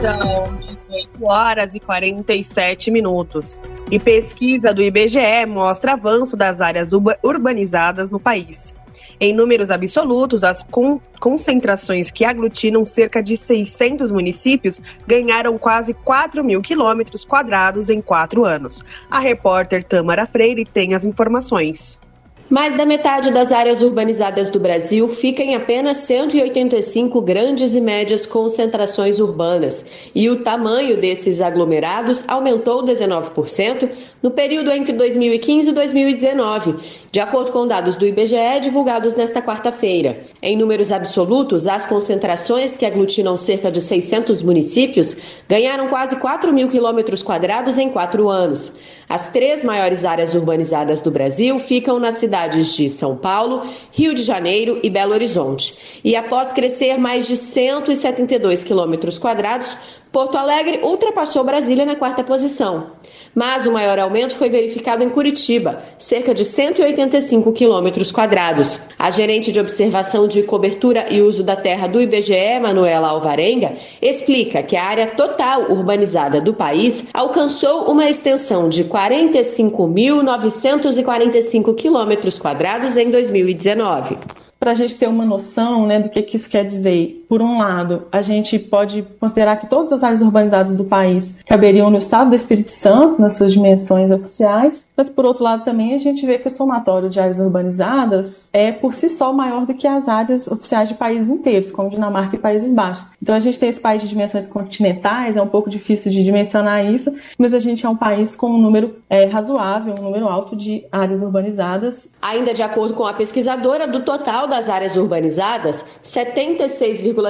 São 18 horas e 47 minutos. E pesquisa do IBGE mostra avanço das áreas urbanizadas no país. Em números absolutos, as con concentrações que aglutinam cerca de 600 municípios ganharam quase 4 mil quilômetros quadrados em quatro anos. A repórter Tamara Freire tem as informações. Mais da metade das áreas urbanizadas do Brasil fica em apenas 185 grandes e médias concentrações urbanas, e o tamanho desses aglomerados aumentou 19% no período entre 2015 e 2019, de acordo com dados do IBGE divulgados nesta quarta-feira. Em números absolutos, as concentrações, que aglutinam cerca de 600 municípios, ganharam quase 4 mil quilômetros quadrados em quatro anos. As três maiores áreas urbanizadas do Brasil ficam nas cidades de São Paulo, Rio de Janeiro e Belo Horizonte. E após crescer mais de 172 quilômetros quadrados, Porto Alegre ultrapassou Brasília na quarta posição. Mas o maior aumento foi verificado em Curitiba, cerca de 185 quilômetros quadrados. A gerente de observação de cobertura e uso da terra do IBGE, Manuela Alvarenga, explica que a área total urbanizada do país alcançou uma extensão de 45.945 quilômetros quadrados em 2019 para a gente ter uma noção né, do que, que isso quer dizer. Por um lado, a gente pode considerar que todas as áreas urbanizadas do país caberiam no estado do Espírito Santo, nas suas dimensões oficiais, mas por outro lado também a gente vê que o somatório de áreas urbanizadas é por si só maior do que as áreas oficiais de países inteiros, como Dinamarca e Países Baixos. Então a gente tem esse país de dimensões continentais, é um pouco difícil de dimensionar isso, mas a gente é um país com um número é, razoável, um número alto de áreas urbanizadas. Ainda de acordo com a pesquisadora, do total das áreas urbanizadas, 76,5%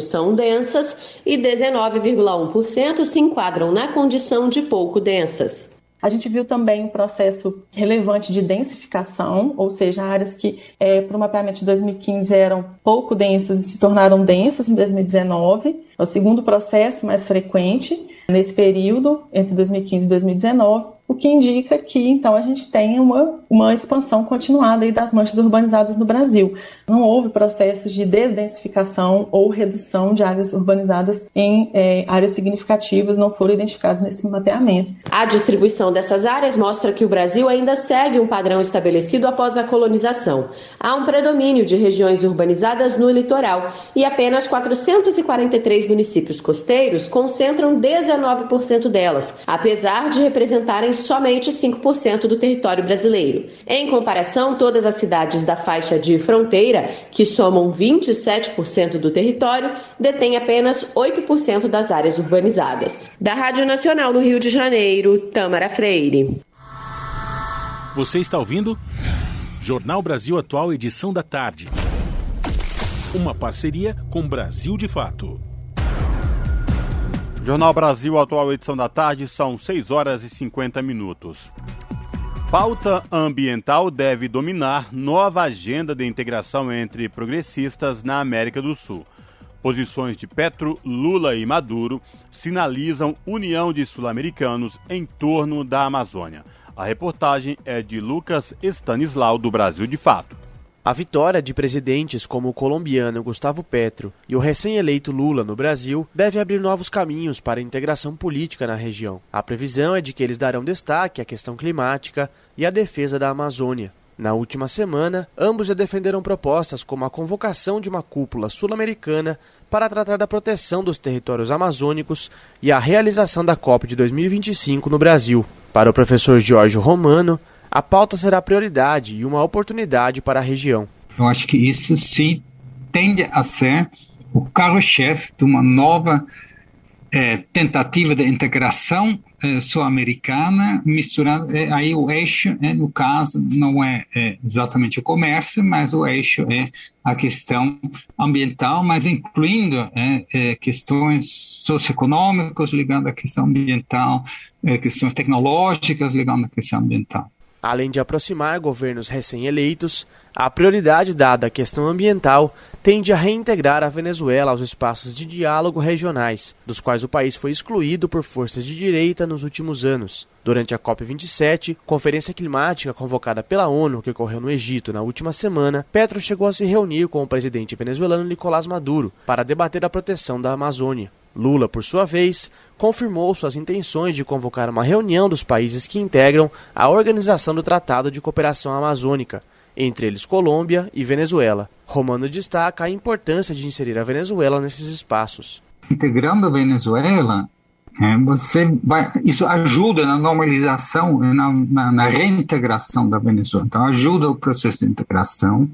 são densas e 19,1% se enquadram na condição de pouco densas. A gente viu também um processo relevante de densificação, ou seja, áreas que, é, para o mapeamento de 2015, eram pouco densas e se tornaram densas em 2019. É o segundo processo mais frequente nesse período, entre 2015 e 2019 o que indica que então a gente tem uma, uma expansão continuada aí das manchas urbanizadas no Brasil. Não houve processos de desdensificação ou redução de áreas urbanizadas em é, áreas significativas, não foram identificadas nesse mapeamento. A distribuição dessas áreas mostra que o Brasil ainda segue um padrão estabelecido após a colonização. Há um predomínio de regiões urbanizadas no litoral e apenas 443 municípios costeiros concentram 19% delas, apesar de representarem somente 5% do território brasileiro. Em comparação, todas as cidades da faixa de fronteira, que somam 27% do território, detêm apenas 8% das áreas urbanizadas. Da Rádio Nacional no Rio de Janeiro, Tamara Freire. Você está ouvindo? Jornal Brasil Atual, edição da tarde. Uma parceria com Brasil de Fato. Jornal Brasil, atual edição da tarde, são 6 horas e 50 minutos. Pauta ambiental deve dominar nova agenda de integração entre progressistas na América do Sul. Posições de Petro, Lula e Maduro sinalizam união de sul-americanos em torno da Amazônia. A reportagem é de Lucas Stanislau, do Brasil de Fato. A vitória de presidentes como o colombiano Gustavo Petro e o recém-eleito Lula no Brasil deve abrir novos caminhos para a integração política na região. A previsão é de que eles darão destaque à questão climática e à defesa da Amazônia. Na última semana, ambos já defenderam propostas como a convocação de uma cúpula sul-americana para tratar da proteção dos territórios amazônicos e a realização da COP de 2025 no Brasil. Para o professor Jorge Romano, a pauta será prioridade e uma oportunidade para a região. Eu acho que isso sim tende a ser o carro-chefe de uma nova é, tentativa de integração é, sul-americana, misturando é, aí o eixo, no caso, não é, exatamente o comércio, mas o eixo é a questão ambiental, mas incluindo questões socioeconômicas ligando à questão ambiental, questões tecnológicas ligando à questão ambiental. Além de aproximar governos recém-eleitos, a prioridade dada à questão ambiental tende a reintegrar a Venezuela aos espaços de diálogo regionais, dos quais o país foi excluído por forças de direita nos últimos anos. Durante a COP27, conferência climática convocada pela ONU que ocorreu no Egito na última semana, Petro chegou a se reunir com o presidente venezuelano Nicolás Maduro para debater a proteção da Amazônia. Lula, por sua vez, confirmou suas intenções de convocar uma reunião dos países que integram a Organização do Tratado de Cooperação Amazônica, entre eles Colômbia e Venezuela. Romano destaca a importância de inserir a Venezuela nesses espaços. Integrando a Venezuela, É, você vai, isso ajuda na normalização, na, na, na, reintegração da Venezuela. Então, ajuda o processo de integração,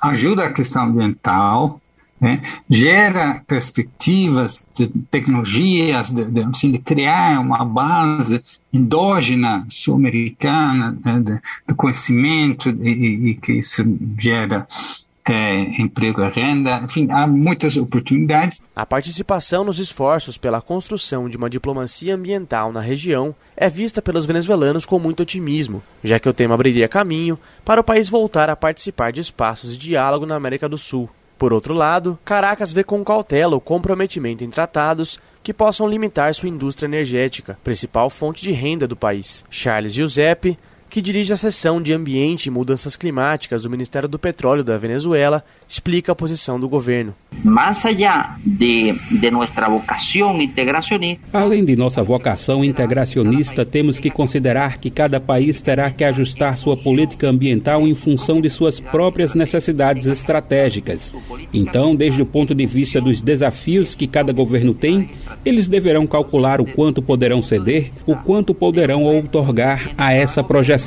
ajuda a questão ambiental, né? gera perspectivas de tecnologias, de, de, assim, de criar uma base endógena sul-americana né? conhecimento e, e, que isso gera é, emprego e renda, enfim, há muitas oportunidades. A participação nos esforços pela construção de uma diplomacia ambiental na região é vista pelos venezuelanos com muito otimismo, já que o tema abriria caminho para o país voltar a participar de espaços de diálogo na América do Sul. Por outro lado, Caracas vê com cautela o comprometimento em tratados que possam limitar sua indústria energética, principal fonte de renda do país. Charles Giuseppe que dirige a seção de Ambiente e Mudanças Climáticas do Ministério do Petróleo da Venezuela, explica a posição do governo. Mais allá de, de nossa vocação integracionista. Além de nossa vocação integracionista, temos que considerar que cada país terá que ajustar sua política ambiental em função de suas próprias necessidades estratégicas. Então, desde o ponto de vista dos desafios que cada governo tem, eles deverão calcular o quanto poderão ceder, o quanto poderão outorgar a essa projeção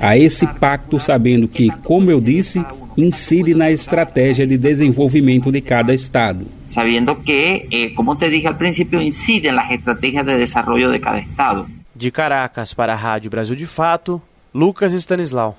a esse pacto, sabendo que, como eu disse, incide na estratégia de desenvolvimento de cada estado. Sabendo que, eh, como te dije al principio, incide nas estratégias de desenvolvimento de cada estado. De Caracas para a Rádio Brasil de Fato, Lucas Stanislau.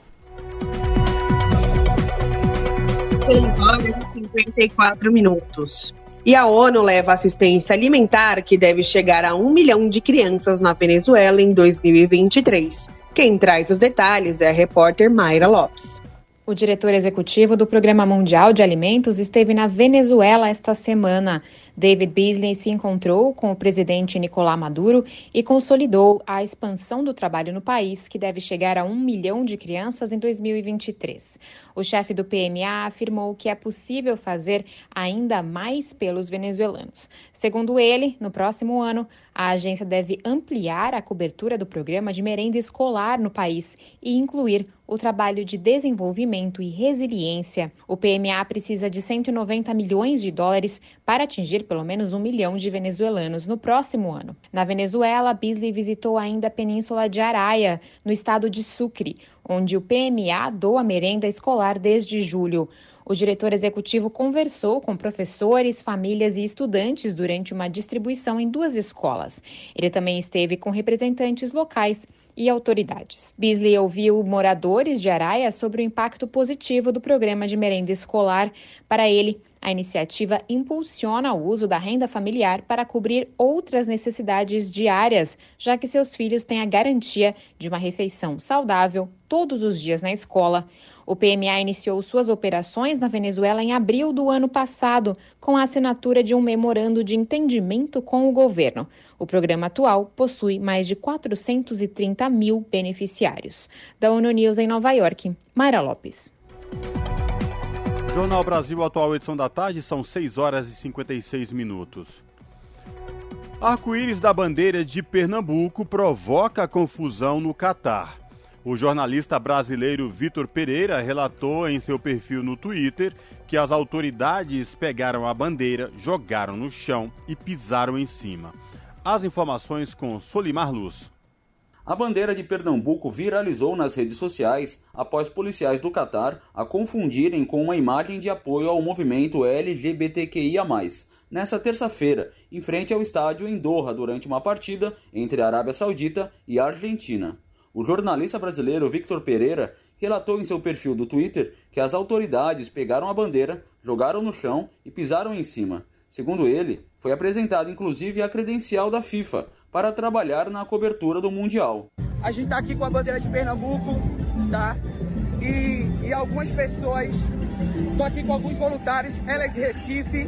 6 horas e 54 minutos. E a ONU leva assistência alimentar que deve chegar a um milhão de crianças na Venezuela em 2023. Quem traz os detalhes é a repórter Mayra Lopes. O diretor executivo do Programa Mundial de Alimentos esteve na Venezuela esta semana. David Beasley se encontrou com o presidente Nicolás Maduro e consolidou a expansão do trabalho no país, que deve chegar a um milhão de crianças em 2023. O chefe do PMA afirmou que é possível fazer ainda mais pelos venezuelanos. Segundo ele, no próximo ano, a agência deve ampliar a cobertura do programa de merenda escolar no país e incluir o trabalho de desenvolvimento e resiliência. O PMA precisa de 190 milhões de dólares para atingir pelo menos um milhão de venezuelanos no próximo ano. Na Venezuela, Beasley visitou ainda a Península de Araia, no estado de Sucre, onde o PMA doa merenda escolar desde julho. O diretor executivo conversou com professores, famílias e estudantes durante uma distribuição em duas escolas. Ele também esteve com representantes locais e autoridades. Beasley ouviu moradores de Araia sobre o impacto positivo do programa de merenda escolar. Para ele, a iniciativa impulsiona o uso da renda familiar para cobrir outras necessidades diárias, já que seus filhos têm a garantia de uma refeição saudável todos os dias na escola. O PMA iniciou suas operações na Venezuela em abril do ano passado, com a assinatura de um memorando de entendimento com o governo. O programa atual possui mais de 430 mil beneficiários. Da ONU News em Nova York, Mayra Lopes. Jornal Brasil Atual, edição da tarde, são 6 horas e 56 minutos. Arco-íris da bandeira de Pernambuco provoca confusão no Catar. O jornalista brasileiro Vitor Pereira relatou em seu perfil no Twitter que as autoridades pegaram a bandeira, jogaram no chão e pisaram em cima. As informações com Solimar Luz. A bandeira de Pernambuco viralizou nas redes sociais após policiais do Catar a confundirem com uma imagem de apoio ao movimento LGBTQIA+, nessa terça-feira, em frente ao estádio em Doha, durante uma partida entre a Arábia Saudita e a Argentina. O jornalista brasileiro Victor Pereira relatou em seu perfil do Twitter que as autoridades pegaram a bandeira, jogaram no chão e pisaram em cima. Segundo ele, foi apresentada inclusive a credencial da FIFA para trabalhar na cobertura do Mundial. A gente está aqui com a bandeira de Pernambuco, tá? E, e algumas pessoas. Estou aqui com alguns voluntários, ela é de Recife.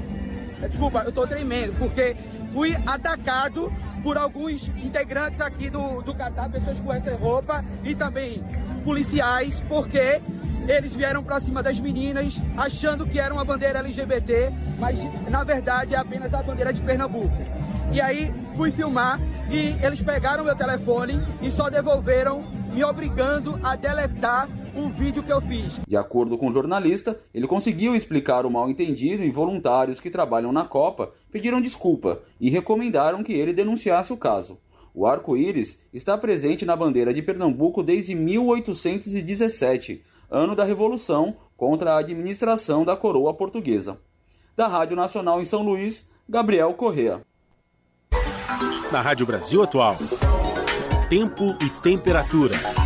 Desculpa, eu estou tremendo, porque fui atacado por alguns integrantes aqui do, do Catar, pessoas com essa roupa e também policiais, porque eles vieram para cima das meninas achando que era uma bandeira LGBT, mas na verdade é apenas a bandeira de Pernambuco. E aí fui filmar e eles pegaram meu telefone e só devolveram, me obrigando a deletar um vídeo que eu fiz. De acordo com o jornalista, ele conseguiu explicar o mal-entendido e voluntários que trabalham na Copa pediram desculpa e recomendaram que ele denunciasse o caso. O arco-íris está presente na bandeira de Pernambuco desde 1817, ano da Revolução contra a administração da coroa portuguesa. Da Rádio Nacional em São Luís, Gabriel Correa. Na Rádio Brasil Atual, tempo e temperatura.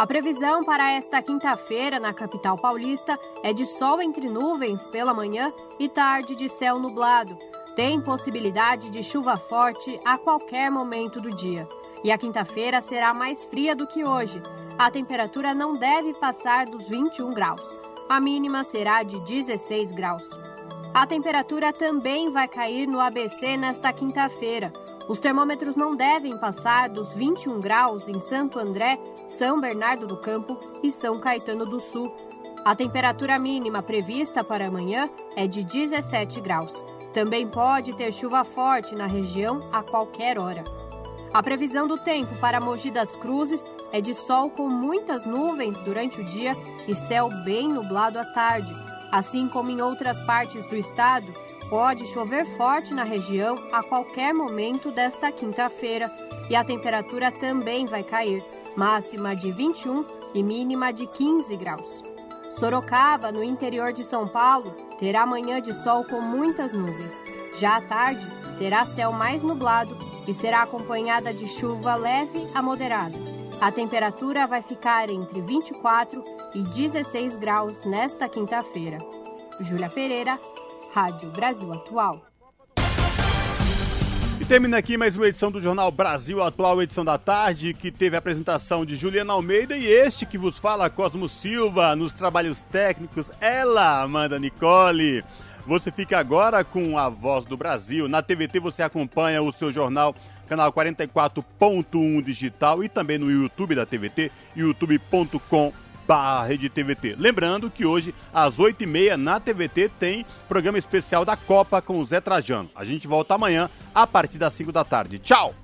A previsão para esta quinta-feira na capital paulista é de sol entre nuvens pela manhã e tarde de céu nublado. Tem possibilidade de chuva forte a qualquer momento do dia. E a quinta-feira será mais fria do que hoje. A temperatura não deve passar dos 21 graus. A mínima será de 16 graus. A temperatura também vai cair no ABC nesta quinta-feira. Os termômetros não devem passar dos 21 graus em Santo André, São Bernardo do Campo e São Caetano do Sul. A temperatura mínima prevista para amanhã é de 17 graus. Também pode ter chuva forte na região a qualquer hora. A previsão do tempo para Mogi das Cruzes é de sol com muitas nuvens durante o dia e céu bem nublado à tarde. Assim como em outras partes do estado, pode chover forte na região a qualquer momento desta quinta-feira e a temperatura também vai cair, máxima de 21 e mínima de 15 graus. Sorocaba, no interior de São Paulo, terá manhã de sol com muitas nuvens. Já à tarde, terá céu mais nublado e será acompanhada de chuva leve a moderada. A temperatura vai ficar entre 24 e 16 graus nesta quinta-feira. Júlia Pereira, Rádio Brasil Atual. E termina aqui mais uma edição do Jornal Brasil Atual, edição da tarde, que teve a apresentação de Juliana Almeida e este que vos fala, Cosmo Silva, nos trabalhos técnicos, ela, Amanda Nicole. Você fica agora com a Voz do Brasil. Na TVT você acompanha o seu jornal canal 44.1 digital e também no YouTube da TVT, youtube.com barra Rede TVT. Lembrando que hoje, às 8h30, na TVT, tem programa especial da Copa com o Zé Trajano. A gente volta amanhã, a partir das 5 da tarde. Tchau!